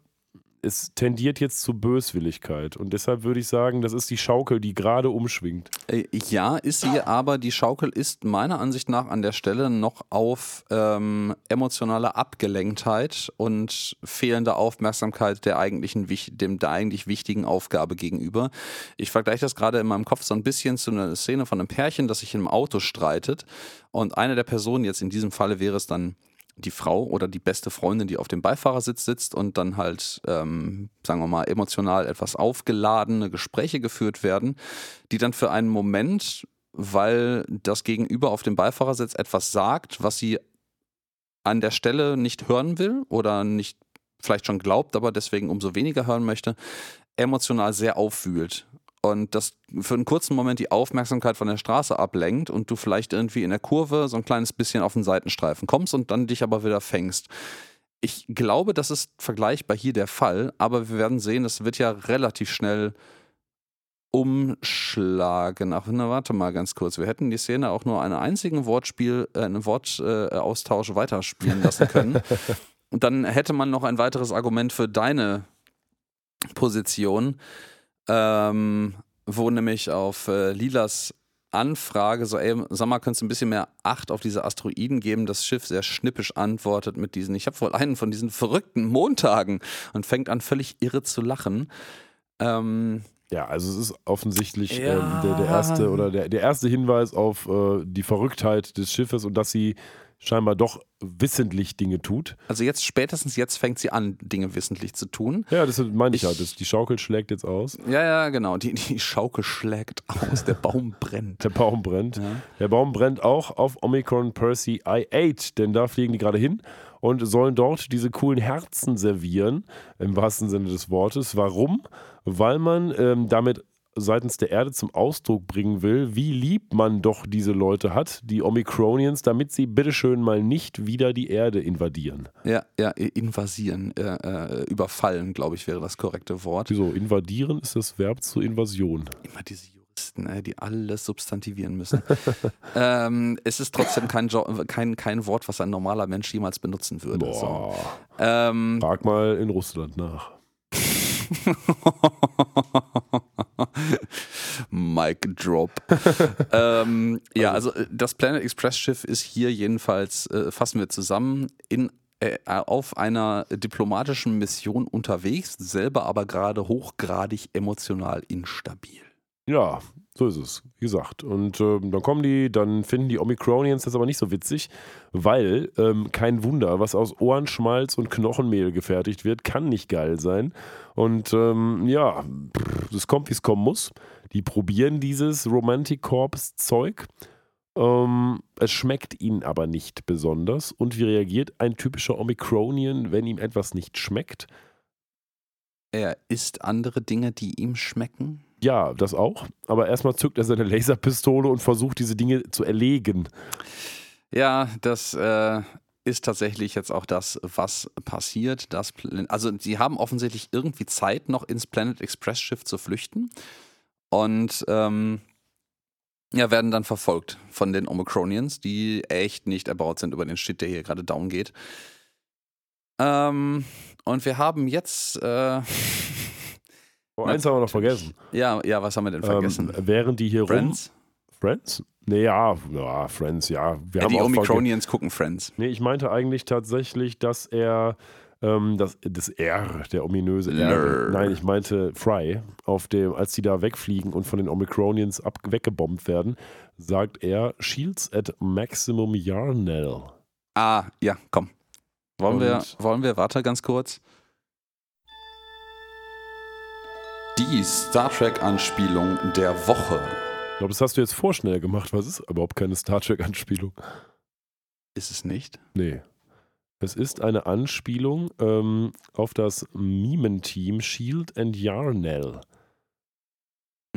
es tendiert jetzt zu Böswilligkeit. Und deshalb würde ich sagen, das ist die Schaukel, die gerade umschwingt. Äh, Ja, ist sie, aber die Schaukel ist meiner Ansicht nach an der Stelle noch auf ähm, emotionale Abgelenktheit und fehlende Aufmerksamkeit der eigentlichen, dem, der eigentlich wichtigen Aufgabe gegenüber. Ich vergleiche das gerade in meinem Kopf so ein bisschen zu einer Szene von einem Pärchen, das sich im Auto streitet. Und eine der Personen, jetzt in diesem Falle wäre es dann die Frau oder die beste Freundin, die auf dem Beifahrersitz sitzt und dann halt, ähm, sagen wir mal, emotional etwas aufgeladene Gespräche geführt werden, die dann für einen Moment, weil das Gegenüber auf dem Beifahrersitz etwas sagt, was sie an der Stelle nicht hören will oder nicht vielleicht schon glaubt, aber deswegen umso weniger hören möchte, emotional sehr aufwühlt. Und das für einen kurzen Moment die Aufmerksamkeit von der Straße ablenkt und du vielleicht irgendwie in der Kurve so ein kleines bisschen auf den Seitenstreifen kommst und dann dich aber wieder fängst. Ich glaube, das ist vergleichbar hier der Fall, aber wir werden sehen, es wird ja relativ schnell umschlagen. Ach, na, warte mal ganz kurz. Wir hätten die Szene auch nur einen einzigen Wortspiel, äh, einen Wortaustausch weiterspielen lassen können. (laughs) Und dann hätte man noch ein weiteres Argument für deine Position, ähm, wo nämlich auf äh, Lilas Anfrage, so, ey, sag mal, könntest du ein bisschen mehr Acht auf diese Asteroiden geben? Das Schiff sehr schnippisch antwortet mit diesen, ich habe wohl einen von diesen verrückten Montagen und fängt an völlig irre zu lachen. Ähm, Ja, also es ist offensichtlich Ja. ähm, der, der erste oder der, der erste Hinweis auf äh, die Verrücktheit des Schiffes und dass sie scheinbar doch wissentlich Dinge tut. also jetzt, spätestens jetzt fängt sie an, Dinge wissentlich zu tun. Ja, das meine ich, Ich- ja. Das, die Schaukel schlägt jetzt aus. Ja, ja, genau. Die, die Schaukel schlägt aus, der Baum brennt. Der Baum brennt. Ja. Der Baum brennt auch auf Omicron Percy I8, denn da fliegen die gerade hin und sollen dort diese coolen Herzen servieren, im wahrsten Sinne des Wortes. Warum? Weil man ähm, damit seitens der Erde zum Ausdruck bringen will, wie lieb man doch diese Leute hat, die Omicronians, damit sie bitteschön mal nicht wieder die Erde invadieren. Ja, ja, invasieren, äh, äh, überfallen, glaube ich, wäre das korrekte Wort. Wieso? Invadieren ist das Verb zur Invasion. Immer diese Juristen, ey, die alles substantivieren müssen. (laughs) ähm, es ist trotzdem kein, Jo- kein, kein Wort, was ein normaler Mensch jemals benutzen würde. So. Boah. Ähm, Frag mal in Russland nach. (laughs) (laughs) Mic Drop. (laughs) ähm, ja, also äh, das Planet Express Schiff ist hier jedenfalls, äh, fassen wir zusammen, in, äh, auf einer diplomatischen Mission unterwegs, selber aber gerade hochgradig emotional instabil. Ja, So ist es, wie gesagt. Und äh, dann kommen die, dann finden die Omicronians das aber nicht so witzig, weil ähm, kein Wunder, was aus Ohrenschmalz und Knochenmehl gefertigt wird, kann nicht geil sein. Und ähm, ja, es kommt, wie es kommen muss. Die probieren dieses Romantic Corps Zeug. Ähm, es schmeckt ihnen aber nicht besonders. Und wie reagiert ein typischer Omicronian, wenn ihm etwas nicht schmeckt? Er isst andere Dinge, die ihm schmecken. Ja, das auch. Aber erstmal zückt er seine Laserpistole und versucht, diese Dinge zu erlegen. Ja, das äh, ist tatsächlich jetzt auch das, was passiert. Das, also, sie haben offensichtlich irgendwie Zeit, noch ins Planet Express Schiff zu flüchten. Und ähm, ja, werden dann verfolgt von den Omicronians, die echt nicht erbaut sind über den Shit, der hier gerade down geht. Ähm, und wir haben jetzt. Äh, (laughs) oh, eins haben wir noch vergessen. Ja, ja, was haben wir denn vergessen? Ähm, während die hier Friends? rum. Friends? Nee, ja, ja, Friends, ja. Wir ja haben die Omicronians gucken Friends. Nee, ich meinte eigentlich tatsächlich, dass er ähm, das, das R, der ominöse R. Nein, ich meinte Fry, auf dem, als die da wegfliegen und von den Omicronians ab, weggebombt werden, sagt er Shields at Maximum Yarnell. Ah, ja, komm. Wollen wir, wollen wir, warte ganz kurz. Die Star Trek-Anspielung der Woche. Ich glaube, das hast du jetzt vorschnell gemacht, weil es ist überhaupt keine Star Trek-Anspielung. Ist es nicht? Nee. Es ist eine Anspielung ähm, auf das Mimenteam Shield and Yarnell.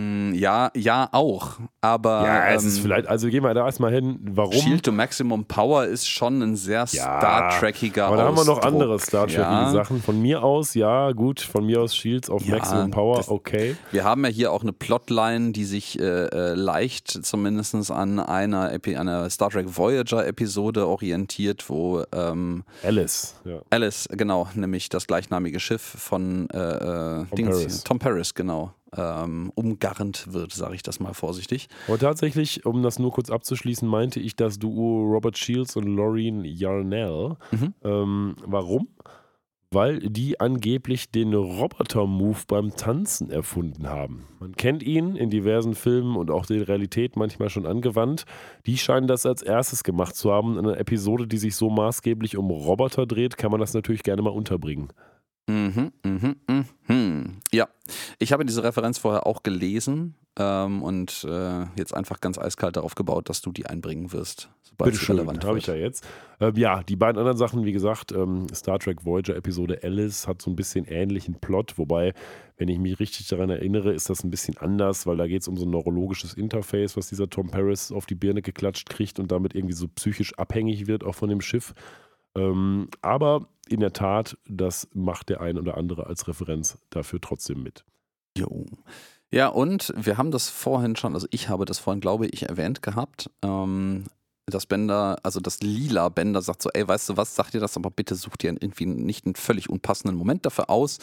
Mm, ja, ja, auch. Aber ja, es ähm, ist vielleicht, also gehen wir da erstmal hin, warum? Shield to Maximum Power ist schon ein sehr Ja, Star Trekiger Aber da haben wir noch andere Star Trek ja. Sachen. Von mir aus, ja, gut, von mir aus Shields auf Ja, Maximum Power, das- okay. Wir haben ja hier auch eine Plotline, die sich äh, äh, leicht zumindest an einer, Epi einer Star Trek Voyager-Episode orientiert, wo ähm, Alice, ja. Alice, genau, nämlich das gleichnamige Schiff von äh, äh, Tom Dings- Paris. Tom Paris, genau, ähm, umgarnt wird, sage ich das mal vorsichtig. Aber tatsächlich, um das nur kurz abzuschließen, meinte ich das Duo Robert Shields und Laureen Yarnell. Mhm. Ähm, warum? Weil die angeblich den Roboter-Move beim Tanzen erfunden haben. Man kennt ihn in diversen Filmen und auch in Realität manchmal schon angewandt. Die scheinen das als erstes gemacht zu haben. In einer Episode, die sich so maßgeblich um Roboter dreht, kann man das natürlich gerne mal unterbringen. Mhm, mhm, mhm. Ja, ich habe diese Referenz vorher auch gelesen ähm, und äh, jetzt einfach ganz eiskalt darauf gebaut, dass du die einbringen wirst, sobald es Bitteschön, relevant habe ich ja jetzt. Ähm, ja, die beiden anderen Sachen, wie gesagt, ähm, Star Trek Voyager Episode Alice hat so ein bisschen ähnlichen Plot, wobei, wenn ich mich richtig daran erinnere, ist das ein bisschen anders, weil da geht es um so ein neurologisches Interface, was dieser Tom Paris auf die Birne geklatscht kriegt und damit irgendwie so psychisch abhängig wird, auch von dem Schiff. Ähm, aber in der Tat, das macht der ein oder andere als Referenz dafür trotzdem mit. Jo. Ja, und wir haben das vorhin schon, also ich habe das vorhin, glaube ich, erwähnt gehabt, ähm, dass Bender, also das lila Bender sagt so, ey, weißt du was, sag dir das, aber bitte such dir irgendwie nicht einen völlig unpassenden Moment dafür aus.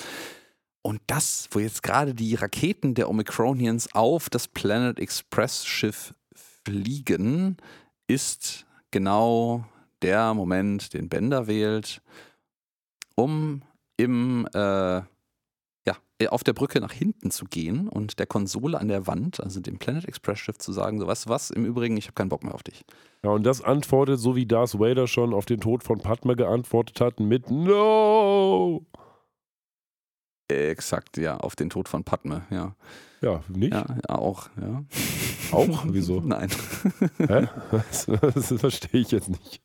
Und das, wo jetzt gerade die Raketen der Omicronians auf das Planet Express Schiff fliegen, ist genau der Moment, den Bender wählt, um im äh, ja, auf der Brücke nach hinten zu gehen und der Konsole an der Wand, also dem Planet Express Schiff, zu sagen, so du was, im Übrigen, ich habe keinen Bock mehr auf dich. Ja, und das antwortet, so wie Darth Vader schon auf den Tod von Padme geantwortet hat, mit No! Exakt, ja, auf den Tod von Padme, ja. Ja, nicht? Ja, ja auch, ja. Auch? Wieso? (laughs) Nein. Hä? (laughs) Das, das verstehe ich jetzt nicht.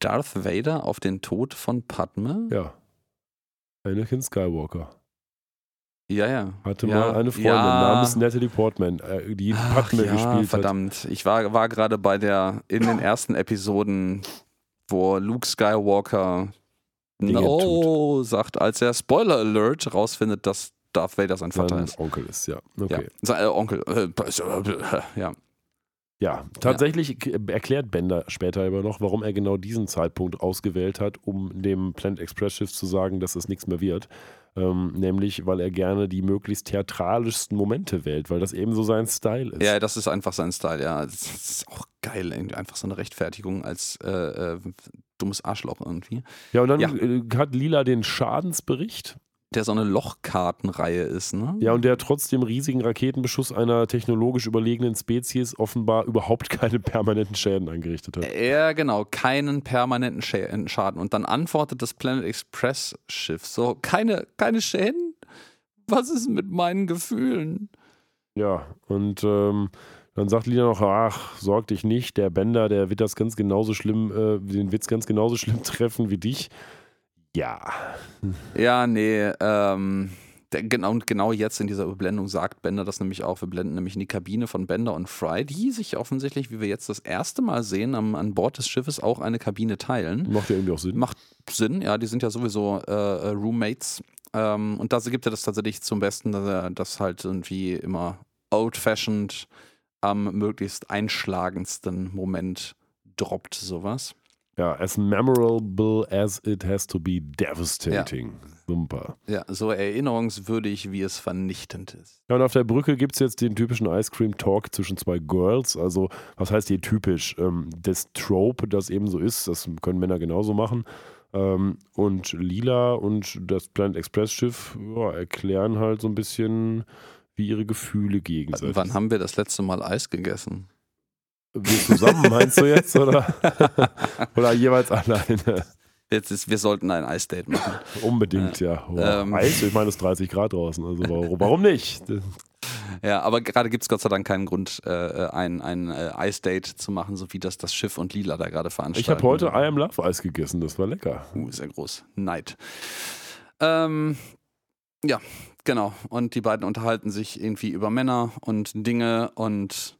Darth Vader auf den Tod von Padme? Ja. Anakin Skywalker Ja, ja. hatte ja, mal eine Freundin ja. namens Natalie Portman, äh, die Ach, Padme ja, gespielt hat. verdammt. Ich war, war gerade bei der, in den ersten Episoden, wo Luke Skywalker Dinge No sagt, als er Spoiler Alert rausfindet, dass Darth Vader sein Vater Sein ist. Onkel ist, ja. Ja, Okay. sein äh, Onkel. Äh, (laughs) ja. Ja, tatsächlich k- erklärt Bender später aber noch, warum er genau diesen Zeitpunkt ausgewählt hat, um dem Planet Express Schiff zu sagen, dass es nichts mehr wird. Ähm, nämlich, weil er gerne die möglichst theatralischsten Momente wählt, weil das eben so sein Style ist. ja, das ist einfach sein Style, ja. Das ist auch geil, irgendwie. einfach so eine Rechtfertigung als äh, äh, dummes Arschloch irgendwie. Ja, und dann Ja. äh, hat Lila den Schadensbericht der so eine Lochkartenreihe ist, ne? Ja, und der trotz dem riesigen Raketenbeschuss einer technologisch überlegenen Spezies offenbar überhaupt (laughs) keine permanenten Schäden angerichtet hat. Ja, genau, keinen permanenten Schä- Schaden. Und dann antwortet das Planet Express Schiff so, keine, keine Schäden? Was ist mit meinen Gefühlen? Ja, und ähm, dann sagt Lina noch, ach, sorg dich nicht, der Bender, der wird das ganz genauso schlimm, äh, den wird's ganz genauso schlimm (laughs) treffen wie dich. Ja. Ja, nee, ähm, der, genau, und genau jetzt in dieser Überblendung sagt Bender das nämlich auch. Wir blenden nämlich in die Kabine von Bender und Fry, die sich offensichtlich, wie wir jetzt das erste Mal sehen, am, an Bord des Schiffes auch eine Kabine teilen. Macht ja irgendwie auch Sinn. Macht Sinn, ja, die sind ja sowieso äh, äh, Roommates. Ähm, und da gibt er das tatsächlich zum Besten, dass er das halt irgendwie immer old-fashioned am möglichst einschlagendsten Moment droppt, sowas. Ja, as memorable as it has to be devastating. Super. Ja, so erinnerungswürdig, wie es vernichtend ist. Ja, und auf der Brücke gibt es jetzt den typischen Ice Cream Talk zwischen zwei Girls. Also, was heißt hier typisch? Ähm, das Trope, das eben so ist, das können Männer genauso machen. Ähm, und Lila und das Planet Express Schiff ja, erklären halt so ein bisschen, wie ihre Gefühle gegenseitig Wann haben wir das letzte Mal Eis gegessen? Wir zusammen, meinst du jetzt? Oder, (laughs) oder jeweils alleine? Jetzt ist, wir sollten ein Eisdate machen. Unbedingt, ja. Oh, Ähm. Eis, ich meine, es ist 30 Grad draußen. Also warum, warum nicht? Ja, aber gerade gibt es Gott sei Dank keinen Grund, äh, ein, ein äh, Eisdate zu machen, so wie das das Schiff und Lila da gerade veranstalten. Ich habe heute I Am Love Eis gegessen, das war lecker. Uh, sehr groß. Neid. Ähm, ja, genau. Und die beiden unterhalten sich irgendwie über Männer und Dinge und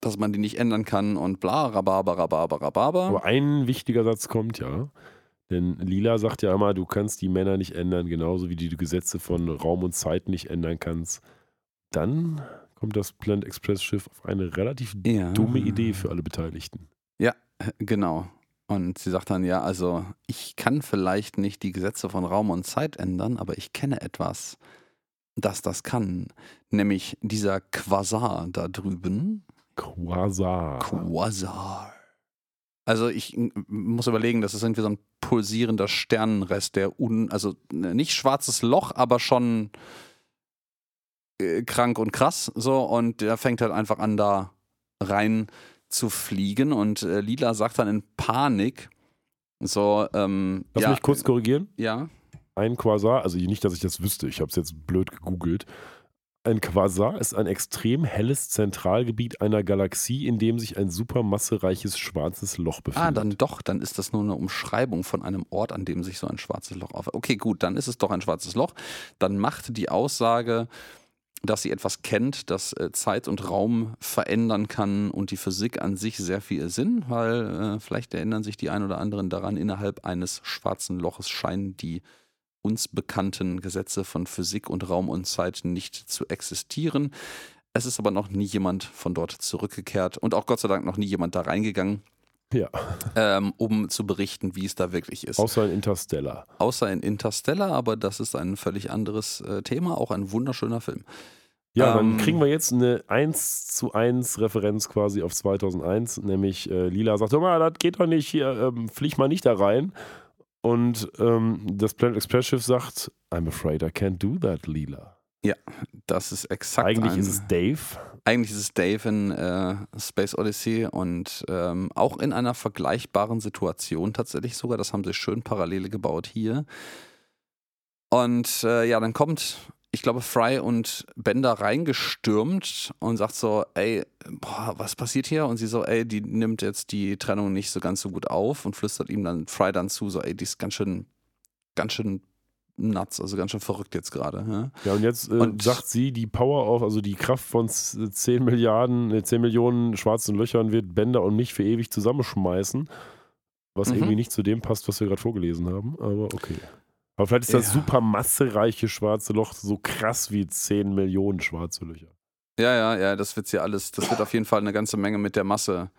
dass man die nicht ändern kann und bla, rababer, rababer, rababer. Aber ein wichtiger Satz kommt ja. Denn Lila sagt ja immer, du kannst die Männer nicht ändern, genauso wie du die Gesetze von Raum und Zeit nicht ändern kannst. Dann kommt das Planet Express Schiff auf eine relativ Ja. dumme Idee für alle Beteiligten. Genau. Und sie sagt dann, ja, also ich kann vielleicht nicht die Gesetze von Raum und Zeit ändern, aber ich kenne etwas, das das kann. Nämlich dieser Quasar da drüben. Quasar. Quasar. Also ich muss überlegen, das ist irgendwie so ein pulsierender Sternenrest, der un, also äh, nicht schwarzes Loch, aber schon äh, krank und krass so und der fängt halt einfach an da rein zu fliegen und äh, Lila sagt dann in Panik so ähm, Lass ja, mich kurz korrigieren. ja Ein Quasar, also nicht, dass ich das wüsste, ich habe es jetzt blöd gegoogelt. Ein Quasar ist ein extrem helles Zentralgebiet einer Galaxie, in dem sich ein supermassereiches schwarzes Loch befindet. Ah, dann doch, dann ist das nur eine Umschreibung von einem Ort, an dem sich so ein schwarzes Loch auf. Okay, gut, dann ist es doch ein schwarzes Loch. Dann macht die Aussage, dass sie etwas kennt, das äh, Zeit und Raum verändern kann und die Physik an sich sehr viel Sinn, weil äh, vielleicht erinnern sich die ein oder anderen daran, innerhalb eines schwarzen Loches scheinen die uns bekannten Gesetze von Physik und Raum und Zeit nicht zu existieren. Es ist aber noch nie jemand von dort zurückgekehrt und auch Gott sei Dank noch nie jemand da reingegangen Ja, ähm, um zu berichten, wie es da wirklich ist. außer in Interstellar. Außer in Interstellar, aber das ist ein völlig anderes äh, Thema, auch ein wunderschöner Film. Ja, Ähm, dann kriegen wir jetzt eine 1 zu 1 Referenz quasi auf 2001, nämlich äh, Lila sagt, hör mal, das geht doch nicht, hier, ähm, flieg mal nicht da rein. Und ähm, das Planet Express Schiff sagt, I'm afraid I can't do that, Lila. Das ist exakt. Eigentlich ein, ist es Dave. eigentlich ist es Dave in äh, Space Odyssey und ähm, auch in einer vergleichbaren Situation tatsächlich sogar. Das haben sie schön Parallele gebaut hier. Und äh, ja, dann kommt, ich glaube, Fry und Bender reingestürmt und sagt so, ey, boah, was passiert hier? Und sie so, ey, die nimmt jetzt die Trennung nicht so ganz so gut auf und flüstert ihm dann Fry dann zu, so, ey, die ist ganz schön, ganz schön nuts, also ganz schön verrückt jetzt gerade. Ja? Ja, und jetzt äh, Und- sagt sie, die Power auf, also die Kraft von z- 10 Milliarden, äh, 10 Millionen schwarzen Löchern wird Bender und mich für ewig zusammenschmeißen. Was Mhm. irgendwie nicht zu dem passt, was wir gerade vorgelesen haben, aber okay. Aber vielleicht ist das Ja. super massereiche schwarze Loch so krass wie 10 Millionen schwarze Löcher. Ja, ja, ja, das wird ja alles, das wird auf jeden Fall eine ganze Menge mit der Masse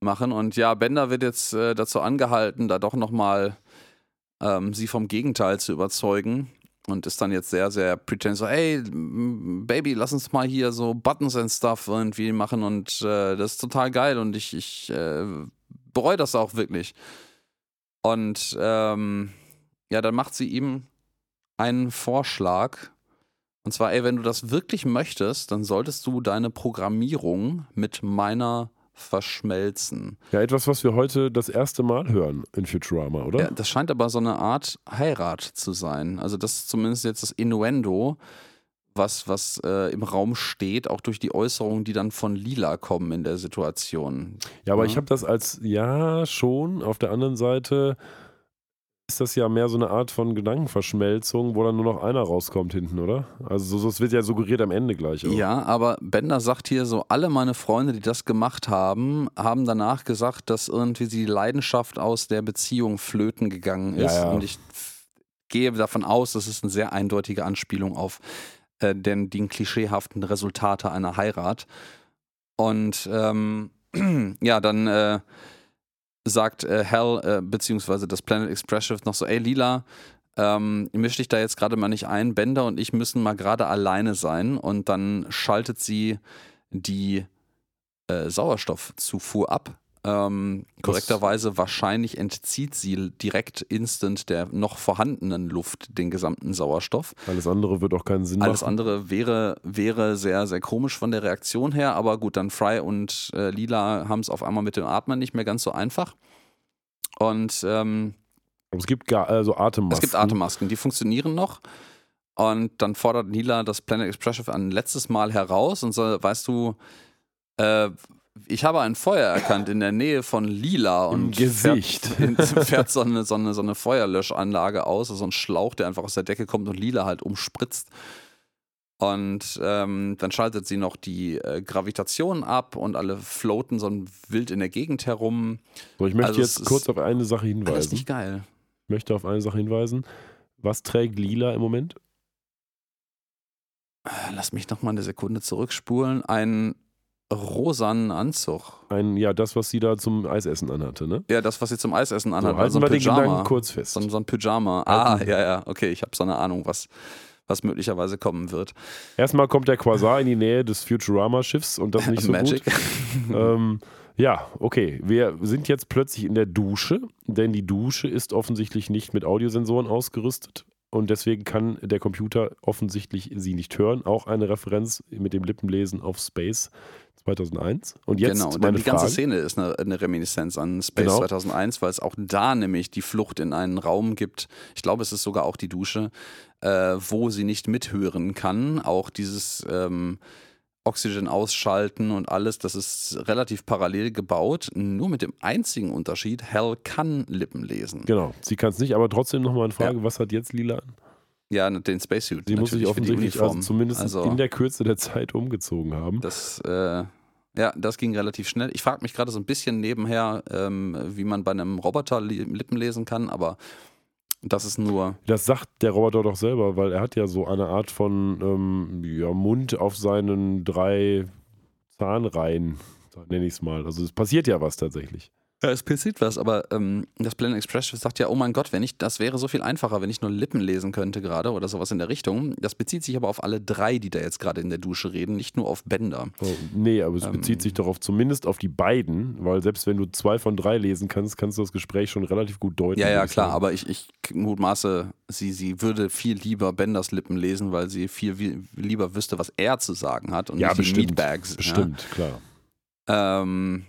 machen. Und ja, Bender wird jetzt äh, dazu angehalten, da doch nochmal ähm, sie vom Gegenteil zu überzeugen. Und ist dann jetzt sehr, sehr pretend so, ey, m, Baby, lass uns mal hier so Buttons and Stuff irgendwie machen und äh, das ist total geil und ich, ich äh, bereue das auch wirklich. Und ähm, ja, dann macht sie ihm einen Vorschlag. Und zwar, ey, wenn du das wirklich möchtest, dann solltest du deine Programmierung mit meiner verschmelzen. Ja, etwas, was wir heute das erste Mal hören in Futurama, oder? Ja, das scheint aber so eine Art Heirat zu sein. Also das ist zumindest jetzt das Innuendo, was, was äh, im Raum steht, auch durch die Äußerungen, die dann von Lila kommen in der Situation. Ja, aber Ja. ich habe das als ja schon. Auf der anderen Seite ist das ja mehr so eine Art von Gedankenverschmelzung, wo dann nur noch einer rauskommt hinten, oder? Also so, es wird ja suggeriert am Ende gleich. Auch. Ja, aber Bender sagt hier so, alle meine Freunde, die das gemacht haben, haben danach gesagt, dass irgendwie die Leidenschaft aus der Beziehung flöten gegangen Ja, ist. ja. Und ich gehe davon aus, das ist eine sehr eindeutige Anspielung auf äh, den, die klischeehaften Resultate einer Heirat. Und ähm, (clears throat) ja, dann äh, sagt äh, Hal, äh, beziehungsweise das Planet Express Schiff noch so, ey Lila, ähm, misch dich da jetzt gerade mal nicht ein, Bender und ich müssen mal gerade alleine sein. Und dann schaltet sie die äh, Sauerstoffzufuhr ab. Ähm, korrekterweise wahrscheinlich entzieht sie direkt instant der noch vorhandenen Luft den gesamten Sauerstoff. Alles andere wird auch keinen Sinn Alles machen. andere wäre, wäre sehr, sehr komisch von der Reaktion her, aber gut, dann Fry und äh, Lila haben es auf einmal mit dem Atmen nicht mehr ganz so einfach. Und ähm, es gibt gar, also Atemmasken. es gibt Atemmasken, die funktionieren noch. Und dann fordert Lila das Planet Express Schiff ein letztes Mal heraus und so, weißt du, äh, ich habe ein Feuer erkannt in der Nähe von Lila Im und Gesicht. (laughs) Fährt, fährt so, eine, so, eine, so eine Feuerlöschanlage aus, so ein Schlauch, der einfach aus der Decke kommt und Lila halt umspritzt. Und ähm, dann schaltet sie noch die äh, Gravitation ab und alle floaten so wild in der Gegend herum. So, ich möchte Also jetzt ist kurz auf eine Sache hinweisen. nicht geil. Ich möchte auf eine Sache hinweisen. Was trägt Lila im Moment? Lass mich noch mal eine Sekunde zurückspulen. Ein rosanen Anzug. Ein, ja, das, was sie da zum Eisessen anhatte, ne? Ja, das, was sie zum Eisessen So, anhat. halten also wir ein den Pyjama. Gedanken kurz fest. So, ein- so ein Pyjama. Ah, ja, ja, okay. Ich habe so eine Ahnung, was, was möglicherweise kommen wird. Erstmal kommt der Quasar in die Nähe des Futurama-Schiffs und das nicht (laughs) so Magic. gut. (laughs) Ähm, ja, okay. Wir sind jetzt plötzlich in der Dusche, denn die Dusche ist offensichtlich nicht mit Audiosensoren ausgerüstet und deswegen kann der Computer offensichtlich sie nicht hören. Auch eine Referenz mit dem Lippenlesen auf Space 2001. Und jetzt genau, meine die ganze Frage. Szene ist eine, eine Reminiszenz an Space Genau. 2001, weil es auch da nämlich die Flucht in einen Raum gibt. Ich glaube, es ist sogar auch die Dusche, äh, wo sie nicht mithören kann. Auch dieses ähm, Oxygen ausschalten und alles, das ist relativ parallel gebaut. Nur mit dem einzigen Unterschied, Hell kann Lippen lesen. Genau, sie kann es nicht, aber trotzdem nochmal eine Frage, was hat jetzt Lila an? Ja, den Spacesuit. Sie muss sich die offensichtlich also zumindest Also- in der Kürze der Zeit umgezogen haben. Das, äh, ja, das ging relativ schnell. Ich frage mich gerade so ein bisschen nebenher, ähm, wie man bei einem Roboter li Lippen lesen kann, aber das ist nur. Das sagt der Roboter doch selber, weil er hat ja so eine Art von ähm, ja, Mund auf seinen drei Zahnreihen, nenne ich es mal. Also es passiert ja was tatsächlich. Ja, es passiert was, aber ähm, das Planet Express sagt ja, oh mein Gott, wenn ich, das wäre so viel einfacher, wenn ich nur Lippen lesen könnte gerade oder sowas in der Richtung. Das bezieht sich aber auf alle drei, die da jetzt gerade in der Dusche reden, nicht nur auf Bender. Oh, nee, aber es Ähm. bezieht sich darauf zumindest auf die beiden, weil selbst wenn du zwei von drei lesen kannst, kannst du das Gespräch schon relativ gut deuten. Ja, ja, klar, sagen. aber ich, ich mutmaße, sie, sie würde viel lieber Benders Lippen lesen, weil sie viel wie, lieber wüsste, was er zu sagen hat und Ja, nicht die bestimmt, Meatbags. ja. Bestimmt, klar. Ähm,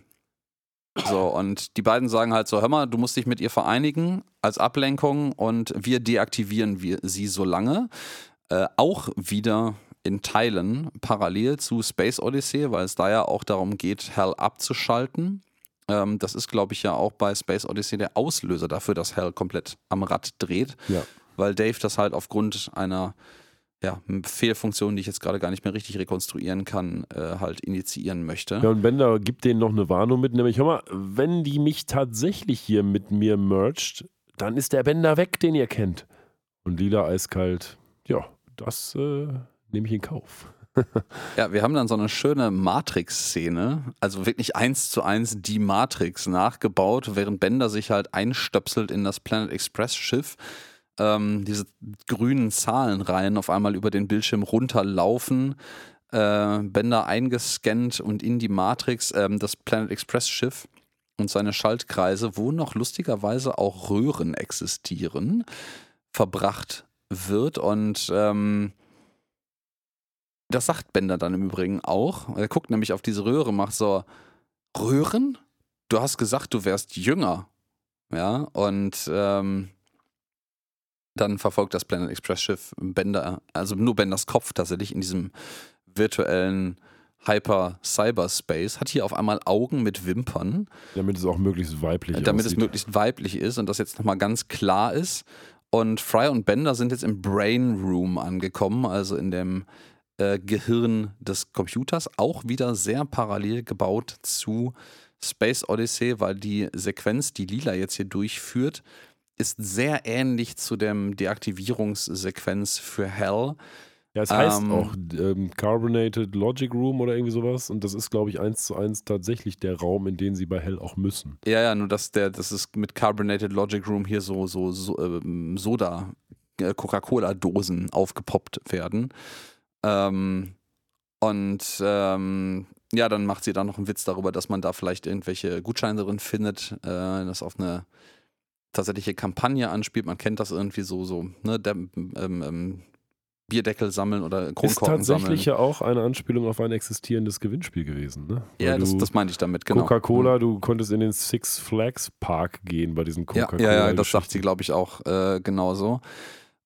so, und die beiden sagen halt so, hör mal, du musst dich mit ihr vereinigen als Ablenkung und wir deaktivieren wir sie so lange. Äh, auch wieder in Teilen parallel zu Space Odyssey, weil es da ja auch darum geht, Hell abzuschalten. Ähm, das ist, glaube ich, ja auch bei Space Odyssey der Auslöser dafür, dass Hell komplett am Rad dreht, Ja. weil Dave das halt aufgrund einer ja, Fehlfunktion, die ich jetzt gerade gar nicht mehr richtig rekonstruieren kann, äh, halt initiieren möchte. Ja, und Bender gibt denen noch eine Warnung mit, nämlich, hör mal, wenn die mich tatsächlich hier mit mir mercht, dann ist der Bender weg, den ihr kennt. Und Lila eiskalt, ja, das äh, nehme ich in Kauf. (laughs) Ja, wir haben dann so eine schöne Matrix-Szene, also wirklich eins zu eins die Matrix nachgebaut, während Bender sich halt einstöpselt in das Planet Express-Schiff. Ähm, diese grünen Zahlenreihen auf einmal über den Bildschirm runterlaufen. Äh, Bender eingescannt und in die Matrix ähm, das Planet Express-Schiff und seine Schaltkreise, wo noch lustigerweise auch Röhren existieren, verbracht wird und ähm, das sagt Bender dann im Übrigen auch. Er guckt nämlich auf diese Röhre, macht so, Röhren? Du hast gesagt, du wärst jünger. Ja, und ähm, dann verfolgt das Planet Express Schiff Bender, also nur Benders Kopf tatsächlich in diesem virtuellen Hyper-Cyberspace, hat hier auf einmal Augen mit Wimpern. Damit es auch möglichst weiblich Damit aussieht. es möglichst weiblich ist und das jetzt nochmal ganz klar ist. Und Fry und Bender sind jetzt im Brain Room angekommen, also in dem äh, Gehirn des Computers. Auch wieder sehr parallel gebaut zu Space Odyssey, weil die Sequenz, die Lila jetzt hier durchführt, ist sehr ähnlich zu dem Deaktivierungssequenz für Hell. Ja, es heißt Ähm, auch ähm, Carbonated Logic Room oder irgendwie sowas. Und das ist, glaube ich, eins zu eins tatsächlich der Raum, in den sie bei Hell auch müssen. Ja, ja, nur dass der, das ist mit Carbonated Logic Room hier so, so, so ähm, Soda, äh, Coca-Cola-Dosen aufgepoppt werden. Ähm, und ähm, ja, dann macht sie da noch einen Witz darüber, dass man da vielleicht irgendwelche Gutscheine drin findet, äh, das auf eine tatsächliche Kampagne anspielt. Man kennt das irgendwie so, so, ne, der, ähm, ähm, Bierdeckel sammeln oder Ist Kronkorken sammeln. tatsächlich ja auch eine Anspielung auf ein existierendes Gewinnspiel gewesen. Ne? Weil Ja, das, das meinte ich damit, genau. Coca-Cola, du konntest in den Six Flags Park gehen bei diesen Ja, Coca-Cola. ja, ja, das sagt sie, glaube ich, auch äh, genauso.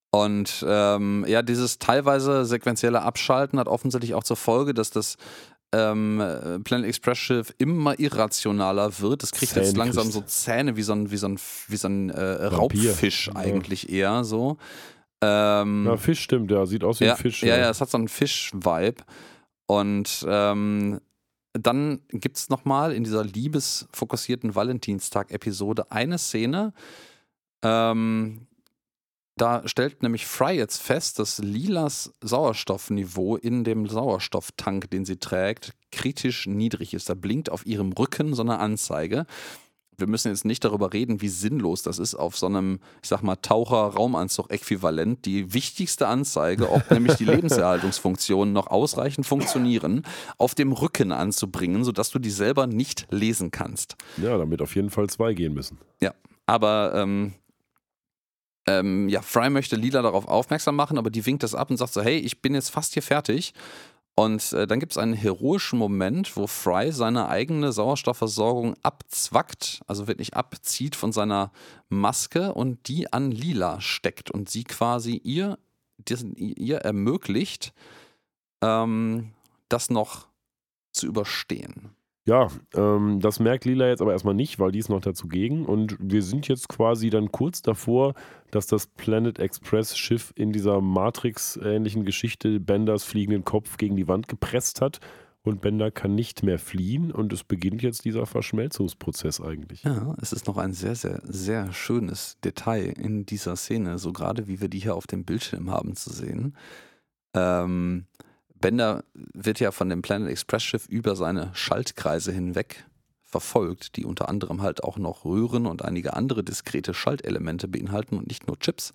Und ähm, ja, dieses teilweise sequentielle Abschalten hat offensichtlich auch zur Folge, dass das ähm, äh, Planet Express Schiff immer irrationaler wird. Es kriegt jetzt Zähne langsam kriegt. so Zähne wie so ein, wie so ein, wie so ein äh, Vampir. Raubfisch Ja. eigentlich eher so. Ähm, Ja, Fisch stimmt, ja, sieht aus wie ja, ein Fisch. Ja, ja, es hat so einen Fisch-Vibe. Und ähm, dann gibt es nochmal in dieser liebesfokussierten Valentinstag-Episode eine Szene. Ähm, da stellt nämlich Fry jetzt fest, dass Lilas Sauerstoffniveau in dem Sauerstofftank, den sie trägt, kritisch niedrig ist. Da blinkt auf ihrem Rücken so eine Anzeige. Wir müssen jetzt nicht darüber reden, wie sinnlos das ist, auf so einem, ich sag mal, Taucher-Raumanzug-Äquivalent die wichtigste Anzeige, ob (laughs) nämlich die Lebenserhaltungsfunktionen noch ausreichend funktionieren, auf dem Rücken anzubringen, sodass du die selber nicht lesen kannst. ja, damit auf jeden Fall zwei gehen müssen. Ja, aber ähm, ähm, ja, Fry möchte Lila darauf aufmerksam machen, aber die winkt das ab und sagt so, hey, ich bin jetzt fast hier fertig. Und äh, dann gibt es einen heroischen Moment, wo Fry seine eigene Sauerstoffversorgung abzwackt, also wirklich abzieht von seiner Maske und die an Lila steckt und sie quasi ihr, ihr ermöglicht, ähm, das noch zu überstehen. Ja, ähm, das merkt Lila jetzt aber erstmal nicht, weil die ist noch dazu gegen. Und wir sind jetzt quasi dann kurz davor, dass das Planet Express Schiff in dieser Matrix-ähnlichen Geschichte Benders fliegenden Kopf gegen die Wand gepresst hat. Und Bender kann nicht mehr fliehen. Und es beginnt jetzt dieser Verschmelzungsprozess eigentlich. Ja, es ist noch ein sehr, sehr, sehr schönes Detail in dieser Szene, so gerade wie wir die hier auf dem Bildschirm haben zu sehen. Ähm, Bender wird ja von dem Planet Express Schiff über seine Schaltkreise hinweg verfolgt, die unter anderem halt auch noch Röhren und einige andere diskrete Schaltelemente beinhalten und nicht nur Chips.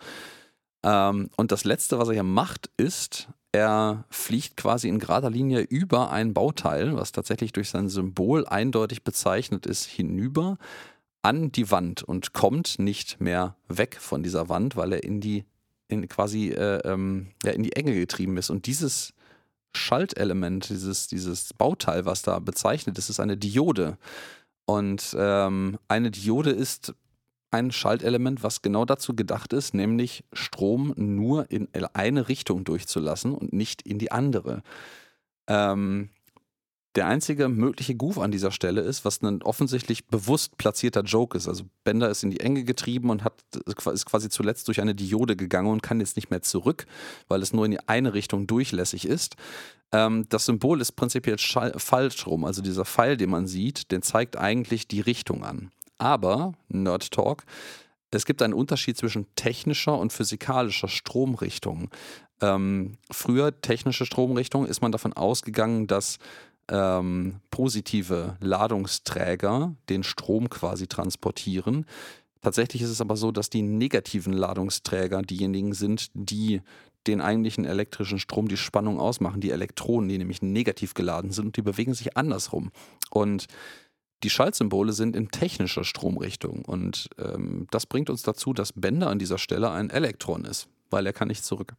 Ähm, und das Letzte, was er hier macht, ist, er fliegt quasi in gerader Linie über ein Bauteil, was tatsächlich durch sein Symbol eindeutig bezeichnet ist, hinüber an die Wand und kommt nicht mehr weg von dieser Wand, weil er in die in quasi äh, ähm, ja, in die Enge getrieben ist. Und dieses Schaltelement, dieses, dieses Bauteil, was da bezeichnet ist, ist eine Diode. Und ähm, eine Diode ist ein Schaltelement, was genau dazu gedacht ist, nämlich Strom nur in eine Richtung durchzulassen und nicht in die andere. Ähm, der einzige mögliche Goof an dieser Stelle ist, was ein offensichtlich bewusst platzierter Joke ist. Also Bender ist in die Enge getrieben und hat, ist quasi zuletzt durch eine Diode gegangen und kann jetzt nicht mehr zurück, weil es nur in die eine Richtung durchlässig ist. Ähm, das Symbol ist prinzipiell falsch rum. Also dieser Pfeil, den man sieht, den zeigt eigentlich die Richtung an. Aber, Nerd Talk, es gibt einen Unterschied zwischen technischer und physikalischer Stromrichtung. Ähm, früher, technische Stromrichtung, ist man davon ausgegangen, dass ähm, positive Ladungsträger den Strom quasi transportieren. Tatsächlich ist es aber so, dass die negativen Ladungsträger diejenigen sind, die den eigentlichen elektrischen Strom, die Spannung ausmachen, die Elektronen, die nämlich negativ geladen sind und die bewegen sich andersrum. Und die Schaltsymbole sind in technischer Stromrichtung und ähm, das bringt uns dazu, dass Bender an dieser Stelle ein Elektron ist. weil er kann nicht zurück.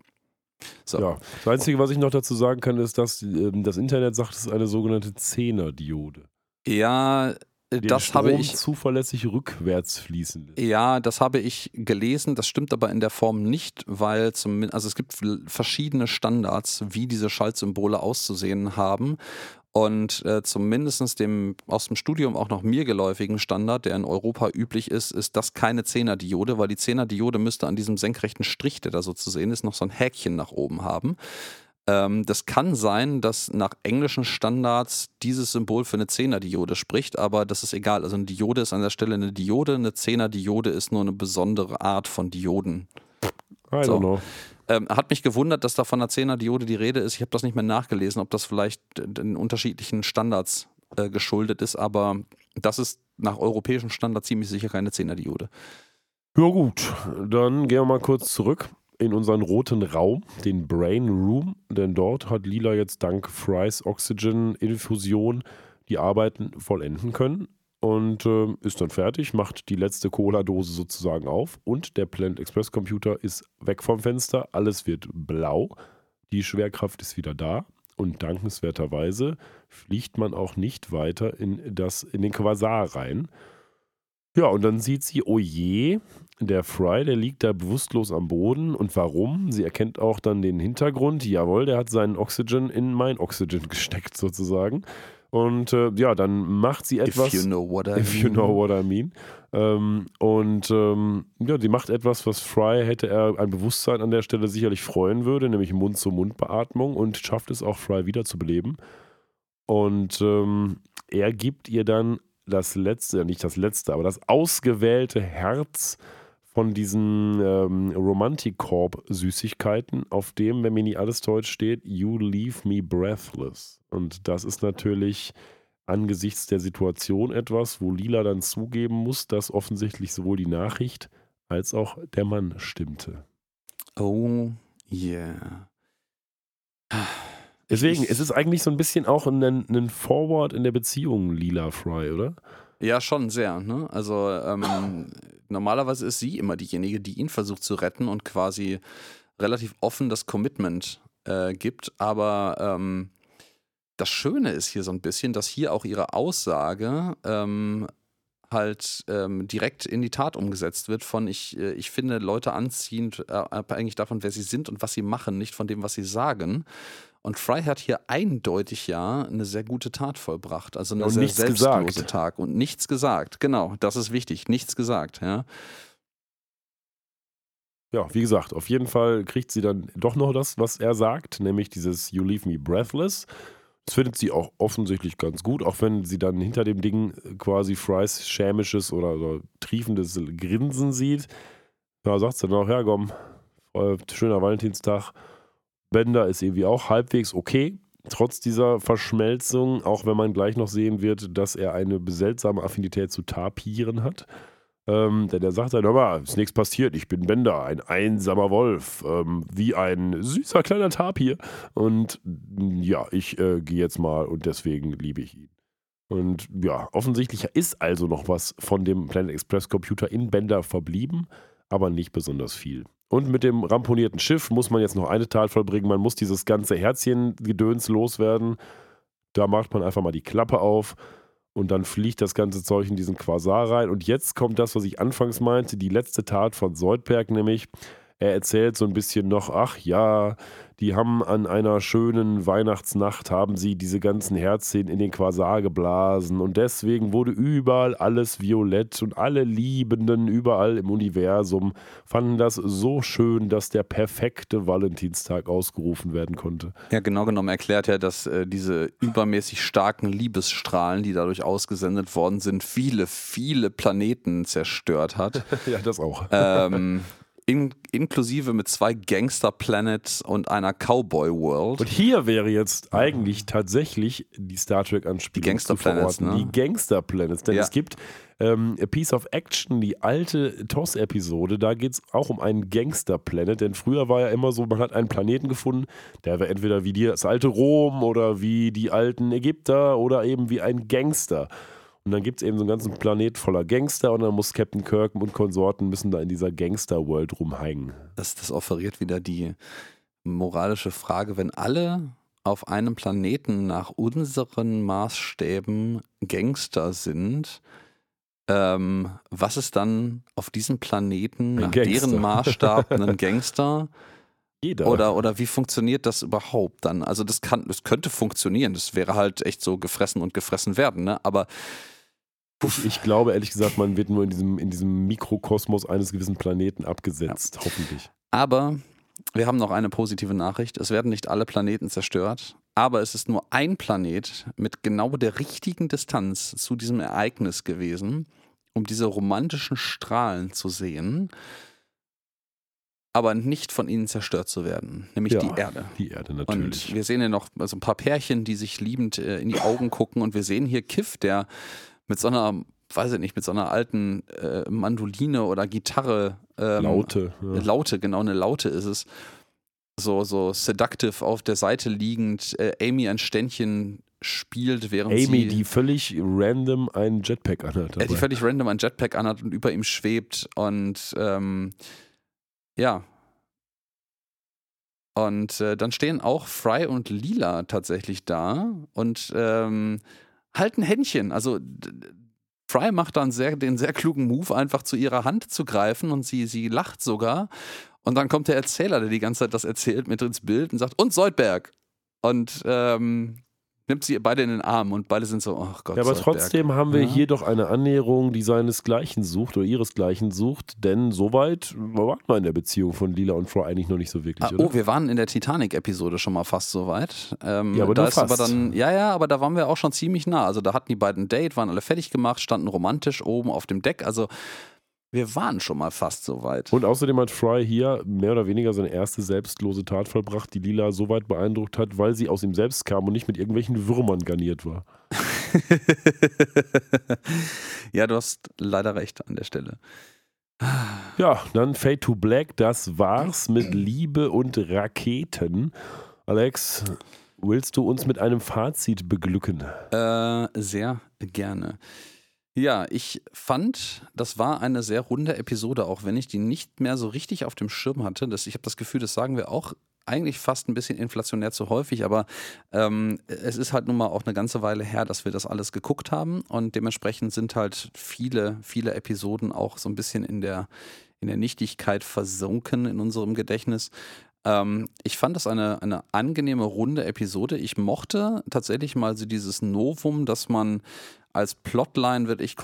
So. Ja, das Einzige, was ich noch dazu sagen kann, ist, dass ähm, das Internet sagt, es ist eine sogenannte Zehner-Diode. Ja, Den das habe Strom ich. zuverlässig rückwärts fließen. Ja, das habe ich gelesen. Das stimmt aber in der Form nicht, weil zum, also es gibt verschiedene Standards, wie diese Schaltsymbole auszusehen haben. Und äh, zumindest dem aus dem Studium auch noch mir geläufigen Standard, der in Europa üblich ist, ist das keine Zehnerdiode, weil die Zehnerdiode müsste an diesem senkrechten Strich, der da so zu sehen ist, noch so ein Häkchen nach oben haben. Ähm, das kann sein, dass nach englischen Standards dieses Symbol für eine Zehnerdiode spricht, aber das ist egal. Also eine Diode ist an der Stelle eine Diode, eine Zehnerdiode ist nur eine besondere Art von Dioden. I So. don't know. Ähm, hat mich gewundert, dass da von einer Zehnerdiode die Rede ist. Ich habe das nicht mehr nachgelesen, ob das vielleicht den unterschiedlichen Standards äh, geschuldet ist, aber das ist nach europäischem Standard ziemlich sicher keine Zehnerdiode. Ja gut, dann gehen wir mal kurz zurück in unseren roten Raum, den Brain Room, denn dort hat Lila jetzt dank Fry's Oxygen-Infusion die Arbeiten vollenden können und äh, ist dann fertig, macht die letzte Cola-Dose sozusagen auf und der Planet Express Computer ist weg vom Fenster, alles wird blau, die Schwerkraft ist wieder da und dankenswerterweise fliegt man auch nicht weiter in, das, in den Quasar rein. Ja, und dann sieht sie, oh je, der Fry, der liegt da bewusstlos am Boden. Und warum? Sie erkennt auch dann den Hintergrund. Jawohl, der hat seinen Oxygen in mein Oxygen (laughs) gesteckt sozusagen. Und äh, ja, dann macht sie etwas. If you know what I If you know what I mean. Ähm, und ähm, ja, sie macht etwas, was Fry hätte er ein Bewusstsein an der Stelle sicherlich freuen würde, nämlich Mund-zu-Mund-Beatmung und schafft es auch Fry wiederzubeleben. Und ähm, er gibt ihr dann das letzte, nicht das letzte, aber das ausgewählte Herz von diesen ähm, Romantic Corp Süßigkeiten, auf dem, wenn mir nicht alles täuscht, steht, You leave me breathless. Und das ist natürlich angesichts der Situation etwas, wo Lila dann zugeben muss, dass offensichtlich sowohl die Nachricht als auch der Mann stimmte. Oh, yeah. Deswegen, Ich- es ist eigentlich so ein bisschen auch ein, ein Forward in der Beziehung Lila Fry, oder? Ja, schon sehr. Ne? Also ähm, normalerweise ist sie immer diejenige, die ihn versucht zu retten und quasi relativ offen das Commitment äh, gibt. Aber ähm, das Schöne ist hier so ein bisschen, dass hier auch ihre Aussage ähm, halt ähm, direkt in die Tat umgesetzt wird von ich, äh, ich finde Leute anziehend äh, abhängig davon, wer sie sind und was sie machen, nicht von dem, was sie sagen. Und Fry hat hier eindeutig ja eine sehr gute Tat vollbracht. Also eine Und sehr selbstlose gesagt. Tag. Und nichts gesagt. Genau, das ist wichtig. Nichts gesagt, ja. Ja, wie gesagt, auf jeden Fall kriegt sie dann doch noch das, was er sagt, nämlich dieses You leave me breathless. Das findet sie auch offensichtlich ganz gut, auch wenn sie dann hinter dem Ding quasi Frys schämisches oder, oder triefendes Grinsen sieht. Da sagt sie dann auch, ja komm, äh, schöner Valentinstag. Bender ist irgendwie auch halbwegs okay, trotz dieser Verschmelzung, auch wenn man gleich noch sehen wird, dass er eine seltsame Affinität zu Tapiren hat. Ähm, denn er sagt dann, hör mal, ist nichts passiert, ich bin Bender, ein einsamer Wolf, ähm, wie ein süßer kleiner Tapir. Und mm, ja, ich äh, gehe jetzt mal und deswegen liebe ich ihn. Und ja, offensichtlich ist also noch was von dem Planet Express Computer in Bender verblieben, aber nicht besonders viel. Und mit dem ramponierten Schiff muss man jetzt noch eine Tat vollbringen. Man muss dieses ganze Herzchen-Gedöns loswerden. Da macht man einfach mal die Klappe auf und dann fliegt das ganze Zeug in diesen Quasar rein. Und jetzt kommt das, was ich anfangs meinte, die letzte Tat von Soldberg, nämlich er erzählt so ein bisschen noch, ach ja, die haben an einer schönen Weihnachtsnacht, haben sie diese ganzen Herzchen in den Quasar geblasen und deswegen wurde überall alles violett und alle Liebenden überall im Universum fanden das so schön, dass der perfekte Valentinstag ausgerufen werden konnte. Ja, genau genommen erklärt er, dass äh, diese übermäßig starken Liebesstrahlen, die dadurch ausgesendet worden sind, viele, viele Planeten zerstört hat. (laughs) ja, das auch. ähm, in, inklusive mit zwei Gangster-Planets und einer Cowboy-World. Und hier wäre jetzt eigentlich tatsächlich die Star Trek-Anspielung Die Gangster. Planets, ne? Die Gangster Planets. Denn Ja. es gibt ähm, A Piece of Action, die alte TOS-Episode, da geht es auch um einen Gangster-Planet. Denn früher war ja immer so, man hat einen Planeten gefunden, der war entweder wie die, das alte Rom oder wie die alten Ägypter oder eben wie ein Gangster. Und dann gibt es eben so einen ganzen Planet voller Gangster und dann muss Captain Kirk und Konsorten müssen da in dieser Gangster-World rumhängen. Das, das offeriert wieder die moralische Frage, wenn alle auf einem Planeten nach unseren Maßstäben Gangster sind, ähm, was ist dann auf diesem Planeten nach deren Maßstab ein (laughs) Gangster? Jeder. Oder, oder wie funktioniert das überhaupt dann? Also das kann, das könnte funktionieren. Das wäre halt echt so gefressen und gefressen werden, ne? Aber ich, ich glaube ehrlich gesagt, man wird nur in diesem, in diesem Mikrokosmos eines gewissen Planeten abgesetzt, hoffentlich. Aber wir haben noch eine positive Nachricht. Es werden nicht alle Planeten zerstört, aber es ist nur ein Planet mit genau der richtigen Distanz zu diesem Ereignis gewesen, um diese romantischen Strahlen zu sehen, aber nicht von ihnen zerstört zu werden, nämlich Ja, die Erde. Die Erde Und natürlich. wir sehen ja noch so ein paar Pärchen, die sich liebend äh, in die Augen gucken. Und wir sehen hier Kiff, der mit so einer, weiß ich nicht, mit so einer alten äh, Mandoline oder Gitarre. Ähm, Laute. Ja. Laute, genau eine Laute ist es. So, so seductive auf der Seite liegend, äh, Amy ein Ständchen spielt, während Amy, sie. die völlig random einen Jetpack anhat. äh, die dabei. völlig random ein Jetpack anhat und über ihm schwebt und ähm, ja. Und äh, dann stehen auch Fry und Lila tatsächlich da und ähm, halten Händchen. Also Fry macht dann sehr, den sehr klugen Move, einfach zu ihrer Hand zu greifen und sie, sie lacht sogar. Und dann kommt der Erzähler, der die ganze Zeit das erzählt, mit ins Bild und sagt, und Soldberg. Und ähm, nimmt sie beide in den Arm und beide sind so, ach Gott. Ja, aber trotzdem haben wir Ja. hier doch eine Annäherung, die seinesgleichen sucht oder ihresgleichen sucht, denn soweit waren wir in der Beziehung von Lila und Fry eigentlich noch nicht so wirklich, Ah, oh, wir waren in der Titanic-Episode schon mal fast so weit. Ähm, Ja, aber da ist aber dann, ja, ja, aber da waren wir auch schon ziemlich nah. Also da hatten die beiden ein Date, waren alle fertig gemacht, standen romantisch oben auf dem Deck. Also wir waren schon mal fast so weit. Und außerdem hat Fry hier mehr oder weniger seine erste selbstlose Tat vollbracht, die Lila so weit beeindruckt hat, weil sie aus ihm selbst kam und nicht mit irgendwelchen Würmern garniert war. (laughs) ja, du hast leider recht an der Stelle. Ja, dann Fade to Black, das war's mit Liebe und Raketen. Alex, willst du uns mit einem Fazit beglücken? Äh, sehr gerne. Ja, ich fand, das war eine sehr runde Episode, auch wenn ich die nicht mehr so richtig auf dem Schirm hatte. Das, ich habe das Gefühl, das sagen wir auch eigentlich fast ein bisschen inflationär zu häufig, aber ähm, es ist halt nun mal auch eine ganze Weile her, dass wir das alles geguckt haben und dementsprechend sind halt viele, viele Episoden auch so ein bisschen in der, in der Nichtigkeit versunken in unserem Gedächtnis. Ähm, ich fand das eine, eine angenehme, runde Episode. Ich mochte tatsächlich mal so dieses Novum, dass man als Plotline wirklich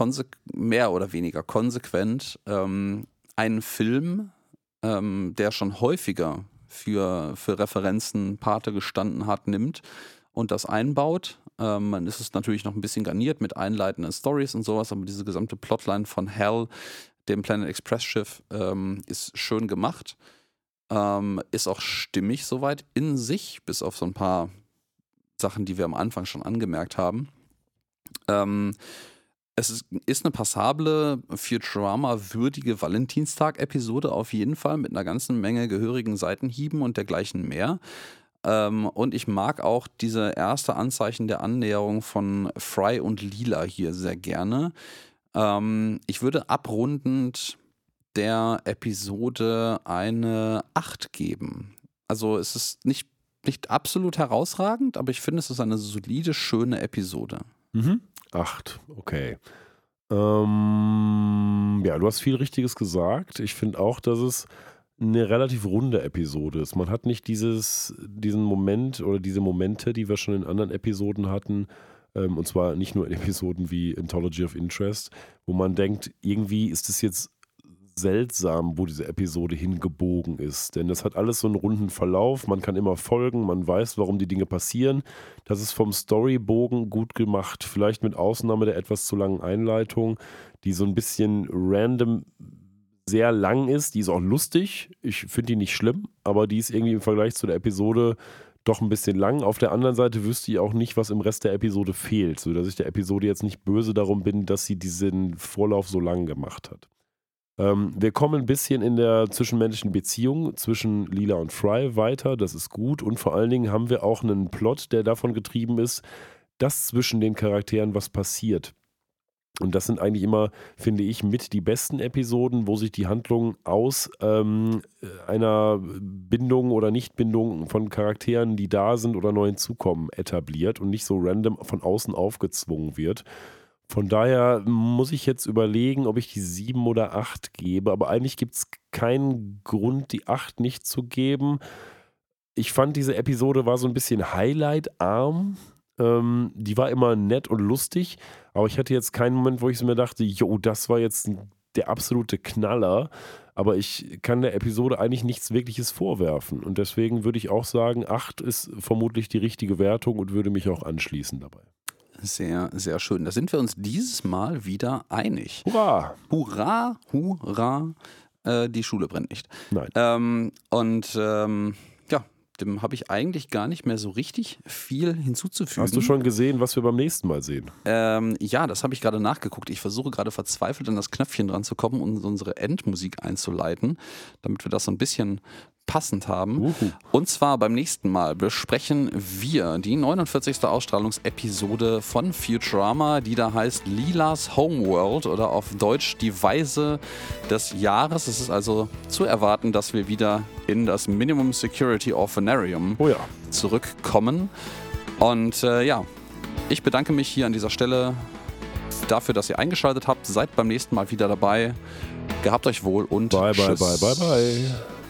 mehr oder weniger konsequent ähm, einen Film, ähm, der schon häufiger für, für Referenzen Pate gestanden hat, nimmt und das einbaut. Ähm, man ist es natürlich noch ein bisschen garniert mit einleitenden Stories und sowas, aber diese gesamte Plotline von Hell, dem Planet Express Schiff, ähm, ist schön gemacht. Ähm, ist auch stimmig soweit in sich, bis auf so ein paar Sachen, die wir am Anfang schon angemerkt haben. Ähm, es ist, ist eine passable, Futurama-würdige Valentinstag-Episode auf jeden Fall mit einer ganzen Menge gehörigen Seitenhieben und dergleichen mehr. Ähm, und ich mag auch diese erste Anzeichen der Annäherung von Fry und Lila hier sehr gerne. Ähm, ich würde abrundend der Episode eine 8 geben. Also es ist nicht, nicht absolut herausragend, aber ich finde, es ist eine solide, schöne Episode. Mhm. Acht, okay. Ähm, ja, du hast viel Richtiges gesagt. Ich finde auch, dass es eine relativ runde Episode ist. Man hat nicht dieses, diesen Moment oder diese Momente, die wir schon in anderen Episoden hatten, ähm, und zwar nicht nur in Episoden wie Anthology of Interest, wo man denkt, irgendwie ist es jetzt seltsam, wo diese Episode hingebogen ist. Denn das hat alles so einen runden Verlauf. Man kann immer folgen, man weiß, warum die Dinge passieren. Das ist vom Storybogen gut gemacht. Vielleicht mit Ausnahme der etwas zu langen Einleitung, die so ein bisschen random sehr lang ist. Die ist auch lustig. Ich finde die nicht schlimm, aber die ist irgendwie im Vergleich zu der Episode doch ein bisschen lang. Auf der anderen Seite wüsste ich auch nicht, was im Rest der Episode fehlt, sodass ich der Episode jetzt nicht böse darum bin, dass sie diesen Vorlauf so lang gemacht hat. Ähm, wir kommen ein bisschen in der zwischenmenschlichen Beziehung zwischen Lila und Fry weiter. Das ist gut. Und vor allen Dingen haben wir auch einen Plot, der davon getrieben ist, dass zwischen den Charakteren was passiert. Und das sind eigentlich immer, finde ich, mit die besten Episoden, wo sich die Handlung aus ähm, einer Bindung oder Nichtbindung von Charakteren, die da sind oder neu hinzukommen, etabliert und nicht so random von außen aufgezwungen wird. Von daher muss ich jetzt überlegen, ob ich die sieben oder acht gebe. Aber eigentlich gibt es keinen Grund, die acht nicht zu geben. Ich fand, diese Episode war so ein bisschen highlight-arm. Ähm, die war immer nett und lustig, aber ich hatte jetzt keinen Moment, wo ich mir dachte, jo, das war jetzt der absolute Knaller. Aber ich kann der Episode eigentlich nichts Wirkliches vorwerfen. Und deswegen würde ich auch sagen, 8 ist vermutlich die richtige Wertung und würde mich auch anschließen dabei. Sehr, sehr schön. Da sind wir uns dieses Mal wieder einig. Hurra! Hurra, hurra, äh, die Schule brennt nicht. Nein. Ähm, und ähm, ja, dem habe ich eigentlich gar nicht mehr so richtig viel hinzuzufügen. Hast du schon gesehen, was wir beim nächsten Mal sehen? Ähm, ja, das habe ich gerade nachgeguckt. Ich versuche gerade verzweifelt an das Knöpfchen dran zu kommen und unsere Endmusik einzuleiten, damit wir das so ein bisschen passend haben. Uhu. Und zwar beim nächsten Mal besprechen wir die 49. Ausstrahlungsepisode von Futurama, die da heißt Lilas Homeworld oder auf Deutsch die Weise des Jahres. Es ist also zu erwarten, dass wir wieder in das Minimum Security Orphanarium Oh ja. zurückkommen. Und äh, ja, ich bedanke mich hier an dieser Stelle dafür, dass ihr eingeschaltet habt. Seid beim nächsten Mal wieder dabei. Gehabt euch wohl und Bye, bye, tschüss. bye, bye, bye.